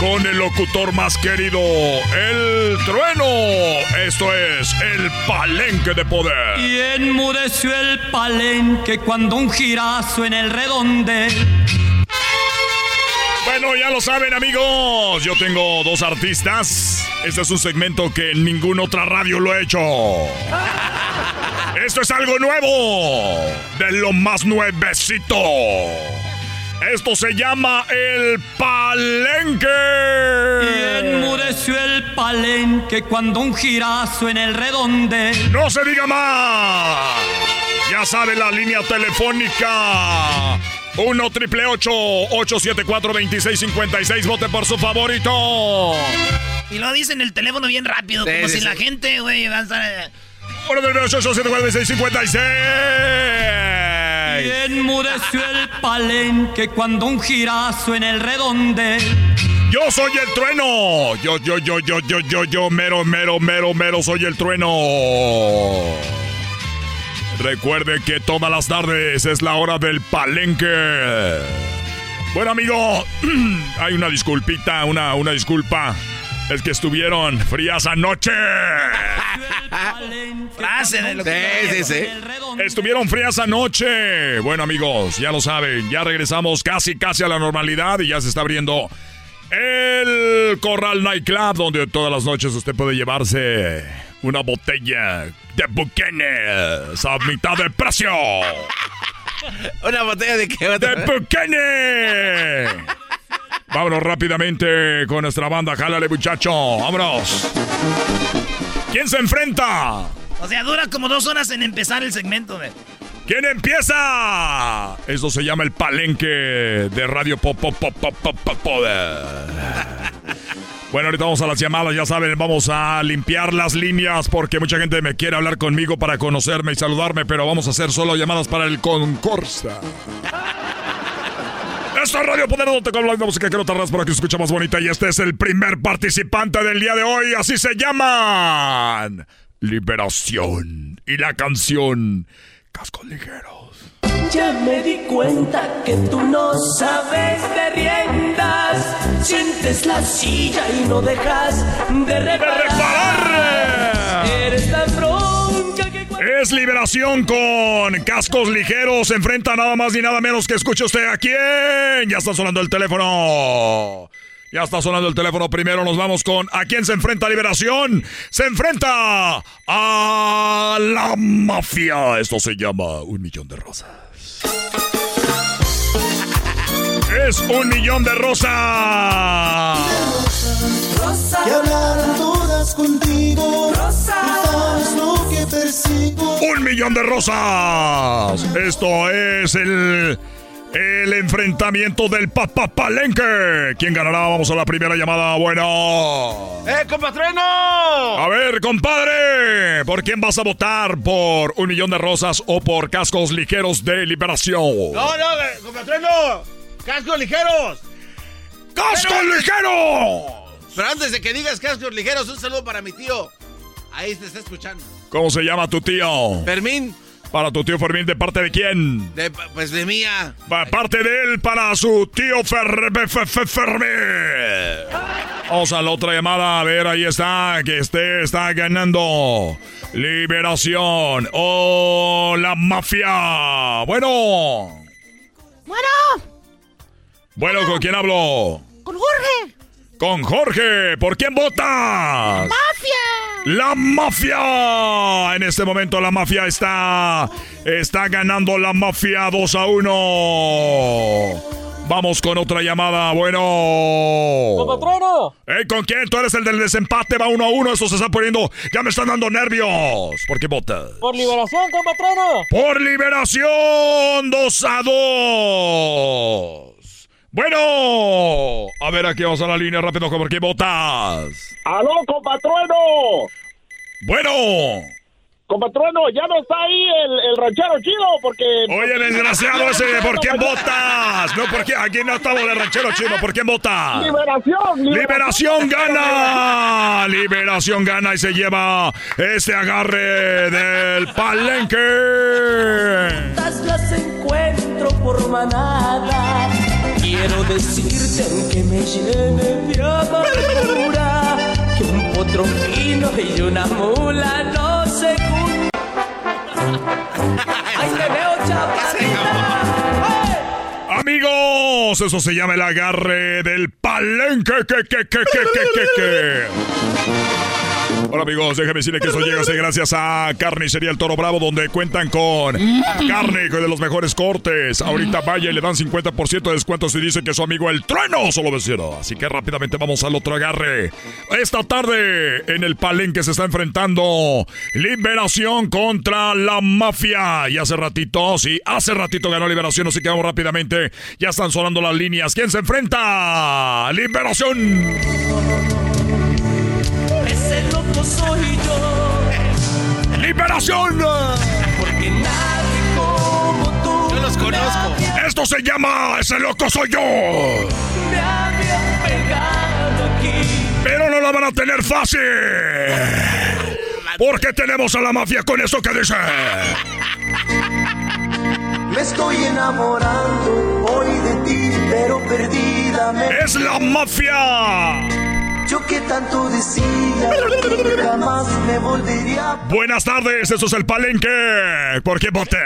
con el locutor más querido, el trueno. Esto es el palenque de poder. Y enmudeció el palenque cuando un girazo en el redonde. Bueno, ya lo saben amigos, yo tengo dos artistas. Este es un segmento que ninguna otra radio lo ha hecho. Esto es algo nuevo, de lo más nuevecito. Esto se llama el palenque. Y enmudeció el palenque cuando un girazo en el redonde. No se diga más. Ya sabe la línea telefónica. 1 triple 874 2656 Vote por su favorito. Y lo dicen el teléfono bien rápido, Sí, como sí, si la gente, güey, va a estar. Eh, 1 triple 874 2656 Y enmudeció el palenque cuando un girazo en el redonde. Yo soy el trueno. Yo, yo, yo, yo, yo, yo, yo, mero, mero, mero, mero, soy el trueno. Recuerde que todas las tardes es la hora del palenque. Bueno, amigo, hay una disculpita, una, una disculpa. Es que estuvieron frías anoche. Frase de lo que. Estuvieron frías anoche. Bueno, amigos, ya lo saben. Ya regresamos casi, casi a la normalidad y ya se está abriendo el Corral Nightclub, donde todas las noches usted puede llevarse una botella de Buchanan a mitad de precio. ¿Una botella de qué? ¡De Buchanan! Vámonos rápidamente con nuestra banda. Jálale, muchacho. Vámonos. ¿Quién se enfrenta? O sea, dura como dos horas en empezar el segmento. ¿Quién empieza? Eso se llama el palenque de Radio Pop Pop Pop Pop Pop Pop Poder. Bueno, ahorita vamos a las llamadas, ya saben, vamos a limpiar las líneas porque mucha gente me quiere hablar conmigo para conocerme y saludarme, pero vamos a hacer solo llamadas para el concurso. Esto es Radio Poder, donde te habla de música que no tardas para que se escuche más bonita y este es el primer participante del día de hoy, así se llaman. Liberación. Y la canción Cascos Ligeros. Ya me di cuenta que tú no sabes de riendas. Sientes la silla y no dejas de reparar. Bronca que Es liberación con cascos ligeros. Se enfrenta nada más ni nada menos que escuche usted a quién. Ya está sonando el teléfono. Ya está sonando el teléfono. Primero nos vamos con ¿a quién se enfrenta Liberación? Se enfrenta a la mafia. Esto se llama un millón de rosas. Es un millón de rosas. que hablaron todas contigo. Un millón de rosas. Esto es el. El enfrentamiento del Papa Palenque. ¿Quién ganará? Vamos a la primera llamada. Bueno. ¡Eh, compatreno! A ver, compadre. ¿Por quién vas a votar? ¿Por un millón de rosas o por cascos ligeros de liberación? No, no, eh, compatreno. ¡Cascos ligeros! ¡Cascos Pero- ligeros! Pero antes de que digas cascos ligeros, un saludo para mi tío. Ahí te está escuchando. ¿Cómo se llama tu tío? Fermín. Para tu tío Fermín, ¿de parte de quién? De, pues de mía. Pa- Parte de él para su tío Fer- Fe- Fe- Fermín. Vamos a la otra llamada. A ver, ahí está. Que este está ganando. Liberación. O la mafia. Bueno. Bueno, Bueno, ¿con quién hablo? con Jorge. Con Jorge. ¿Por quién votas? ¡Mafia! La mafia. En este momento la mafia está está ganando la mafia 2 a 1. Vamos con otra llamada. Bueno. ¡Patrono! Ey, ¿Con quién? Tú eres el del desempate. Va 1 a 1. Esto se está poniendo. Ya me están dando nervios. ¿Por qué votas? Por liberación, compatrono. Por liberación 2 a 2. Bueno. A ver, aquí vamos a la línea rápido. ¿Por qué votas? ¡Aló, compatrueno! Bueno. Compatrueno, ya no está ahí el, el ranchero chido porque... Oye, desgraciado ese, ¿por quién votas? No, ¿por qué? Aquí no estamos de ranchero chino, ¿por quién votas? Liberación, Liberación gana, Liberación gana y se lleva este agarre del palenque. Las encuentro por manada. Quiero decirte que me llene de amargura que un otro vino y una mula no se Ahí te veo, Amigos, eso se llama el agarre del palenque. Que, que, que, que, que, Hola amigos, déjame decirle que esto llega gracias a Carnicería El Toro Bravo, donde cuentan con carne de los mejores cortes. Ahorita vaya y le dan 50% de descuento si dice que su amigo El Trueno solo vecino. Así que rápidamente vamos al otro agarre. Esta tarde en el palenque se está enfrentando Liberación contra la mafia. Y hace ratito, sí, hace ratito ganó Liberación, así que vamos rápidamente. Ya están sonando las líneas. ¿Quién se enfrenta? Liberación soy yo. ¡Liberación! Porque nadie como tú. Yo los conozco. Esto se llama Ese loco soy yo. Me había pegado aquí. Pero no la van a tener fácil. Porque tenemos a la mafia con eso que dice. Me estoy enamorando hoy de ti, pero perdida ¡Es la mafia! Yo que tanto decía jamás me volvería. Buenas tardes, eso es el palenque. ¿Por qué voté?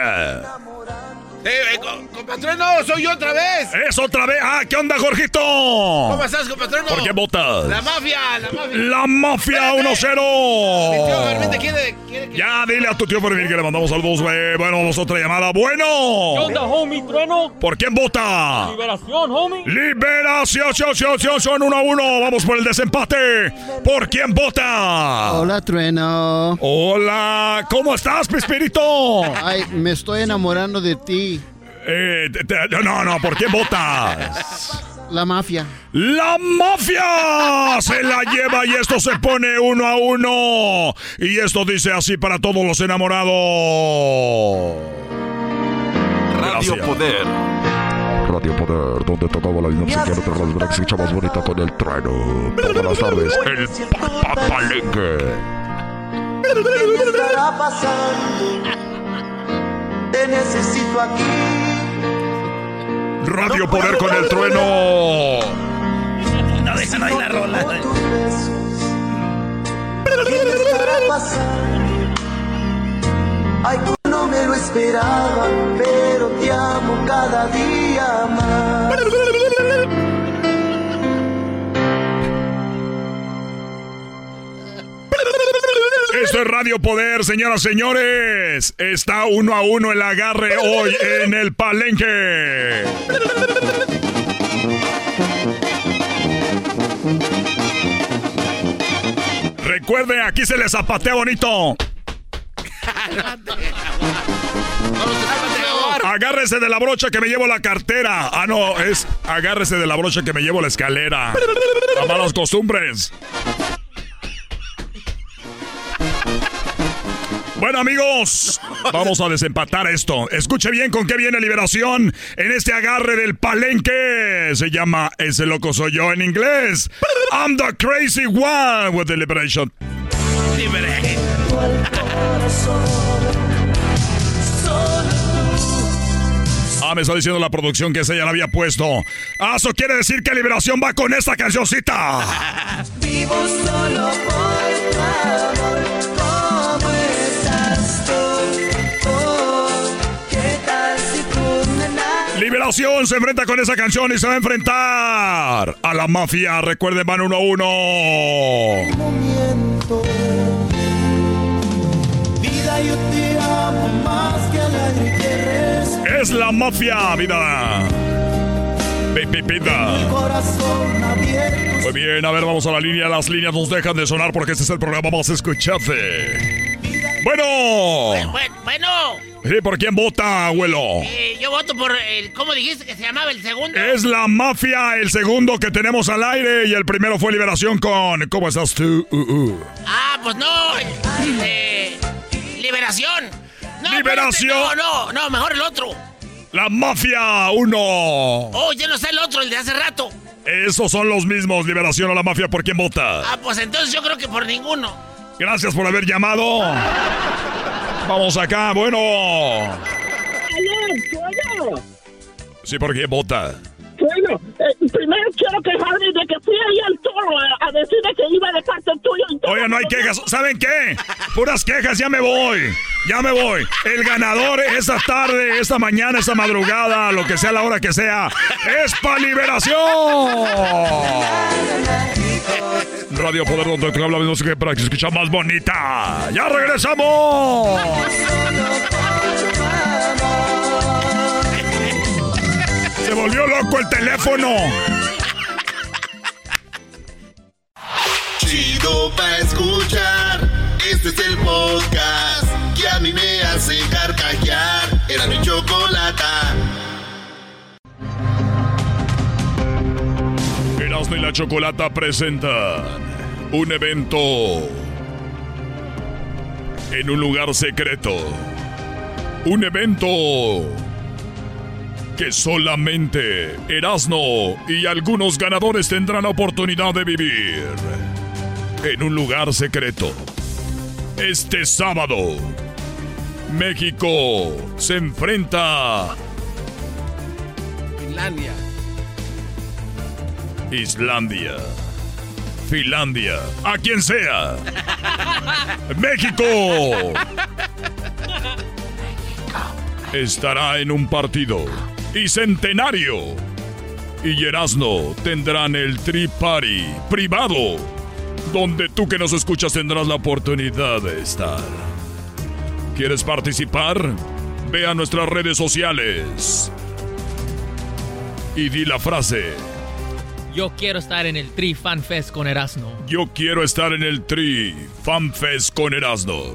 Eh, compatrón, soy yo otra vez. Es otra vez. Ah, ¿qué onda, Jorgito? ¿Cómo estás, compatrón? ¿Por qué votas? La mafia, la mafia. La mafia 1-0. Mi tío Fermín te quiere, quiere que... Ya, dile a tu tío Fermín que le mandamos saludos, güey. Bueno, vamos a otra llamada. Bueno. ¿Qué onda, homie, trueno? ¿Por quién vota? Liberación, homie. Liberación, son 1 a 1. Vamos por el desempate. ¿Por quién vota? Hola, trueno. Hola. ¿Cómo estás, Pespirito? Ay, me estoy enamorando de ti. Eh, no, no, ¿por quién votas? La mafia. ¡La mafia! Se la lleva y esto se pone uno a uno. Y esto dice así para todos los enamorados. Radio Poder. Radio Poder, donde tocaba la dinámica de las Draxicha más bonita con el trueno. Buenas tardes, el papalenque. ¿Qué estará pasando? te necesito aquí. Radio Poder con el trueno. No dejan ahí la rola. Ay, no me lo esperaba, pero te amo cada día más. Esto es Radio Poder, señoras y señores. Está uno a uno el agarre hoy en el palenque. Recuerde, aquí se les zapatea bonito. Agárrese de la brocha que me llevo la cartera. Ah, no, es agárrese de la brocha que me llevo la escalera. A malas costumbres. Bueno amigos, vamos a desempatar esto. Escuche bien con qué viene Liberación en este agarre del palenque. Se llama Ese loco soy yo en inglés. I'm the crazy one with the Liberation. Ah, me está diciendo la producción que esa ya la había puesto. Ah, eso quiere decir que Liberación va con esta cancioncita. Vivo solo por Liberación se enfrenta con esa canción y se va a enfrentar a la mafia. Recuerden, van uno a uno. Es la mafia, vida. Muy bien, a ver, vamos a la línea. Las líneas nos dejan de sonar porque este es el programa más escuchado. Bueno. Bueno. Sí, ¿por quién vota, abuelo? Eh, yo voto por el. ¿Cómo dijiste que se llamaba el segundo? Es la mafia, el segundo que tenemos al aire. Y el primero fue Liberación con. ¿Cómo estás tú? Uh, uh. Ah, pues no. Eh, liberación. liberación. no, no, no, mejor el otro. La mafia, uno. Oh, ya no está el otro, el de hace rato. Esos son los mismos, Liberación o la mafia, ¿por quién vota? Ah, pues entonces yo creo que por ninguno. Gracias por haber llamado. Vamos acá, bueno. Aló, Sí, ¿por qué vota? Bueno, eh, primero quiero quejarme de que fui ahí al toro a, a decirle que iba de parte tuyo. Oye, no hay quejas. ¿Saben qué? Puras quejas, ya me voy. Ya me voy. El ganador esta tarde, esta mañana, esta madrugada, lo que sea la hora que sea, es para liberación. Radio Poder donde te habla de qué para que se escucha más bonita. ¡Ya regresamos! Se volvió loco el teléfono. Chido pa' escuchar. Este es el podcast que a mí me hace carcajear. Era mi chocolata. Erasmo y la Chocolata presentan un evento en un lugar secreto. Un evento que solamente Erasmo y algunos ganadores tendrán oportunidad de vivir. En un lugar secreto. Este sábado, México se enfrenta Finlandia. Islandia, Finlandia, a quien sea. México estará en un partido y centenario. Y Erasno tendrán el Tri Party privado, donde tú que nos escuchas tendrás la oportunidad de estar. ¿Quieres participar? Ve a nuestras redes sociales y di la frase. Yo quiero estar en el Tri Fan Fest con Erasmo. Yo quiero estar en el Tri Fan Fest con Erasmo.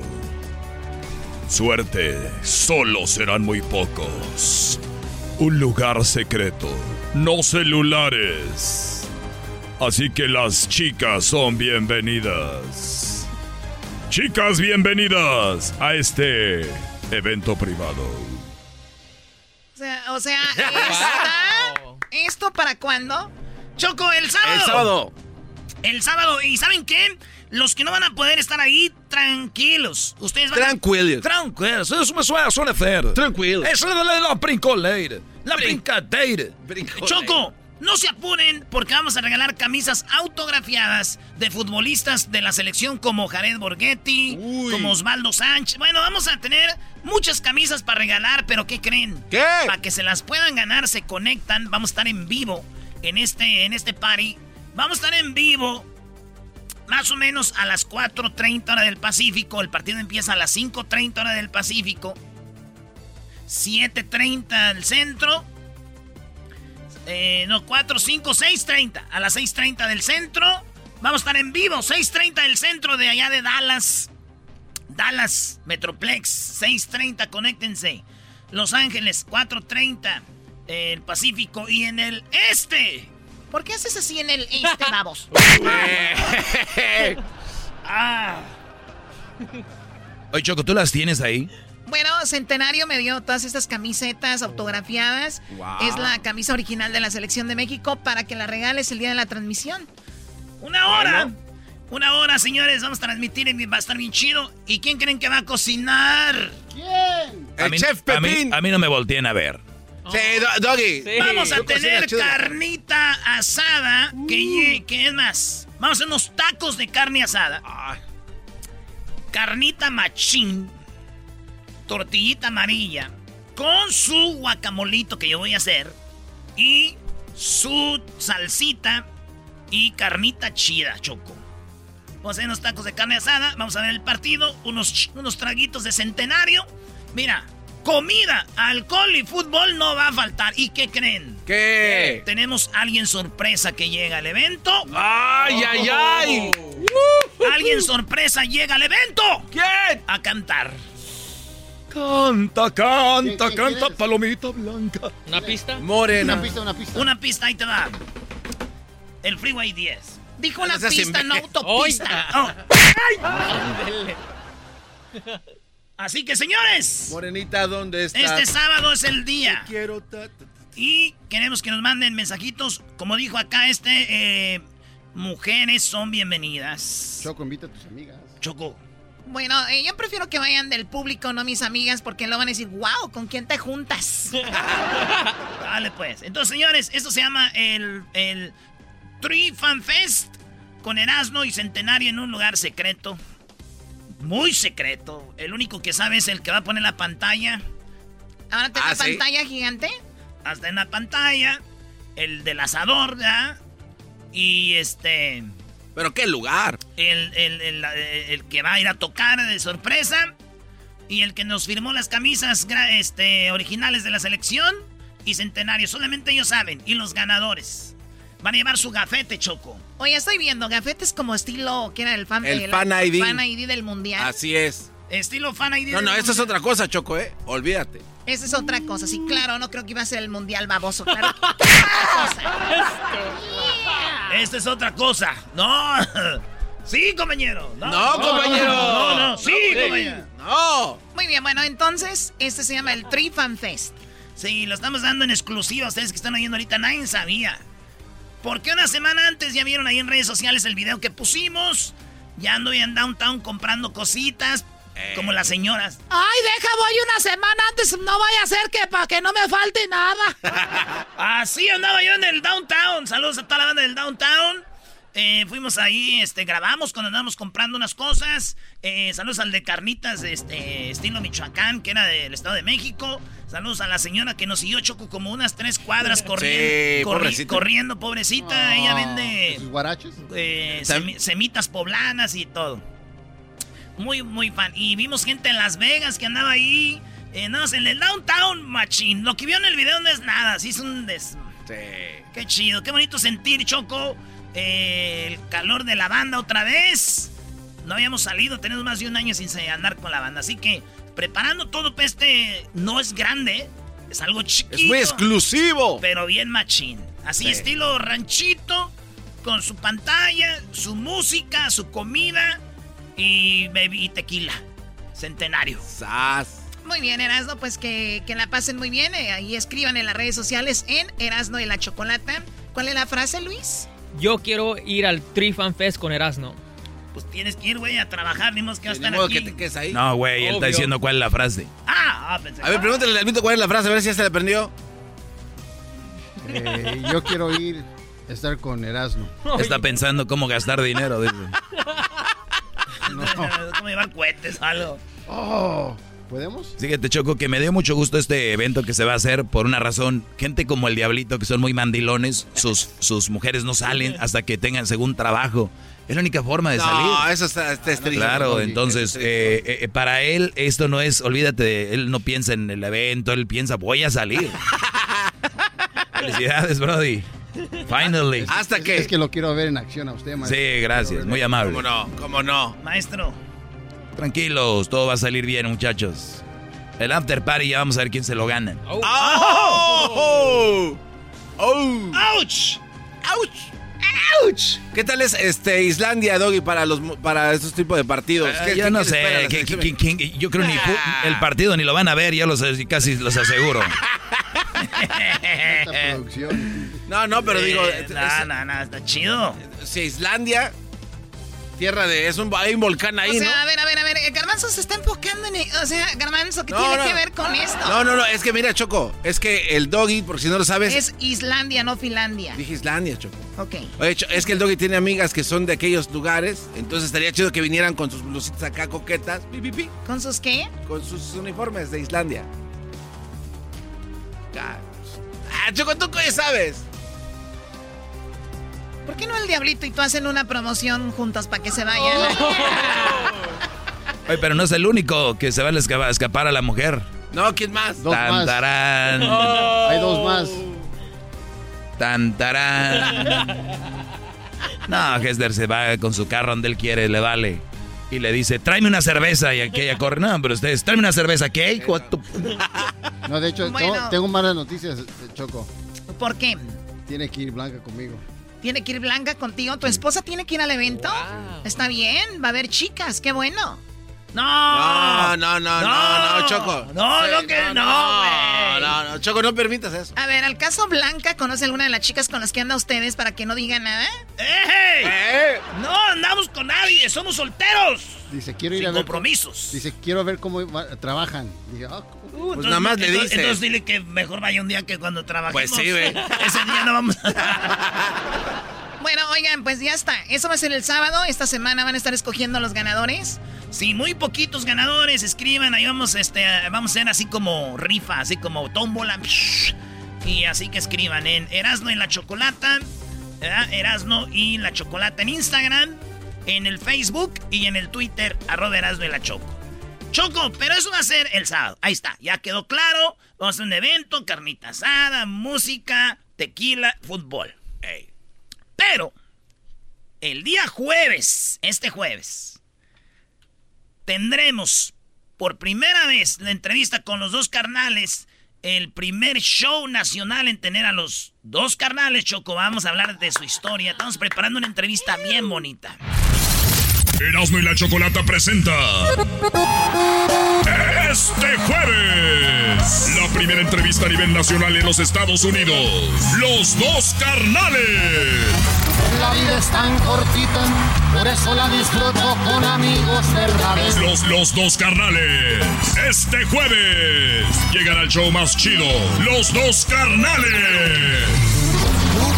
Suerte, solo serán muy pocos. Un lugar secreto, no celulares. Así que las chicas son bienvenidas. Chicas, bienvenidas a este evento privado. O sea, o sea ¿está ¿esto para cuándo? Choco, el sábado. El sábado. El sábado. ¿Y saben qué? Los que no van a poder estar ahí, tranquilos. Ustedes van Tranquilos. Tranquilos. Eso me suena, suena hacer. Tranquilos. Eso es la, la brincoleira. La brincadeira. Choco, no se apuren porque vamos a regalar camisas autografiadas de futbolistas de la selección como Jared Borghetti, como Osvaldo Sánchez. Bueno, vamos a tener muchas camisas para regalar, pero ¿qué creen? ¿Qué? Para que se las puedan ganar, se conectan. Vamos a estar en vivo en este, en este party. Vamos a estar en vivo más o menos a las 4.30 hora del Pacífico. El partido empieza a las 5.30 hora del Pacífico. 7.30 al centro. Eh, no, 4, 5, 6.30. A las 6.30 del centro. Vamos a estar en vivo. 6.30 del centro de allá de Dallas. Dallas, Metroplex. 6.30, conéctense. Los Ángeles, 4.30. El Pacífico y en el este. ¿Por qué haces así en el este, babos? ah. Oye, Choco, ¿tú las tienes ahí? Bueno, Centenario me dio todas estas camisetas autografiadas. Wow. Es la camisa original de la selección de México para que la regales el día de la transmisión. Una hora. Una hora, señores. Vamos a transmitir y va a estar bien chido. ¿Y quién creen que va a cocinar? ¿Quién? A mí, a mí- a mí no me volteen a ver. Sí, Do- Doggy. Vamos a tener carnita asada. Que, lle- que es más? Vamos a hacer unos tacos de carne asada. Carnita machín. Tortillita amarilla. Con su guacamolito que yo voy a hacer. Y su salsita. Y carnita chida, choco. Vamos a hacer unos tacos de carne asada. Vamos a ver el partido. Unos, unos traguitos de centenario. Mira, comida, alcohol y fútbol no va a faltar. ¿Y qué creen? ¿Qué? Tenemos a alguien sorpresa que llega al evento. ¡Ay, ay, ay! Alguien sorpresa llega al evento. ¿Quién? A cantar. Canta, canta, ¿Quién- quién- canta, palomita blanca. ¿Una pista? Morena. Una pista, una pista. Una pista, ahí te va. El Freeway 10. Dijo una pista, no autopista. Oh. Así que, señores, Morenita, ¿dónde está? este sábado es el día. Quiero ta- ta- ta- Y queremos que nos manden mensajitos. Como dijo acá este, eh, mujeres son bienvenidas. Choco, invita a tus amigas. Choco. Bueno, eh, yo prefiero que vayan del público, no mis amigas, porque luego van a decir, wow, ¿con quién te juntas? Dale pues. Entonces, señores, esto se llama el, el Tree Fan Fest con Erasmo y Centenario en un lugar secreto. Muy secreto. El único que sabe es el que va a poner la pantalla. ¿Ahora tengo Ah, pantalla gigante? Hasta en la pantalla. El del asador, ¿verdad? Y este. ¿Pero qué lugar? El, el- el- el que va a ir a tocar de sorpresa. Y el que nos firmó las camisas este, originales de la selección. Y Centenario. Solamente ellos saben. Y los ganadores. Van a llevar su gafete, Choco. Oye, estoy viendo gafetes como estilo, que era el fan, El el Fan ID. Fan ID del mundial. Así es. Estilo fan ID. No, del no, esa es mundial. otra cosa, Choco, ¿eh? Olvídate. Esa es otra cosa. Sí, claro, no creo que iba a ser el mundial baboso. Claro. Esta es otra cosa. No. Sí, compañero. No, No, compañero. No, no, sí, compañero. No. Muy bien, bueno, entonces, este se llama el Tree Fan Fest. Sí, lo estamos dando en exclusiva a ustedes que están oyendo ahorita. Nadie sabía. Porque una semana antes ya vieron ahí en redes sociales el video que pusimos. Ya ando en downtown comprando cositas. Como las señoras. Ay, deja, voy una semana antes. No vaya a ser que para que no me falte nada. Así andaba yo en el downtown. Saludos a toda la banda del downtown. Eh, fuimos ahí, este, grabamos cuando andábamos comprando unas cosas. Eh, saludos al de Carnitas, este, estilo Michoacán, que era del Estado de México. Saludos a la señora que nos siguió Choco como unas tres cuadras corriendo. Sí, corri- pobrecita. corriendo, pobrecita. Ella vende ¿Sus guaraches? eh, semi- semitas poblanas y todo. Muy, muy fan. Y vimos gente en Las Vegas que andaba ahí. Eh, no, en el downtown, machín. Lo que vio en el video no es nada. Sí es un des... Qué chido, qué bonito sentir, Choco. Eh, el calor de la banda otra vez. No habíamos salido, tenemos más de un año sin andar con la banda. Así que preparando todo para este no es grande, es algo chiquito. Es muy exclusivo. Pero bien machín. Así Sí. estilo ranchito, con su pantalla, su música, su comida y, y tequila. Centenario. Muy bien, Erasno, pues que, que la pasen muy bien. eh, ahí escriban en las redes sociales en Erasno y la Chocolata. ¿Cuál es la frase, Luis? Yo quiero ir al Tree Fan Fest con Erasmo. Pues tienes que ir, güey, a trabajar, ni modo que vas a Ni estar modo aquí. que te quedes ahí. No, güey, él está diciendo cuál es la frase. Ah, ah, pensé. A ver, pregúntale al mito cuál es la frase, a ver si ya se le aprendió. Eh, yo quiero ir a estar con Erasmo. Está pensando cómo gastar dinero. dice. ¿Cómo llevar cohetes o algo? Oh, ¿podemos? Fíjate, Choco, que me dio mucho gusto este evento que se va a hacer por una razón. Gente como el Diablito, que son muy mandilones, sus, sus mujeres no salen hasta que tengan según trabajo. Es la única forma de salir. No, eso está, está triste. Claro, entonces, eh, eh, para él esto no es, olvídate, él no piensa en el evento, él piensa, voy a salir. Felicidades, Brody. Finally. ¿Hasta Es, es que lo quiero ver en acción a usted, maestro. Sí, gracias, muy amable. ¿Cómo no? ¿Cómo no? Maestro. Tranquilos, todo va a salir bien, muchachos. El after party ya vamos a ver quién se lo gana. ¡Oh! ¡Oh! ¡Ouch! ¡Ouch! ¡Ouch! ¿Qué tal es este Islandia, Doggy, para los para estos tipos de partidos? ¿Qué- yo qué- no sé, yo creo ni Ah. el partido ni lo van a ver, ya los, casi los aseguro. No, no, pero digo, Eh, es- no, no, no, está chido. si Islandia, tierra de. Es un, hay un volcán ahí, o sea, ¿no? a ver, a ver, a ver. eh, Garbanzo se está enfocando en. O sea, Garbanzo, ¿qué No, tiene no. que ver con esto? No, no, no, es que mira, Choco, es que el Doggy, por si no lo sabes, Es Islandia, no Finlandia. dije Islandia, Choco. Ok. Oye, es que el Doggy tiene amigas que son de aquellos lugares, entonces estaría chido que vinieran con sus blusitas acá coquetas, pi, pi, pi, ¿Con sus qué? con sus uniformes de Islandia. Ah, Choco, ¿tú qué sabes? ¿Por qué no el Diablito y tú hacen una promoción juntos para que se vayan? Oye, pero no es el único que se va a esca- escapar a la mujer. No, ¿quién más? Dos Tan, más. tarán, Hay dos más. tan, tarán. No, Hester se va con su carro donde él quiere, le vale. Y le dice, tráeme una cerveza. Y aquella corre, no, pero ustedes, tráeme una cerveza. ¿Qué? Hijo No, de hecho, Bueno. tengo, tengo malas noticias, Choco. ¿Por qué? Tiene que ir Blanca conmigo. ¿Tiene que ir Blanca contigo? ¿Tu esposa tiene que ir al evento? Está bien, va a haber chicas, qué bueno. No, No, no, no, no, no, Choco. No, Sí, no, que no, no, no, no, Choco, no permitas eso. A ver, al caso Blanca, ¿conoce alguna de las chicas con las que anda ustedes para que no diga nada? ¡Ey! Eh, No andamos con nadie, somos solteros. Dice, quiero ir Sin a ver. compromisos. Dice, quiero ver cómo trabajan. Dije, ah, ¿cómo? Uh, Pues nada más le entonces- dices. Entonces dile que mejor vaya un día que cuando trabajemos. Pues sí, güey. Ese día no vamos a... Bueno, oigan, pues ya está. Eso va a ser el sábado. Esta semana van a estar escogiendo los ganadores. Sí, muy poquitos ganadores. Escriban, ahí vamos, este, vamos a hacer así como rifa, así como tómbola. Y así que escriban en Erasno y la Chocolata. ¿verdad? Erasno y la Chocolata en Instagram, en el Facebook y en el Twitter, arroba Erasno y la Choco. Choco, pero eso va a ser el sábado. Ahí está, ya quedó claro. Vamos a hacer un evento, carnita asada, música, tequila, fútbol. Ey. Pero, el día jueves, este jueves, tendremos por primera vez la entrevista con los dos carnales. El primer show nacional en tener a los dos carnales, Choco. Vamos a hablar de su historia. Estamos preparando una entrevista bien bonita. Erasmo y la Chocolata presenta. Este jueves, la primera entrevista a nivel nacional en los Estados Unidos. Los dos carnales. La vida es tan cortita, por eso la disfruto con amigos verdaderos. Los, los dos carnales. Este jueves llegan al show más chido. Los dos carnales.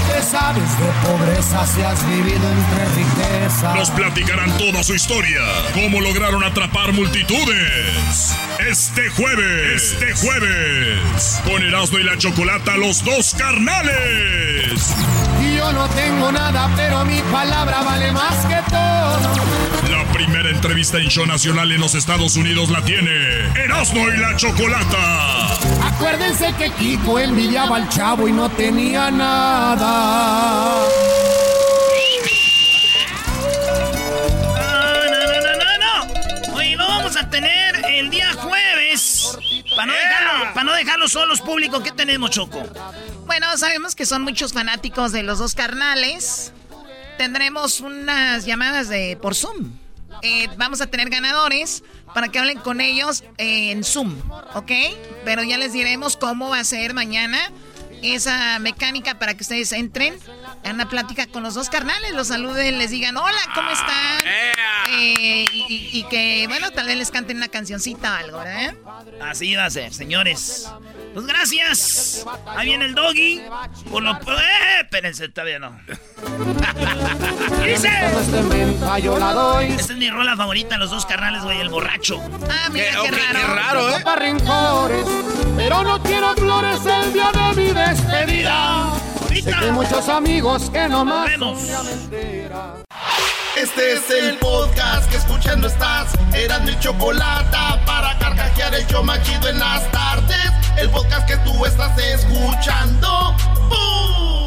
Que sabes de pobreza si has vivido entre riqueza. Nos platicarán toda su historia. Cómo lograron atrapar multitudes. Este jueves. Este jueves. Con Erasmo y la Chocolata, los dos carnales. Y yo no tengo nada, pero mi palabra vale más que todo. Primera entrevista en show nacional en los Estados Unidos la tiene Erasmo y la Chocolata. Acuérdense que Kiko envidiaba al chavo y no tenía nada. No, no, no, no, no. Oye, lo vamos a tener el día jueves. Para no, dejarlo, para no dejarlo solos público, ¿qué tenemos, Choco? Bueno, sabemos que son muchos fanáticos de los dos carnales. Tendremos unas llamadas de por Zoom. Eh, vamos a tener ganadores para que hablen con ellos eh, en Zoom, ¿ok? Pero ya les diremos cómo va a ser mañana esa mecánica para que ustedes entren a una plática con los dos carnales, los saluden, les digan hola, ¿cómo están? Eh, y, y- y que, bueno, tal vez les canten una cancioncita o algo, ¿verdad? Así va a ser, señores. Pues gracias. Ahí viene el doggy. Por lo... ¡Eh! Espérense, todavía no. Dice. Este menta yo la doy. Esta es mi rola favorita, los dos carnales, güey, el borracho. Ah, mira qué, No pa' rencores, pero no quiero flores el día de mi despedida. Sé que hay muchos amigos que nomás mentira. Este es el podcast que escuchando estás. Eran mi chocolate para carcajear el show más chido en las tardes. El podcast que tú estás escuchando. ¡Bum!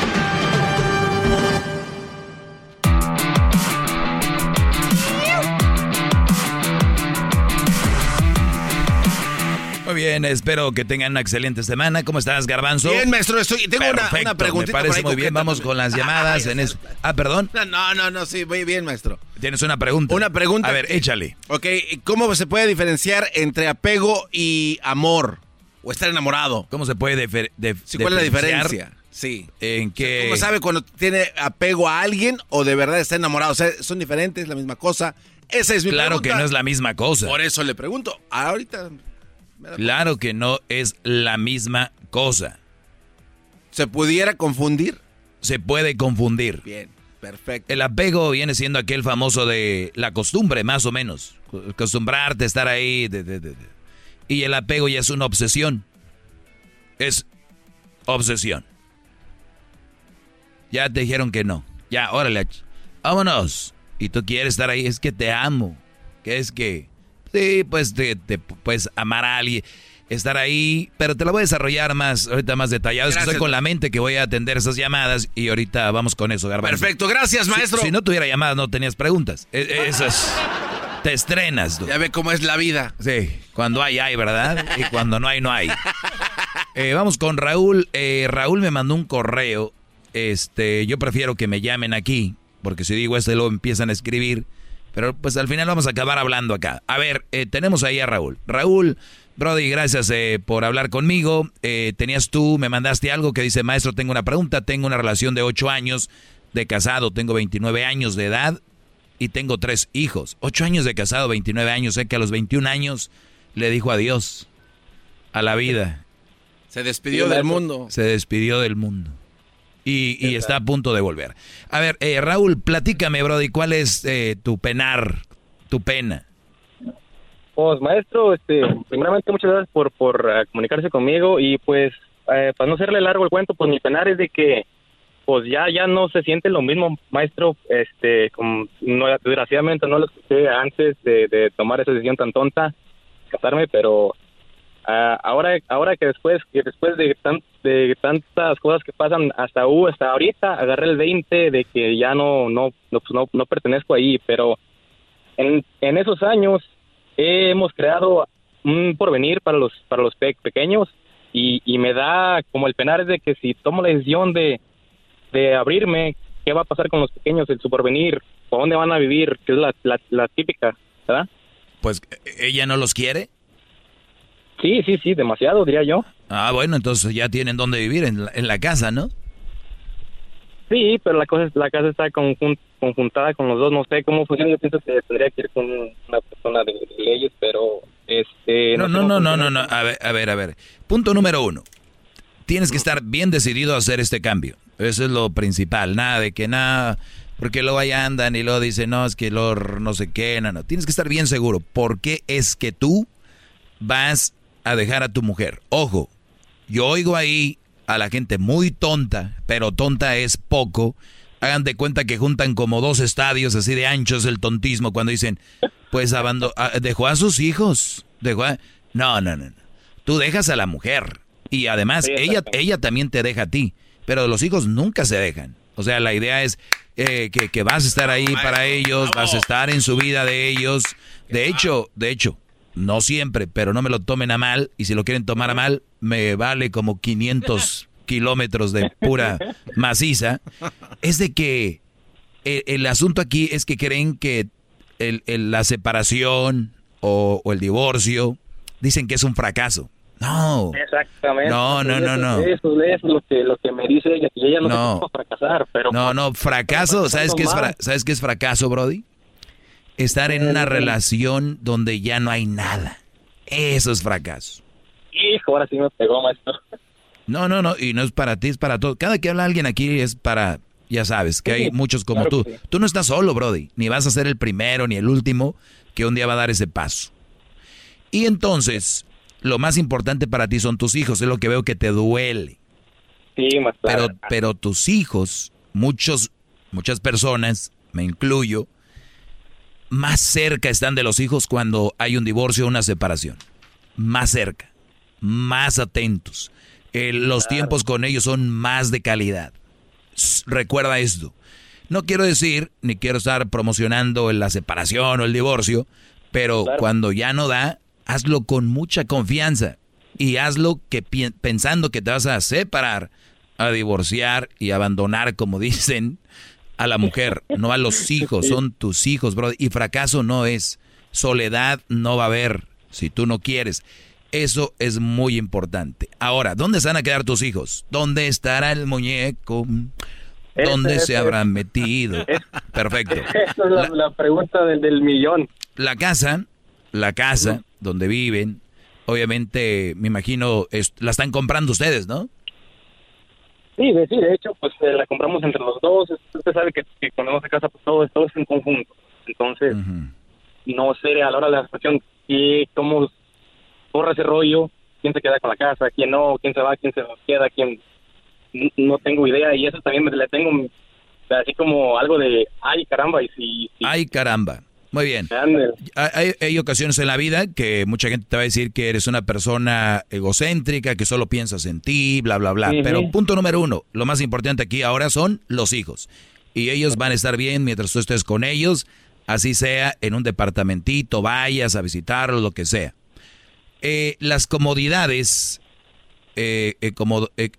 Muy bien, espero que tengan una excelente semana. ¿Cómo estás, Garbanzo? Bien, maestro, estoy- tengo una- una Perfecto, preguntita Me por parece ahí muy bien, vamos también. con las llamadas. Ay, en es- Ah, perdón. No, no, no, sí, muy bien, maestro. Tienes una pregunta. Una pregunta. A ver, échale. Ok, ¿cómo se puede diferenciar entre apego y amor? O estar enamorado. ¿Cómo se puede difer- de- Sí, ¿Cuál es la diferenciar? diferencia? Sí. ¿En qué? ¿Cómo sabe cuando tiene apego a alguien o de verdad está enamorado? O sea, son diferentes, la misma cosa. Esa es mi Claro pregunta. que no es la misma cosa. Por eso le pregunto. Ahorita. Claro que no es la misma cosa. ¿Se pudiera confundir? Se puede confundir. Bien, perfecto. El apego viene siendo aquel famoso de la costumbre, más o menos. Acostumbrarte a estar ahí. de- de- de- de. Y el apego ya es una obsesión. Es obsesión. Ya te dijeron que no. Ya, órale, vámonos. Y tú quieres estar ahí, es que te amo. Que es que, sí, pues te, te puedes amar a alguien, estar ahí, pero te lo voy a desarrollar más, ahorita más detallado. Es que estoy con la mente que voy a atender esas llamadas y ahorita vamos con eso, Garbanzo. Perfecto, gracias, maestro. Si, no tuviera llamadas, no tenías preguntas. E- e- Esas. Te estrenas, tú. Ya ve cómo es la vida. Sí, cuando hay, hay, ¿verdad? Y cuando no hay, no hay. Eh, vamos con Raúl. Eh, Raúl me mandó un correo. Este, yo prefiero que me llamen aquí, porque si digo este, lo empiezan a escribir Pero pues al final vamos a acabar hablando acá. A ver, eh, tenemos ahí a Raúl. Raúl, Brody, gracias eh, por hablar conmigo. Eh, tenías tú, me mandaste algo que dice, maestro, tengo una pregunta. Tengo una relación de 8 años de casado, tengo 29 años de edad y tengo tres hijos. 8 años de casado, 29 años. Sé que a los 21 años le dijo adiós a la vida. Se despidió del mundo. Se despidió del mundo. Y, y está a punto de volver. A ver, eh, Raúl, platícame, Brody, ¿cuál es eh, tu penar, tu pena? Pues maestro, este, primeramente muchas gracias por, por eh, comunicarse conmigo y pues eh, para no hacerle largo el cuento, pues mi penar es de que pues ya ya no se siente lo mismo, maestro, este, como no, desgraciadamente no lo escuché antes de, de tomar esa decisión tan tonta, casarme, pero ah, ahora ahora que después que después de tan, de tantas cosas que pasan hasta uh, hasta ahorita agarré el 20 de que ya no no no, pues, no, pertenezco ahí, pero en, en esos años hemos creado un porvenir para los para los pe- pequeños y, me da como el penar de que si tomo la decisión de, de abrirme, ¿qué va a pasar con los pequeños, el su porvenir? ¿Por dónde van a vivir? Que es la, la, la típica, ¿verdad? Pues, ¿ella no los quiere? Sí, sí, sí, demasiado, diría yo. Ah, bueno, entonces ya tienen dónde vivir, en la, en la casa, ¿no? Sí, pero la cosa es, la casa está conjun- conjuntada con los dos, no sé cómo funciona, yo pienso que tendría que ir con una persona de, de leyes, pero este... No, no, no, no, no, no. A ver, a ver, a ver. Punto número uno. Tienes que estar bien decidido a hacer este cambio. Eso es lo principal. Nada de que nada, porque luego ahí andan y luego dicen, no, es que lo no sé qué, no, no. Tienes que estar bien seguro. ¿Por qué es que tú vas a dejar a tu mujer? Ojo, yo oigo ahí a la gente muy tonta, pero tonta es poco. Hagan de cuenta que juntan como dos estadios así de anchos el tontismo cuando dicen, pues abando a- dejó a sus hijos. Dejó a- No, no, no. Tú dejas a la mujer. Y además, Sí, ella, ella también te deja a ti. Pero los hijos nunca se dejan. O sea, la idea es eh, que, que vas a estar ahí para ellos, vas a estar en su vida de ellos. De hecho, de hecho, no siempre, pero no me lo tomen a mal. Y si lo quieren tomar a mal, me vale como 500 kilómetros de pura maciza. Es de que el, el asunto aquí es que creen que el- el- la separación o, o el divorcio dicen que es un fracaso. No. Exactamente. No, no, no, no. Eso, eso es lo que, lo que me dice ella, y ella no, No. fracasar, pero... No, no, fracaso, ¿sabes qué es, fra- ¿sabes qué es fracaso, Brody? Estar en una relación donde ya no hay nada. Eso es fracaso. Hijo, ahora sí me pegó, maestro. No, no, no, y no es para ti, es para todos. Cada que habla alguien aquí es para, ya sabes, que hay muchos como claro tú. sí. Tú no estás solo, Brody, ni vas a ser el primero ni el último que un día va a dar ese paso. Y entonces, lo más importante para ti son tus hijos, es lo que veo que te duele. Sí, maestro. Pero, pero tus hijos, muchos, muchas personas, me incluyo, más cerca están de los hijos cuando hay un divorcio o una separación. Más cerca, más atentos. Eh, los tiempos con ellos son más de calidad. Recuerda esto. No quiero decir, ni quiero estar promocionando la separación o el divorcio, pero cuando ya no da, hazlo con mucha confianza y hazlo que pensando que te vas a separar, a divorciar y abandonar, como dicen, a la mujer, no a los hijos, son tus hijos, bro. Y fracaso no es, soledad no va a haber si tú no quieres. Eso es muy importante. Ahora, ¿dónde se van a quedar tus hijos? ¿Dónde estará el muñeco? ¿Dónde Ese, se ese. habrán metido? Perfecto. Esa es la, la pregunta del, del millón. La casa, la casa donde viven, obviamente, me imagino, es- la están comprando ustedes, ¿no? Sí, de, sí, de hecho, pues eh, la compramos entre los dos. Usted sabe que, que cuando vamos a casa, pues todo, todo es en conjunto. Entonces, no sé a la hora de la situación que, cómo corre ese rollo, quién se queda con la casa, quién no, quién se va, quién se queda, quién no tengo idea. Y eso también me, le tengo así como algo de, ay caramba, y si... si Ay, caramba. Muy bien. Hay, hay ocasiones en la vida que mucha gente te va a decir que eres una persona egocéntrica, que solo piensas en ti, bla, bla, bla. Pero punto número uno, lo más importante aquí ahora son los hijos. Y ellos van a estar bien mientras tú estés con ellos, así sea en un departamentito, vayas a visitarlos, lo que sea. Eh, las comodidades, eh, eh, como, eh,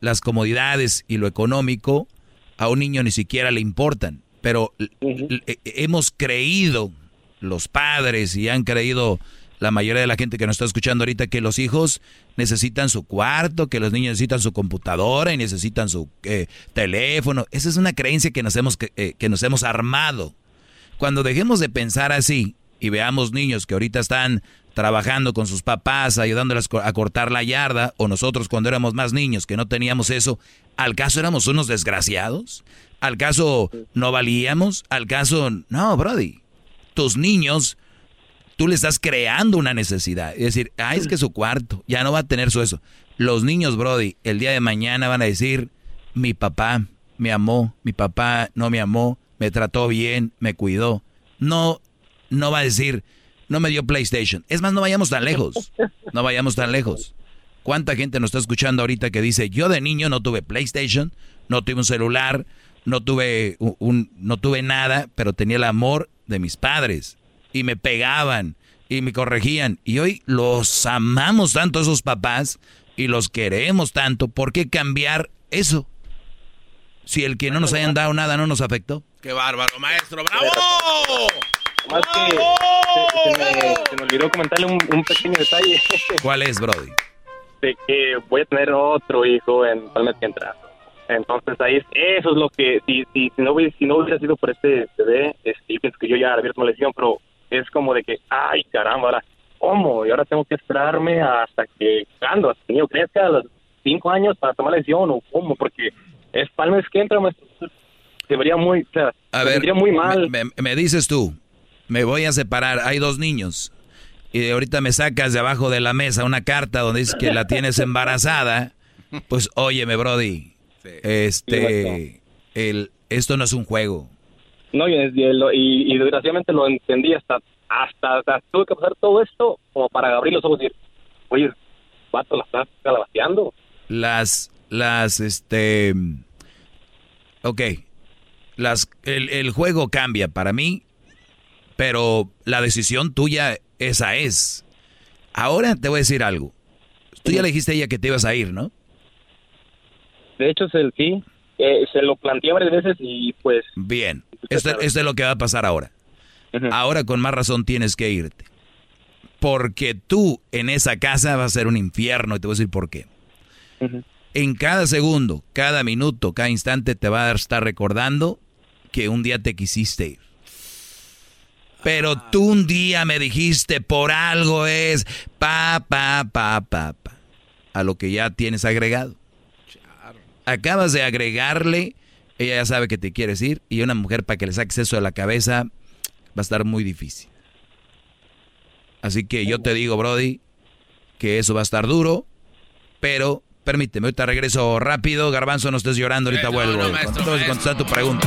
las comodidades y lo económico a un niño ni siquiera le importan. Pero eh, hemos creído, los padres, y han creído la mayoría de la gente que nos está escuchando ahorita, que los hijos necesitan su cuarto, que los niños necesitan su computadora y necesitan su eh, teléfono. Esa es una creencia que nos, hemos, eh, que nos hemos armado. Cuando dejemos de pensar así y veamos niños que ahorita están trabajando con sus papás, ayudándoles a cortar la yarda, o nosotros cuando éramos más niños que no teníamos eso, ¿al caso éramos unos desgraciados? ¿Al caso no valíamos? ¿Al caso... No, Brody. Tus niños, tú le estás creando una necesidad. Es decir, ah, es que su cuarto ya no va a tener su eso. Los niños, Brody, el día de mañana van a decir, mi papá me amó, mi papá no me amó, me trató bien, me cuidó. No, no va a decir, no me dio PlayStation. Es más, no vayamos tan lejos. No vayamos tan lejos. ¿Cuánta gente nos está escuchando ahorita que dice, yo de niño no tuve PlayStation, no tuve un celular, no tuve, un, no tuve nada, pero tenía el amor de mis padres y me pegaban y me corregían. Y hoy los amamos tanto esos papás y los queremos tanto. ¿Por qué cambiar eso? Si el que no nos hayan dado nada no nos afectó. ¡Qué bárbaro, maestro! ¡Bravo! Más que se, me, se, me, olvidó comentarle un, un, pequeño detalle. ¿Cuál es, Brody? De que voy a tener otro hijo en el mes que entra. Entonces ahí eso es lo que si si, si no hubiera si no hubiera sido por este bebé, este, yo pienso que yo ya habría abierto una lesión, pero es como de que ay caramba ahora cómo y ahora tengo que esperarme hasta que cuando hasta que el niño crezca a los cinco años para tomar la lesión o cómo porque es para el mes que entra se vería muy o sea, a ver, muy mal. Me, me, me dices tú, me voy a separar, hay dos niños y ahorita me sacas de abajo de la mesa una carta donde dice que la tienes embarazada, pues óyeme, Brody, este, el, esto no es un juego. No, y, y, y desgraciadamente lo entendí hasta, hasta, hasta, tuve que pasar todo esto como para abrir los ojos y decir, oye, vato, la estás calabaceando. Las, las, este, ok, las, el, el juego cambia para mí, pero la decisión tuya, esa es. Ahora te voy a decir algo. Tú ya le dijiste a ella que te ibas a ir, ¿no? De hecho, es el sí. Eh, se lo planteé varias veces y pues... Bien, esto, esto, es lo que va a pasar ahora. Uh -huh. Ahora con más razón tienes que irte. Porque tú en esa casa va a ser un infierno y te voy a decir por qué. Uh -huh. En cada segundo, cada minuto, cada instante te va a estar recordando que un día te quisiste ir. Pero tú un día me dijiste por algo es pa, pa, pa, pa, pa. A lo que ya tienes agregado acabas de agregarle, ella ya sabe que te quieres ir y una mujer para que le saques eso de la cabeza va a estar muy difícil. Así que yo te digo, Brody, que eso va a estar duro, pero permíteme, ahorita regreso rápido, Garbanzo, no estés llorando, ahorita vuelvo. No, maestro. contestar tu pregunta.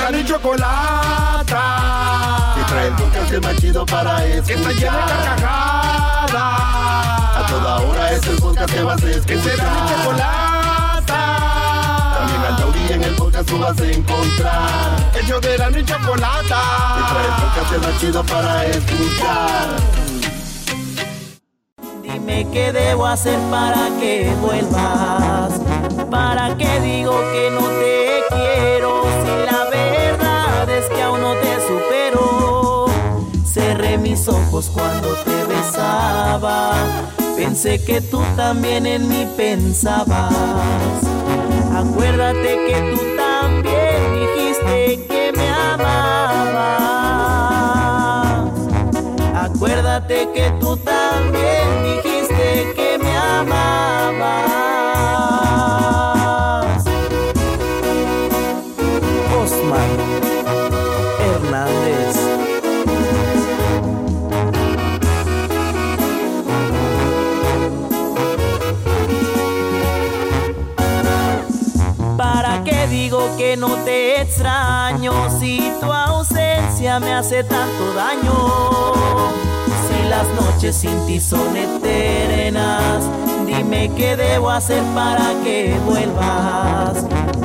De la ni chocolata. Que trae el podcast más chido para escuchar. Que está llena de carcajadas. A toda hora es el podcast que vas a escuchar. Que será mi chocolata. También al taurí en el podcast tú vas a encontrar. Ellos de la ni chocolata. Que trae el podcast más chido para escuchar. Dime qué debo hacer para que vuelvas. Para que digo que no te cuando te besaba. Pensé que tú también en mí pensabas. Acuérdate que tú también dijiste que me amabas. Acuérdate que tú también dijiste que me amabas. No te extraño si tu ausencia me hace tanto daño? Si las noches sin ti son eternas, dime qué debo hacer para que vuelvas.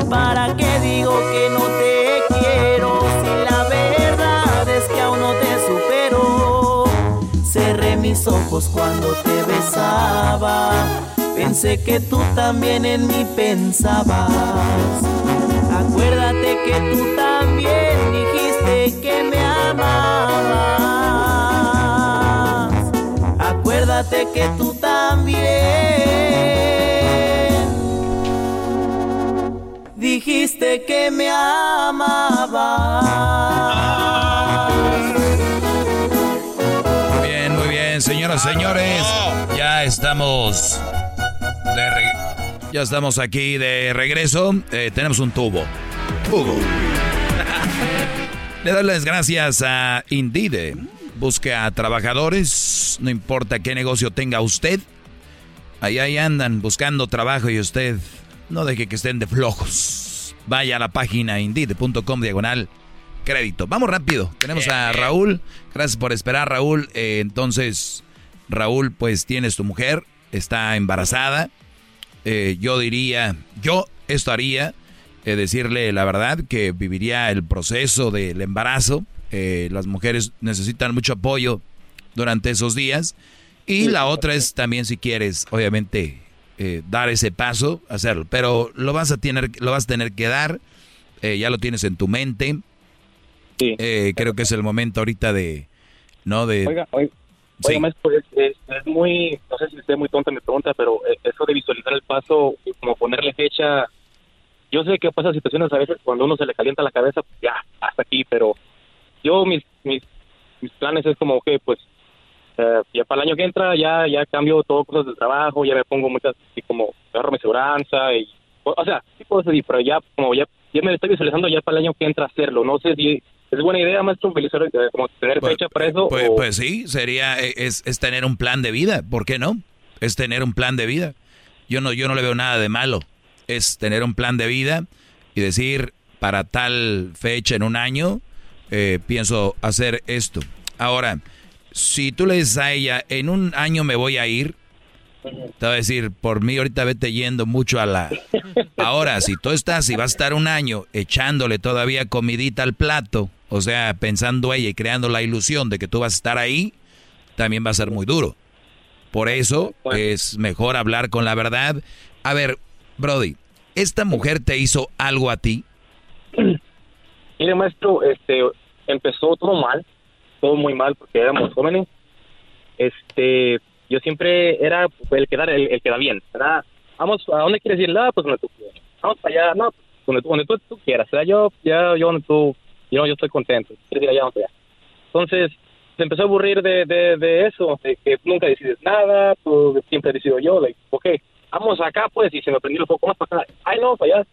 ¿Para qué digo que no te quiero si la verdad es que aún no te supero? Cerré mis ojos cuando te besaba Pensé que tú también en mí pensabas. Acuérdate que tú también dijiste que me amabas. Acuérdate que tú también dijiste que me amabas. Muy bien, muy bien, señoras y señores. Ya estamos de re- Ya estamos aquí de regreso. Eh, tenemos un tubo. Tubo. Le doy las gracias a Indeed. Busque a trabajadores, no importa qué negocio tenga usted. Ahí, ahí andan buscando trabajo y usted no deje que estén de flojos. Vaya a la página indeed.com diagonal crédito. Vamos rápido. Tenemos a Raúl. Gracias por esperar, Raúl. Eh, entonces, Raúl, pues tienes tu mujer, está embarazada. Eh, yo diría, yo esto haría, eh, decirle la verdad, que viviría el proceso del embarazo. Eh, las mujeres necesitan mucho apoyo durante esos días. Y la otra es también si quieres, obviamente, eh, dar ese paso, hacerlo. Pero lo vas a tener, lo vas a tener que dar. eh, ya lo tienes en tu mente. Eh, creo que es el momento ahorita de, ¿no? De, Oiga, oiga, Sí. oiga, maestro, es, muy, no sé si esté muy tonta mi pregunta, pero eh, eso de visualizar el paso como ponerle fecha, yo sé que pasa situaciones a veces cuando uno se le calienta la cabeza, pues ya, hasta aquí, pero yo mis, mis, mis planes es como que pues eh, ya para el año que entra ya ya cambio todo cosas del trabajo, ya me pongo muchas, así como agarro mi seguranza y, o, o sea, sí puedo seguir, pero ya como ya, ya me estoy visualizando ya para el año que entra hacerlo, no sé si es buena idea, maestro, eh, como tener fecha para eso. Pues, o- pues sí, sería, eh, es, es tener un plan de vida, ¿por qué no? Es tener un plan de vida. Yo no, yo no le veo nada de malo. Es tener un plan de vida y decir, para tal fecha en un año, eh, pienso hacer esto. Ahora, si tú le dices a ella, en un año me voy a ir, te va a decir, por mí ahorita vete yendo mucho a la... Ahora, si tú estás y vas a estar un año echándole todavía comidita al plato, o sea, pensando ella y creando la ilusión de que tú vas a estar ahí, también va a ser muy duro. Por eso es mejor hablar con la verdad. A ver, Brody, ¿esta mujer te hizo algo a ti? Mire, maestro, este, empezó todo mal, todo muy mal porque éramos jóvenes. Este, yo siempre era el que da, el, que da bien. Vamos, ¿a dónde quieres ir? Ah, pues donde tú quieras. Vamos para allá, no, pues, donde, tú- tú, tú quieras. ¿verdad? Yo, ya, yo donde tú, yo, yo estoy contento. ¿Quieres ir allá? Vamos allá. Entonces, se empezó a aburrir de, de, de eso, de que nunca decides nada, tú siempre decido yo, like, ok, vamos acá pues, y se me prendió el foco más para acá. Ay, no, para allá.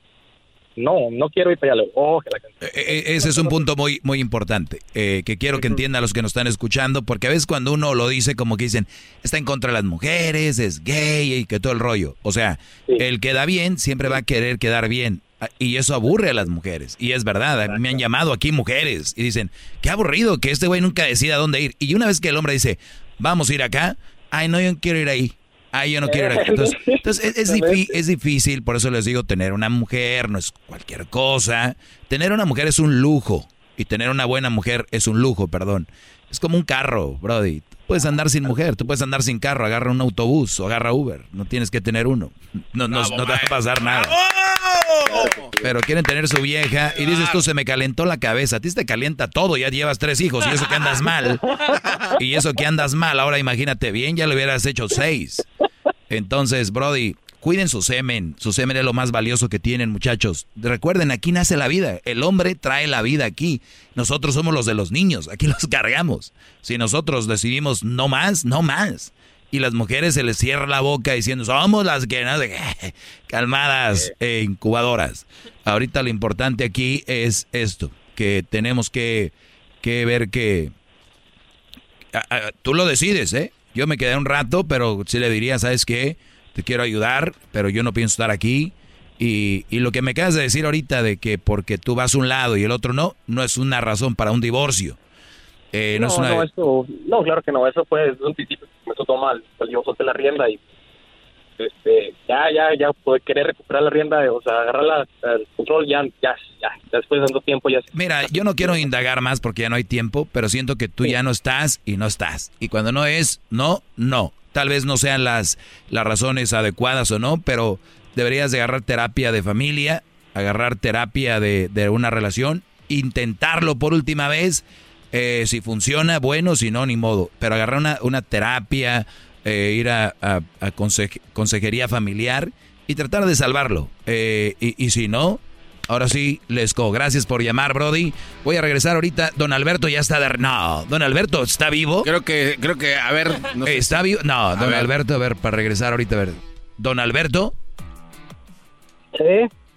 No, no quiero ir para allá. Oh, que la Eh, eh, Ese es un punto muy, muy importante eh, que quiero que entiendan los que nos están escuchando, porque a veces cuando uno lo dice como que dicen, está en contra de las mujeres, es gay y que todo el rollo. O sea, el que da bien siempre va a querer quedar bien. Ah, Y eso aburre a las mujeres. Y es verdad, me han llamado aquí mujeres y dicen, qué aburrido que este güey nunca decida dónde ir. Y una vez que el hombre dice, vamos a ir acá, ay, no, yo quiero ir ahí. Ay, yo no quiero ir aquí. Entonces, entonces es, es difí- es difícil, por eso les digo, tener una mujer no es cualquier cosa. Tener una mujer es un lujo. Y tener una buena mujer es un lujo, perdón. Es como un carro, Brody. Puedes andar sin mujer, tú puedes andar sin carro, agarra un autobús o agarra Uber. No tienes que tener uno. No, no, no te va a pasar nada. Pero quieren tener su vieja y dices tú, se me calentó la cabeza. A ti te calienta todo, ya llevas tres hijos y eso que andas mal. Y eso que andas mal, ahora imagínate bien, ya le hubieras hecho seis. Entonces, Brody, cuiden su semen. Su semen es lo más valioso que tienen, muchachos. Recuerden, aquí nace la vida. El hombre trae la vida aquí. Nosotros somos los de los niños, aquí los cargamos. Si nosotros decidimos no más, no más. Y las mujeres se les cierra la boca diciendo, somos las que no sé qué". calmadas, eh, incubadoras. Ahorita lo importante aquí es esto, que tenemos que, que ver que tú lo decides, ¿eh? Yo me quedé un rato, pero sí le diría, ¿sabes qué? Te quiero ayudar, pero yo no pienso estar aquí Y, y lo que me acabas de decir ahorita de que porque tú vas a un lado y el otro no, no es una razón para un divorcio. Eh, no, no, es una... no, eso, no, claro que no, eso fue desde un principio me toma mal, pues yo solté la rienda y este, ya, ya, ya, poder querer recuperar la rienda, o sea, agarrar la, el control, ya, ya, ya, después de tanto tiempo ya. Mira, yo no quiero indagar más porque ya no hay tiempo, pero siento que tú ya no estás y no estás. Y cuando no es, no, no. Tal vez no sean las, las razones adecuadas o no, pero deberías de agarrar terapia de familia, agarrar terapia de, de una relación, intentarlo por última vez. Eh, si funciona, bueno, si no, ni modo. Pero agarrar una, una terapia, eh, ir a, a, a conse- consejería familiar y tratar de salvarlo. Eh, y, y si no, ahora sí, les go. Gracias por llamar, Brody. Voy a regresar ahorita. Don Alberto ya está de... No, Don Alberto, ¿está vivo? Creo que, creo que, a ver. no sé ¿Está si- vivo? No, A Don ver. Alberto, a ver, para regresar ahorita, a ver. Don Alberto. Sí.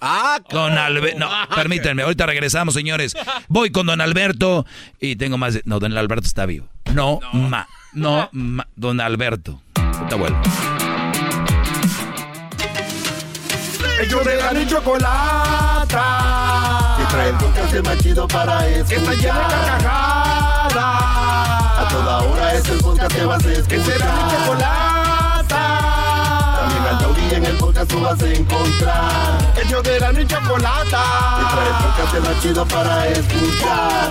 Ah, Don Alberto. No, permítanme, ahorita regresamos, señores. Voy con Don Alberto y tengo más. de- No, Don Alberto está vivo. No, ma. No, ma. Don Alberto. Ahorita vuelvo. Ellos de la y chocolata. Que trae el podcast más chido para escuchar. Que está llena de carcajadas. A toda hora es el podcast que vas a escuchar. Que será mi chocolata. También al taurí en el podcast tú vas a encontrar. Ellos de la y chocolata. Que trae el podcast más chido para escuchar.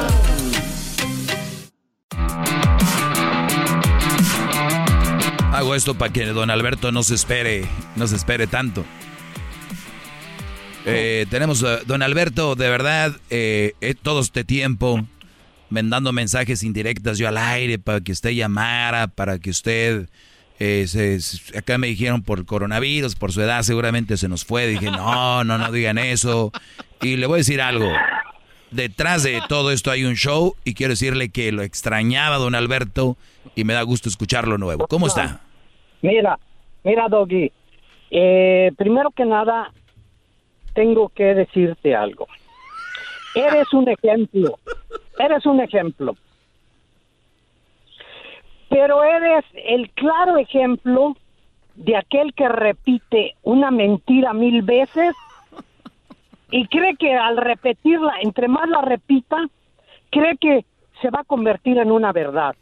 Hago esto para que Don Alberto no se espere, no se espere tanto. Eh, tenemos a Don Alberto, de verdad, eh, eh, todo este tiempo mandando mensajes indirectas yo al aire para que usted llamara, para que usted... eh, se- acá me dijeron por coronavirus, por su edad seguramente se nos fue. Dije, no, no, no digan eso. Y le voy a decir algo. Detrás de todo esto hay un show y quiero decirle que lo extrañaba Don Alberto y me da gusto escucharlo nuevo. ¿Cómo está? Mira, mira, Doggy. Eh, primero que nada, tengo que decirte algo. Eres un ejemplo. Eres un ejemplo. Pero eres el claro ejemplo de aquel que repite una mentira mil veces y cree que al repetirla, entre más la repita, cree que se va a convertir en una verdad.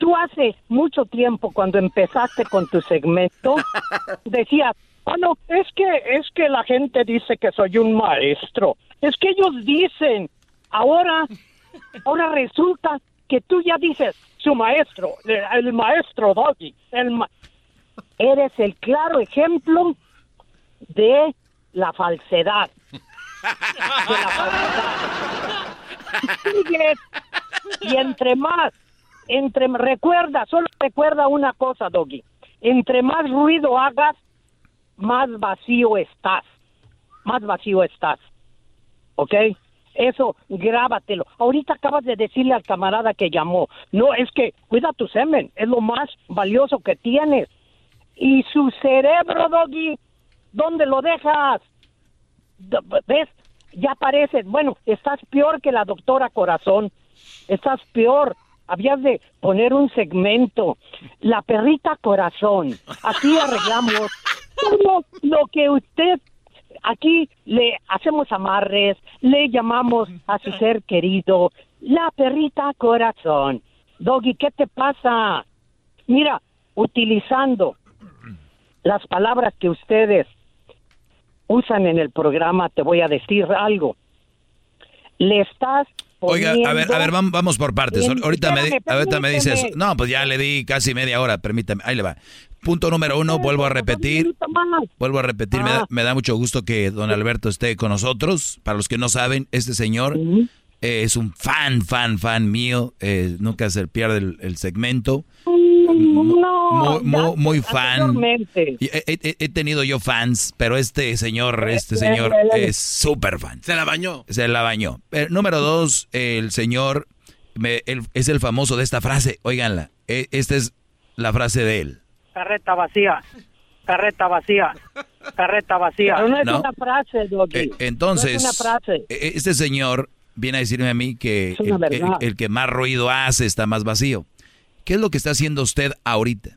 Tú hace mucho tiempo cuando empezaste con tu segmento decías, ah no, es que es que la gente dice que soy un maestro. Es que ellos dicen. Ahora ahora resulta que tú ya dices su maestro, el, el maestro Doggy, el ma- eres el claro ejemplo de la falsedad. De la falsedad. Y entre más, entre recuerda, solo recuerda una cosa, Doggy. Entre más ruido hagas, más vacío estás. Más vacío estás. ¿Ok? Eso, grábatelo. Ahorita acabas de decirle al camarada que llamó, no, es que cuida tu semen, es lo más valioso que tienes. Y su cerebro, Doggy, ¿dónde lo dejas? ¿Ves? Ya pareces, bueno, estás peor que la doctora Corazón. Estás peor. Habías de poner un segmento. La perrita Corazón. Aquí arreglamos todo lo que usted aquí le hacemos amarres, le llamamos a su ser querido, la perrita corazón. Doggy, ¿qué te pasa? Mira, utilizando las palabras que ustedes usan en el programa, te voy a decir algo. Le estás Oiga, a ver, a ver, vamos por partes. Ahorita me, ahorita me dices, no, pues ya le di casi media hora, permítame, ahí le va. Punto número uno, vuelvo a repetir, vuelvo a repetir, me, da, Ah. me da mucho gusto que don Alberto esté con nosotros. Para los que no saben, este señor eh, es un fan, fan, fan mío, eh, nunca se pierde el, el segmento. No, muy, muy, muy fan. He, he- he tenido yo fans, pero este señor, este señor es súper fan. Se la bañó. Se la bañó. Eh, número dos, el señor me- él es el famoso de esta frase. Óiganla, eh, esta es la frase de él. Carreta vacía, carreta vacía, carreta vacía. Pero no es No. una frase, Doggy. Eh, entonces, No es una frase. eh, este señor viene a decirme a mí que el, el- el que más ruido hace está más vacío. ¿Qué es lo que está haciendo usted ahorita?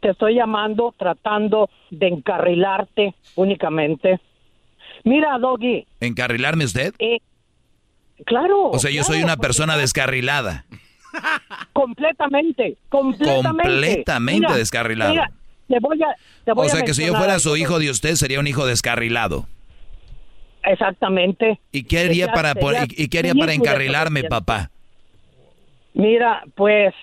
te estoy llamando tratando de encarrilarte únicamente. Mira, Doggy, ¿Encarrilarme usted? eh, claro. O sea, yo soy una persona descarrilada. Completamente, completamente. Completamente Mira, descarrilado. Mira, te voy a, te voy O a sea que si yo fuera su hijo de usted, sería un hijo descarrilado. Exactamente. ¿Y qué haría Sería- para, sería y, y qué haría para encarrilarme, papá? Mira, pues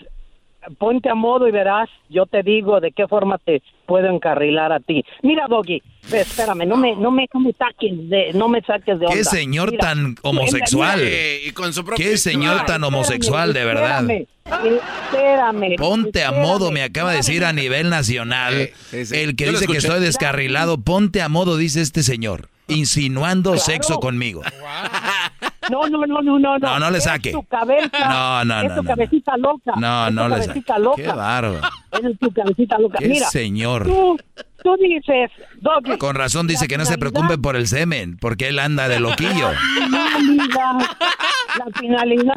ponte a modo y verás, yo te digo de qué forma te puedo encarrilar a ti. Mira, Doggy, espérame, no me, no me, no me saques de, no me saques de onda. Qué señor Mira, tan homosexual. y con su propio Qué señor tan homosexual, de verdad. Espérame, espérame. Ponte a espérame. modo, me acaba de decir a nivel nacional. Sí, sí. El que dice que estoy descarrilado, ponte a modo, dice este señor, insinuando Claro. sexo conmigo. No, no, no, no, no. No, no le Es saque. tu cabeza. No, no, Es no, tu no, cabecita loca. No, es no tu le saque. loca. Qué bárbaro. Es tu cabecita loca. Qué Mira, señor. Tú, tú dices, Doggy. Con razón dice que no se preocupe por el semen, porque él anda de loquillo. La finalidad, la finalidad,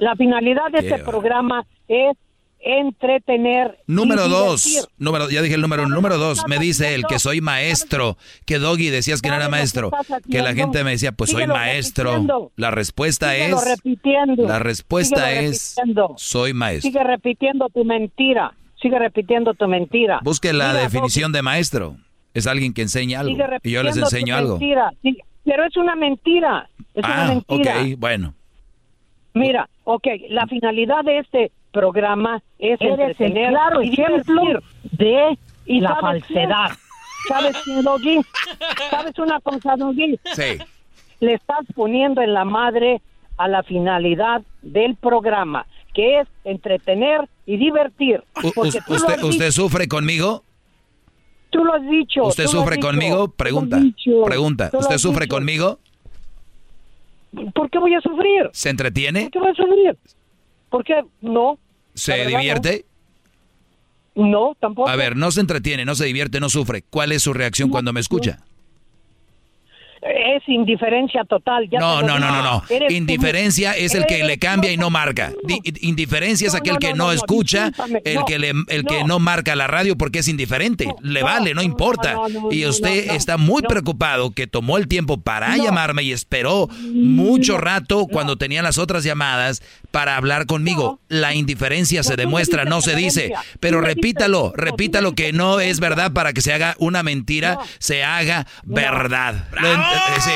la finalidad de Qué este va. programa es entretener. y Número dos, divertir. número, ya dije el número, número dos, me dice él que soy maestro, que Doggy decías que no era maestro, que la gente me decía, pues soy Síguelo maestro. repitiendo. La respuesta Síguelo es, repitiendo. la respuesta Síguelo es, repitiendo. soy maestro. Sigue repitiendo tu mentira. Sigue repitiendo tu mentira. Busque la Mira, definición de maestro. Es alguien que enseña algo sigue y yo les repitiendo tu enseño algo. mentira. Sí, pero es una mentira. Es una Ah, mentira. ok, bueno. Mira, ok, la finalidad de este programa es Eres el entretener claro y ejemplo divertir de y la ¿sabes qué? falsedad. ¿Sabes qué, Doggy? ¿Sabes una cosa, Doggy? Sí. Le estás poniendo en la madre a la finalidad del programa, que es entretener y divertir. ¿Usted, has usted dicho, sufre conmigo? tú lo has dicho. ¿Usted sufre conmigo? Pregunta. Pregunta. ¿Usted sufre conmigo? ¿Por qué voy a sufrir? ¿Se entretiene? ¿Por qué voy a sufrir? ¿Por qué? No. ¿Se verdad, divierte? No, tampoco. A ver, no se entretiene, no se divierte, no sufre. ¿Cuál es su reacción cuando me escucha? Es indiferencia total. ya No, no, no, no, no. Indiferencia es el que le cambia y no marca. Di- indiferencia es aquel no, que no, escucha, el no, que le, el que no. marca la radio porque es indiferente. le vale, no importa. no, no, y usted no, no, está muy no. preocupado que tomó el tiempo para No. llamarme y esperó mucho rato cuando tenía las otras llamadas para hablar conmigo. La indiferencia se demuestra, no se dice. Pero repítalo, repítalo que no es verdad para que se haga una mentira, se haga verdad. Sí.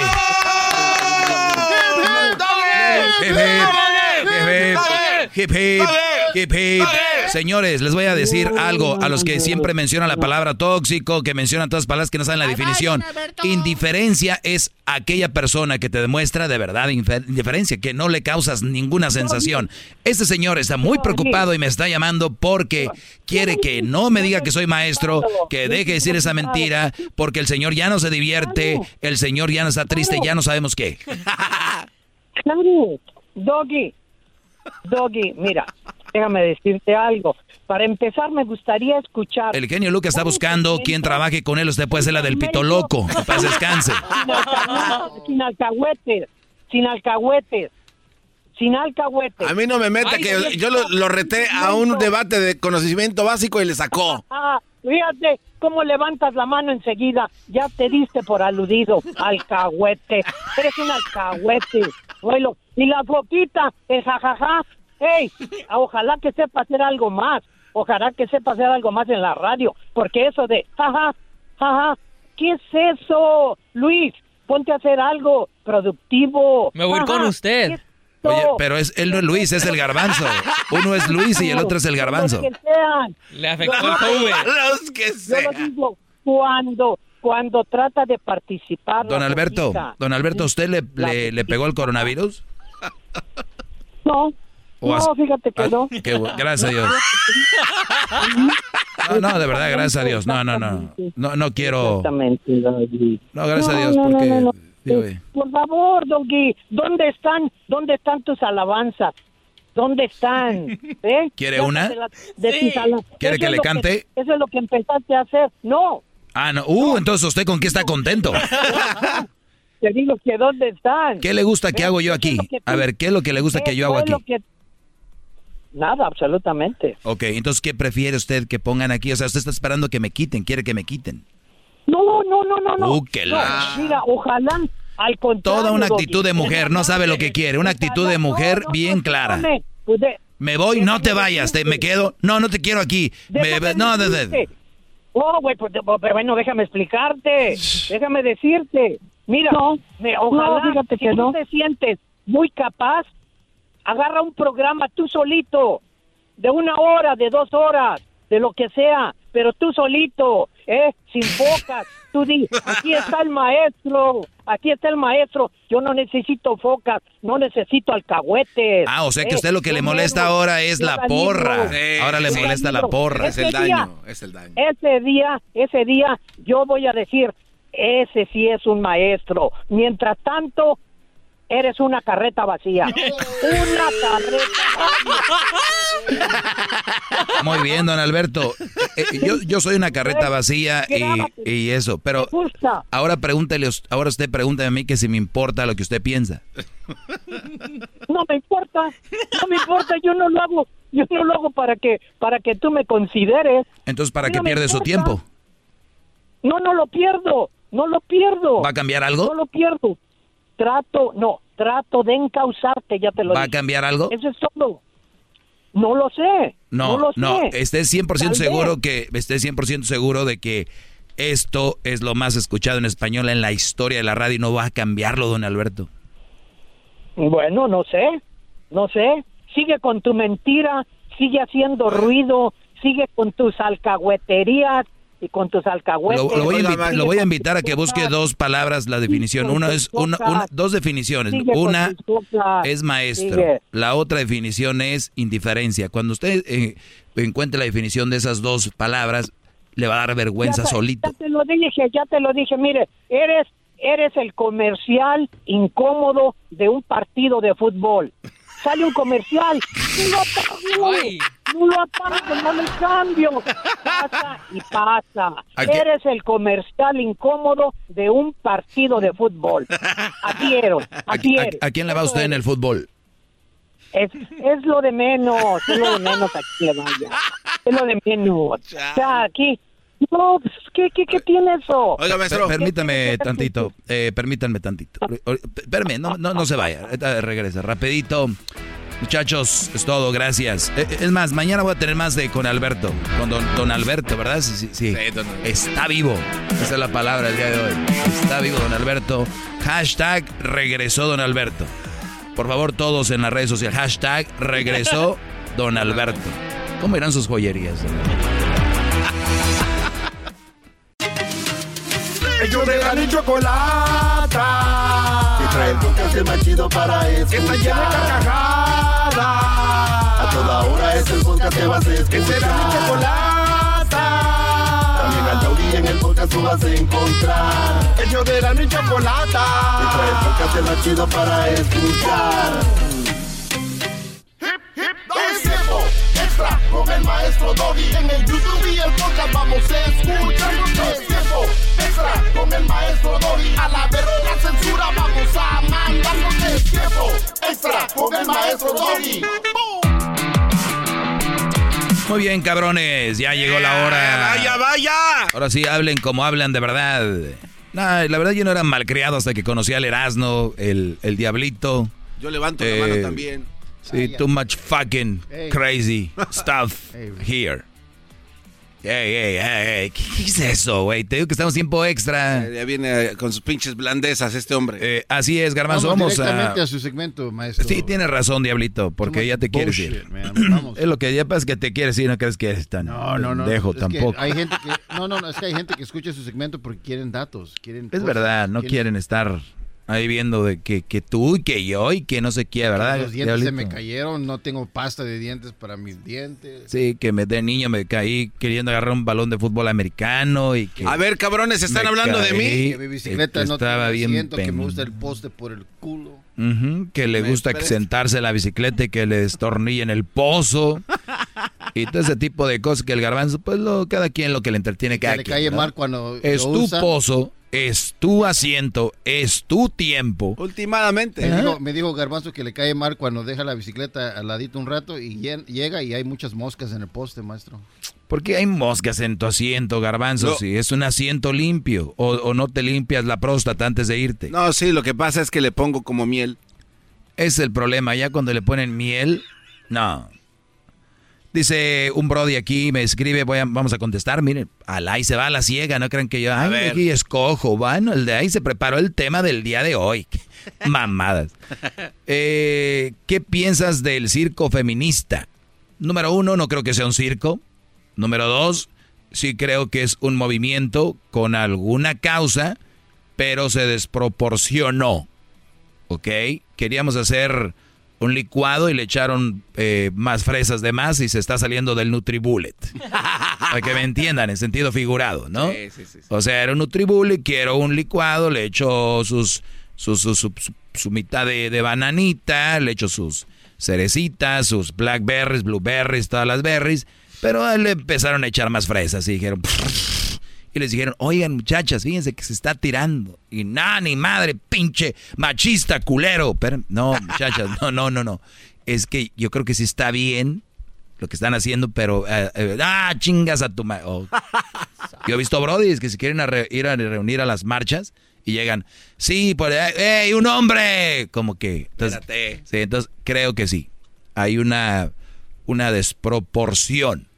Hip, hip, hip, hip, hip, hip, hip. Señores, les voy a decir algo a los que siempre mencionan la palabra tóxico, que mencionan todas las palabras que no saben la definición. Indiferencia es aquella persona que te demuestra de verdad indiferencia, que no le causas ninguna sensación. Este señor está muy preocupado y me está llamando porque quiere que no me diga que soy maestro, que deje de decir esa mentira, porque el señor ya no se divierte, el señor ya no está triste, ya no sabemos qué. Doggy, Doggy, mira, déjame decirte algo. Para empezar, me gustaría escuchar. El genio Lucas está buscando quien trabaje con él. Usted puede ser la del pito loco. Que paz descanse. Sin, alca- sin alcahuetes, sin alcahuetes, sin alcahuetes. A mí no me meta que yo lo, lo reté a un debate de conocimiento básico y le sacó. Ah, fíjate cómo levantas la mano enseguida. Ya te diste por aludido, alcahuete. Eres un alcahuete. Oílo. Y la foquita, el jajaja. Ey, ojalá que sepa hacer algo más. Ojalá que sepa hacer algo más en la radio. Porque eso de jaja, jaja, ¿qué es eso? Luis, ponte a hacer algo productivo. Me voy a ir con usted. ¿qué es Oye, pero es, él no es Luis, es el garbanzo. Uno es Luis y el otro es el garbanzo. Los que sean. Le afectó el COVID. Los que Yo lo digo cuando cuando trata de participar. Don Alberto, don Alberto, ¿usted le, le, le pegó el coronavirus? No, ¿O no, as- fíjate que ah, no. qué bu- gracias a Dios. No, no, de verdad, gracias a Dios. No, no, no. No, no quiero. No, gracias a No, Dios, no, no, porque. no, no. digo, eh, Por favor, Doggy, ¿dónde están, dónde están tus alabanzas? ¿Dónde están? ¿Eh? ¿Quiere una? de la- de ala- ¿Quiere Eso que le cante? eso es lo que empezaste a hacer. No, Ah, no. Uh, entonces usted con qué está contento. te digo que ¿dónde están? ¿Qué le gusta que ¿Eh? hago yo aquí? que A ver, ¿qué es lo que le gusta que yo hago aquí? lo que- nada, absolutamente. Ok, entonces, ¿qué prefiere usted que pongan aquí? O sea, usted está esperando que me quiten, quiere que me quiten. No, no, no, no, no. Uh, que la- No, Mira, ojalá, al contrario. Toda una actitud de mujer, no sabe lo que quiere, una actitud de mujer bien clara. Pues Me voy, no te vayas, te, me quedo. No, no te quiero aquí. Me- no, de- de- decirte. Oh, güey, pues, pero bueno, déjame explicarte. déjame decirte. Mira, me, ojalá, No, fíjate si que tú no. te sientes muy capaz, agarra un programa tú solito, de una hora, de dos horas, de lo que sea, pero tú solito, ¿eh? Sin focas. Tú di, aquí está el maestro, aquí está el maestro. Yo no necesito focas, no necesito alcahuetes. Ah, o sea que ¿eh? a usted lo que le molesta ahora es la porra. Ahora le molesta la porra. Ese día- es el daño. Ese día, ese día, yo voy a decir, ese sí es un maestro. Mientras tanto, eres una carreta vacía. una carreta Muy bien, don Alberto. Eh, eh, yo, yo soy una carreta vacía y, y eso, pero ahora pregúntele, ahora usted pregúntame a mí que si me importa lo que usted piensa. No me importa, no me importa, yo no lo hago, yo no lo hago para que, para que tú me consideres. Entonces, ¿para No qué me pierde su tiempo? No, no lo pierdo, no lo pierdo. ¿Va a cambiar algo? No lo pierdo. Trato, no, trato de encauzarte, ya te lo ¿Va a cambiar algo? Eso es todo. No lo sé. No, lo no, sé. esté 100% Tal vez. seguro que esté 100% seguro de que esto es lo más escuchado en español en la historia de la radio y no va a cambiarlo, don Alberto. Bueno, no sé, no sé. Sigue con tu mentira, sigue haciendo ruido, sigue con tus alcahueterías y con tus alcahuetes. Lo, lo voy a lo voy invitar a que busque dos palabras la definición. Una es una, dos definiciones. Una cosas. es maestro. La otra definición es indiferencia. Cuando usted eh, encuentre la definición de esas dos palabras, le va a dar vergüenza Ya te- solito. Ya te lo dije, ya te lo dije. Mire, eres, eres el comercial incómodo de un partido de fútbol. Sale un comercial, no apago, no lo apago, no le cambio. Pasa y pasa. Eres el comercial incómodo de un partido de fútbol. Así eres, ¿A, a- a quién le va usted en el fútbol? Es, es lo de menos, es lo de menos aquí, vaya. Es lo de menos. O sea, aquí. No, pues, ¿qué, qué, qué tiene eso? Per- permítame tantito, eh, permítanme tantito. Ahor- Espérame, no, no, no se vaya, regresa, rapidito. Muchachos, es todo, gracias. Eh, Es más, mañana voy a tener más de con Alberto, con don, don Alberto, ¿verdad? Sí, sí, sí. Está vivo, esa es la palabra del día de hoy. Está vivo don Alberto. Hashtag regresó don Alberto. Por favor, todos en las redes sociales, hashtag regresó don Alberto. ¿Cómo irán sus joyerías? Ellos de la chocolata. El podcast más chido para escuchar. Que está llena de carcajadas. A toda hora es el podcast que vas a escuchar. Que será mi chocolata. También al taurí en el podcast tú vas a encontrar. Ellos de la ni chocolata. Trae el podcast más chido para escuchar. Es con el maestro Doggy. En el YouTube y el podcast vamos a escuchar. Tiempo extra con el maestro Doggy. A la verga la censura vamos a mandarlo. Es tiempo extra con el maestro Doggy. Muy bien, cabrones, ya llegó la hora. ¡Vaya, vaya! Ahora sí, hablen como hablan de verdad. Nah, la verdad yo no era malcriado hasta que conocí al Erasmo, el, el Diablito. Yo levanto Eh, la mano también. Sí, too much fucking Hey. crazy stuff here. Hey, hey, hey, ¿qué qué es eso, güey? Te digo que estamos tiempo extra. Ya viene con sus pinches blandezas este hombre. Eh, así es, Garbanzo, Vamos vamos a... directamente a su segmento, maestro. Sí, tienes razón, Diablito, porque ya te much quieres bullshit, ir. man. Vamos. Es lo que ya pasa es que te quieres ir, no crees que eres tan No, no, no. es que tampoco. hay gente que, no, no, no, es que hay gente que escucha su segmento porque quieren datos, quieren Es cosas, verdad, no quieren estar ahí viendo de que, que tú y que yo y que no sé qué, ¿verdad? Los dientes se me cayeron, no tengo pasta de dientes para mis dientes. Sí, que me de niño me caí queriendo agarrar un balón de fútbol americano y que... A ver, cabrones, ¿están me hablando de mí? Que mi bicicleta que no estaba bien asiento, que me gusta el poste por el culo. Que le Me gusta esperes. sentarse en la bicicleta y que le destornille en el pozo. y todo ese tipo de cosas que el garbanzo, pues lo, cada quien lo que le entretiene cada le quien, cae ¿verdad? mal cuando Es lo tu usa. pozo, Es tu asiento, es tu tiempo. Últimamente. Me dijo, me dijo Garbanzo que le cae mal cuando deja la bicicleta al ladito un rato y llega y hay muchas moscas en el poste, maestro. ¿Por qué hay moscas en tu asiento, garbanzo? No. Si es un asiento limpio o, o no te limpias la próstata antes de irte. No, sí, lo que pasa es que le pongo como miel. Es el problema, ya cuando le ponen miel, no. Dice un brody aquí, me escribe, voy a- vamos a contestar, miren, al ahí se va a la ciega, no crean que yo, ay, ver. aquí escojo, bueno, el de ahí se preparó el tema del día de hoy. Mamadas. Eh, ¿Qué piensas del circo feminista? Número uno, no creo que sea un circo. Número dos, sí creo que es un movimiento con alguna causa, pero se desproporcionó. ¿Ok? Queríamos hacer un licuado y le echaron eh, más fresas de más y se está saliendo del Nutribullet. Para que me entiendan, en sentido figurado, ¿no? Sí, sí, sí. O sea, era un Nutribullet, quiero un licuado, le echo sus, sus, sus- su, su- su mitad de, de bananita, le echo sus cerecitas, sus blackberries, blueberries, todas las berries, pero le empezaron a echar más fresas y dijeron... Y les dijeron, oigan muchachas, fíjense que se está tirando. Y nada, ni madre, pinche machista, culero. Pero, no, muchachas, no, no, no, no. Es que yo creo que sí está bien lo que están haciendo, pero... eh, eh, ah, chingas a tu madre. Oh. Yo he visto brodis que se quieren a re- ir a reunir a las marchas y llegan, sí, por ¡Ey, un hombre! Como que... Entonces, Espérate. sí, entonces creo que sí. Hay una, una desproporción.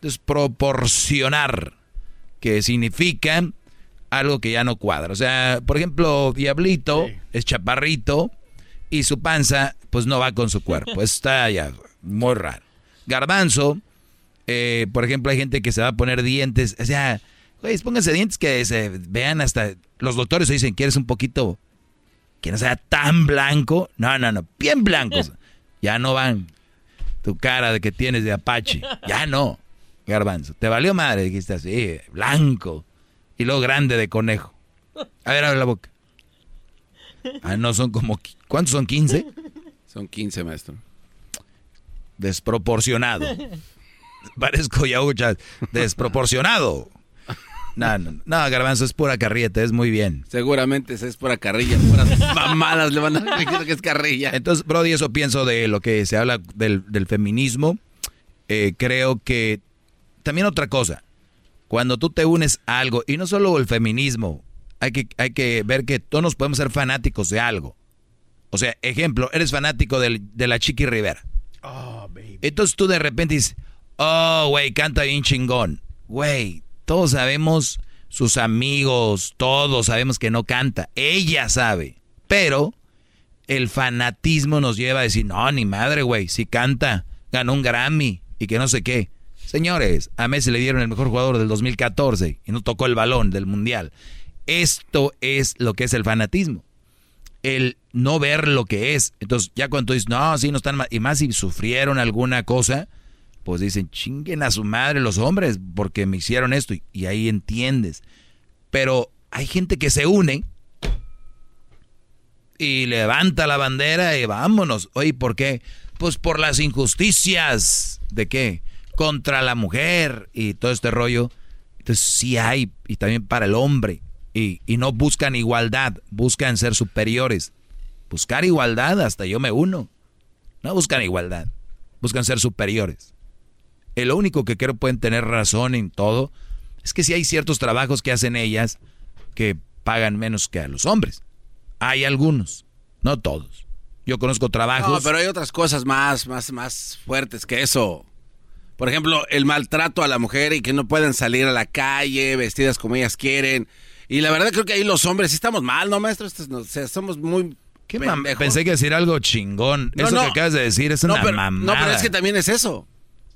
Desproporcionar que significa algo que ya no cuadra. O sea, por ejemplo, Diablito es chaparrito y su panza pues no va con su cuerpo. Está ya muy raro. Garbanzo, eh, por ejemplo, hay gente que se va a poner dientes. O sea, güey, pónganse dientes que se vean hasta... Los doctores dicen que eres un poquito... Que no sea tan blanco. No, no, no. Bien blancos. Ya no van. Tu cara de que tienes de Apache. Ya no. Garbanzo. Te valió madre, dijiste así, blanco. Y luego grande de conejo. A ver, abre la boca. Ah, no, son como... ¿Cuántos son? ¿15? Son 15, maestro. Desproporcionado. Parezco Yauchas. Desproporcionado. No, no, no, Garbanzo, es pura carrieta, es muy bien. Seguramente es pura carrilla, puras mamadas le van a decir que es carrilla. Entonces, Brody, eso pienso de lo que se habla del, del feminismo. Eh, creo que también otra cosa, cuando tú te unes a algo, y no solo el feminismo, hay que, hay que ver que todos nos podemos ser fanáticos de algo. O sea, ejemplo, eres fanático del- de la Chiqui Rivera. Entonces tú de repente dices, oh, güey, canta bien chingón. Güey, todos sabemos, sus amigos, todos sabemos que no canta. Ella sabe. Pero el fanatismo nos lleva a decir, no, ni madre, güey, si canta, ganó un Grammy y que no sé qué. Señores, a Messi le dieron el mejor jugador del 2014 y no tocó el balón del Mundial. Esto es lo que es el fanatismo. El no ver lo que es. Entonces, ya cuando tú dices, no, sí, no están mal, y más si sufrieron alguna cosa, pues dicen, chinguen a su madre los hombres porque me hicieron esto. Y, y ahí entiendes. Pero hay gente que se une y levanta la bandera y vámonos. Oye, ¿por qué? Pues por las injusticias. ¿De qué? Contra la mujer y todo este rollo. Entonces sí hay, y también para el hombre. Y, y no buscan igualdad, buscan ser superiores. Buscar igualdad, hasta yo me uno. No buscan igualdad, buscan ser superiores. El único que creo pueden tener razón en todo es que si hay ciertos trabajos que hacen ellas que pagan menos que a los hombres. Hay algunos, no todos. Yo conozco trabajos. No, pero hay otras cosas más, más, más fuertes que eso. Por ejemplo, el maltrato a la mujer y que no pueden salir a la calle vestidas como ellas quieren. Y la verdad creo que ahí los hombres sí estamos mal, ¿no, maestro? O sea, somos muy ¿Qué. Pensé que decir algo chingón. No, Eso no. que acabas de decir es no, una pero, mamada. No, pero es que también es eso.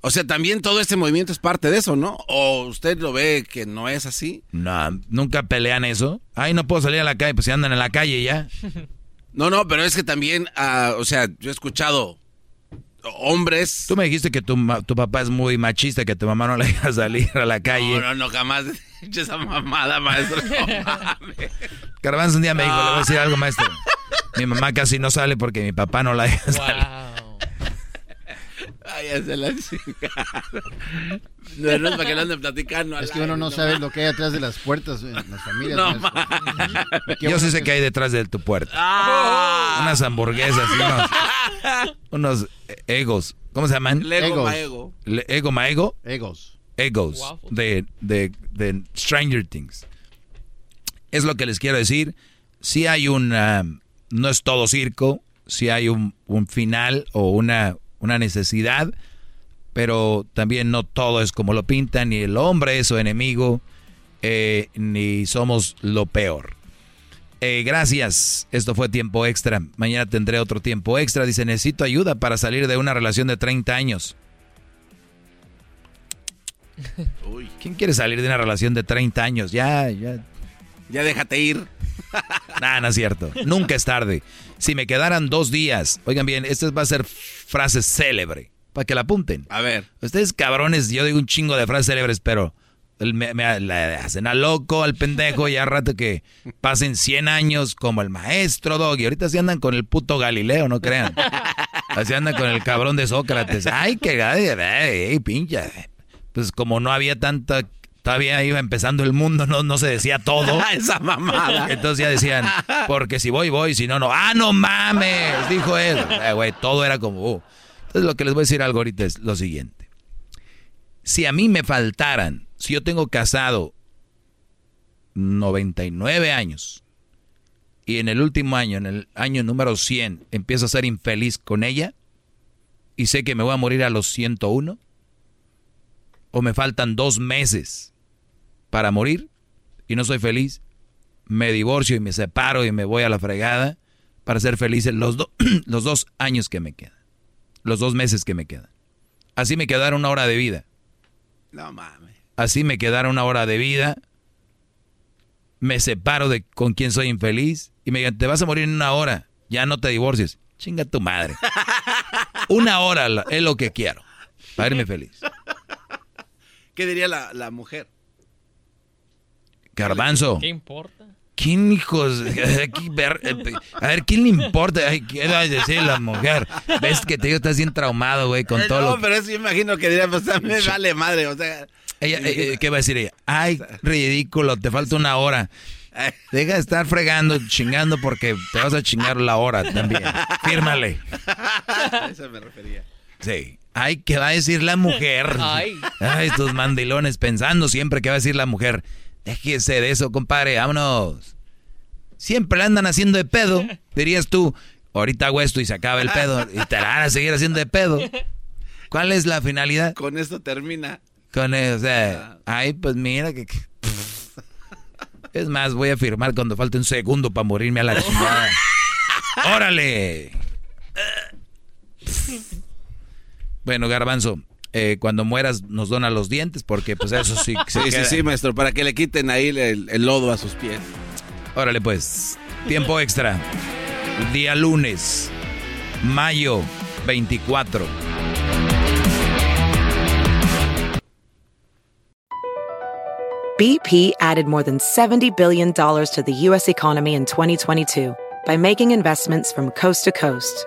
O sea, también todo este movimiento es parte de eso, ¿no? ¿O usted lo ve que no es así? No, nunca pelean eso. Ay, no puedo salir a la calle, pues si andan en la calle ya. No, no, pero es que también, ah, o sea, yo he escuchado hombres... Tú me dijiste que tu, ma- tu papá es muy machista, que tu mamá no le deja salir a la calle. No, no, no, jamás he hecho esa mamada, maestro. No un día me dijo, le voy a decir algo, maestro. Mi mamá casi no sale porque mi papá no la deja salir. Ay, Váyase la chingada. No, no es para que lo anden platicando. Es que uno no sabe lo que hay atrás de las puertas en las familias. No. Yo sí sé que hay detrás de tu puerta. Ah. Unas hamburguesas y unos, unos egos. ¿Cómo se llaman? Lego egos. maego. ¿Ego maego? Egos. Egos. De, de, de Stranger Things. Es lo que les quiero decir. Si hay un... no es todo circo. Si hay un, un final o una, una necesidad. Pero también no todo es como lo pintan. Ni el hombre es su enemigo. eh, ni somos lo peor. Eh, gracias. Esto fue tiempo extra. Mañana tendré otro tiempo extra. Dice, necesito ayuda para salir de una relación de 30 años. ¿Quién quiere salir de una relación de 30 años? Ya, ya. Ya déjate ir. Nah, no es cierto. Nunca es tarde. Si me quedaran dos días, oigan bien, esta va a ser frase célebre, para que la apunten. A ver. Ustedes cabrones, yo digo un chingo de frases célebres, pero me, me- hacen a loco, al pendejo, y a rato que pasen 100 años como el maestro Doggy. Ahorita se andan con el puto Galileo, no crean. Así andan con el cabrón de Sócrates. Ay, que ay, pincha. Pues como no había tanta, todavía iba empezando el mundo, no, no se decía todo. Esa mamada. Entonces ya decían, porque si voy, voy, si no, no. ¡Ah, no mames! Dijo él. Eh, güey, todo era como... uh. Entonces lo que les voy a decir algo ahorita es lo siguiente. Si a mí me faltaran, si yo tengo casado 99 años y en el último año, en el año número 100, empiezo a ser infeliz con ella y sé que me voy a morir a los 101, o me faltan dos meses para morir y no soy feliz, me divorcio y me separo y me voy a la fregada para ser feliz en los, do- los dos años que me quedan, los dos meses que me quedan. Así me quedaron una hora de vida. No mames. Así me quedaron una hora de vida. Me separo de con quien soy infeliz y me digan, te vas a morir en una hora. Ya no te divorcies. Chinga tu madre. Una hora es lo que quiero. Para irme feliz. ¿Qué diría la, la mujer? Garbanzo. ¿Qué importa? ¿Quién hijos? Aquí ver- eh, A ver, ¿quién le importa? Ay, ¿Qué va a decir la mujer? Ves que te digo, estás bien traumado, güey, con Eh, todo no, lo pero eso yo imagino que diría, pues me vale madre, o sea... Ella, eh, ¿Qué va a decir ella? Ay, ridículo, te falta una hora. Deja de estar fregando, chingando, porque te vas a chingar la hora también. Fírmale. A eso me refería. Sí. Ay, ¿qué va a decir la mujer? Ay. Ay, estos mandilones pensando siempre que va a decir la mujer. Déjese de eso, compadre, vámonos. Siempre la andan haciendo de pedo, dirías tú. Ahorita hago esto y se acaba el pedo. Y te la van a seguir haciendo de pedo. ¿Cuál es la finalidad? Con esto termina. Con eso, o sea, ay, pues mira que... que- Es más, voy a firmar cuando falte un segundo para morirme a la chingada. ¡Órale! Bueno, Garbanzo, eh, cuando mueras nos dona los dientes porque pues eso sí... se Sí, sí, sí, maestro, para que le quiten ahí el, el lodo a sus pies. Órale pues, tiempo extra. Día lunes, mayo 24. BP added more than $70 billion to the U.S. economy in 2022 by making investments from coast to coast.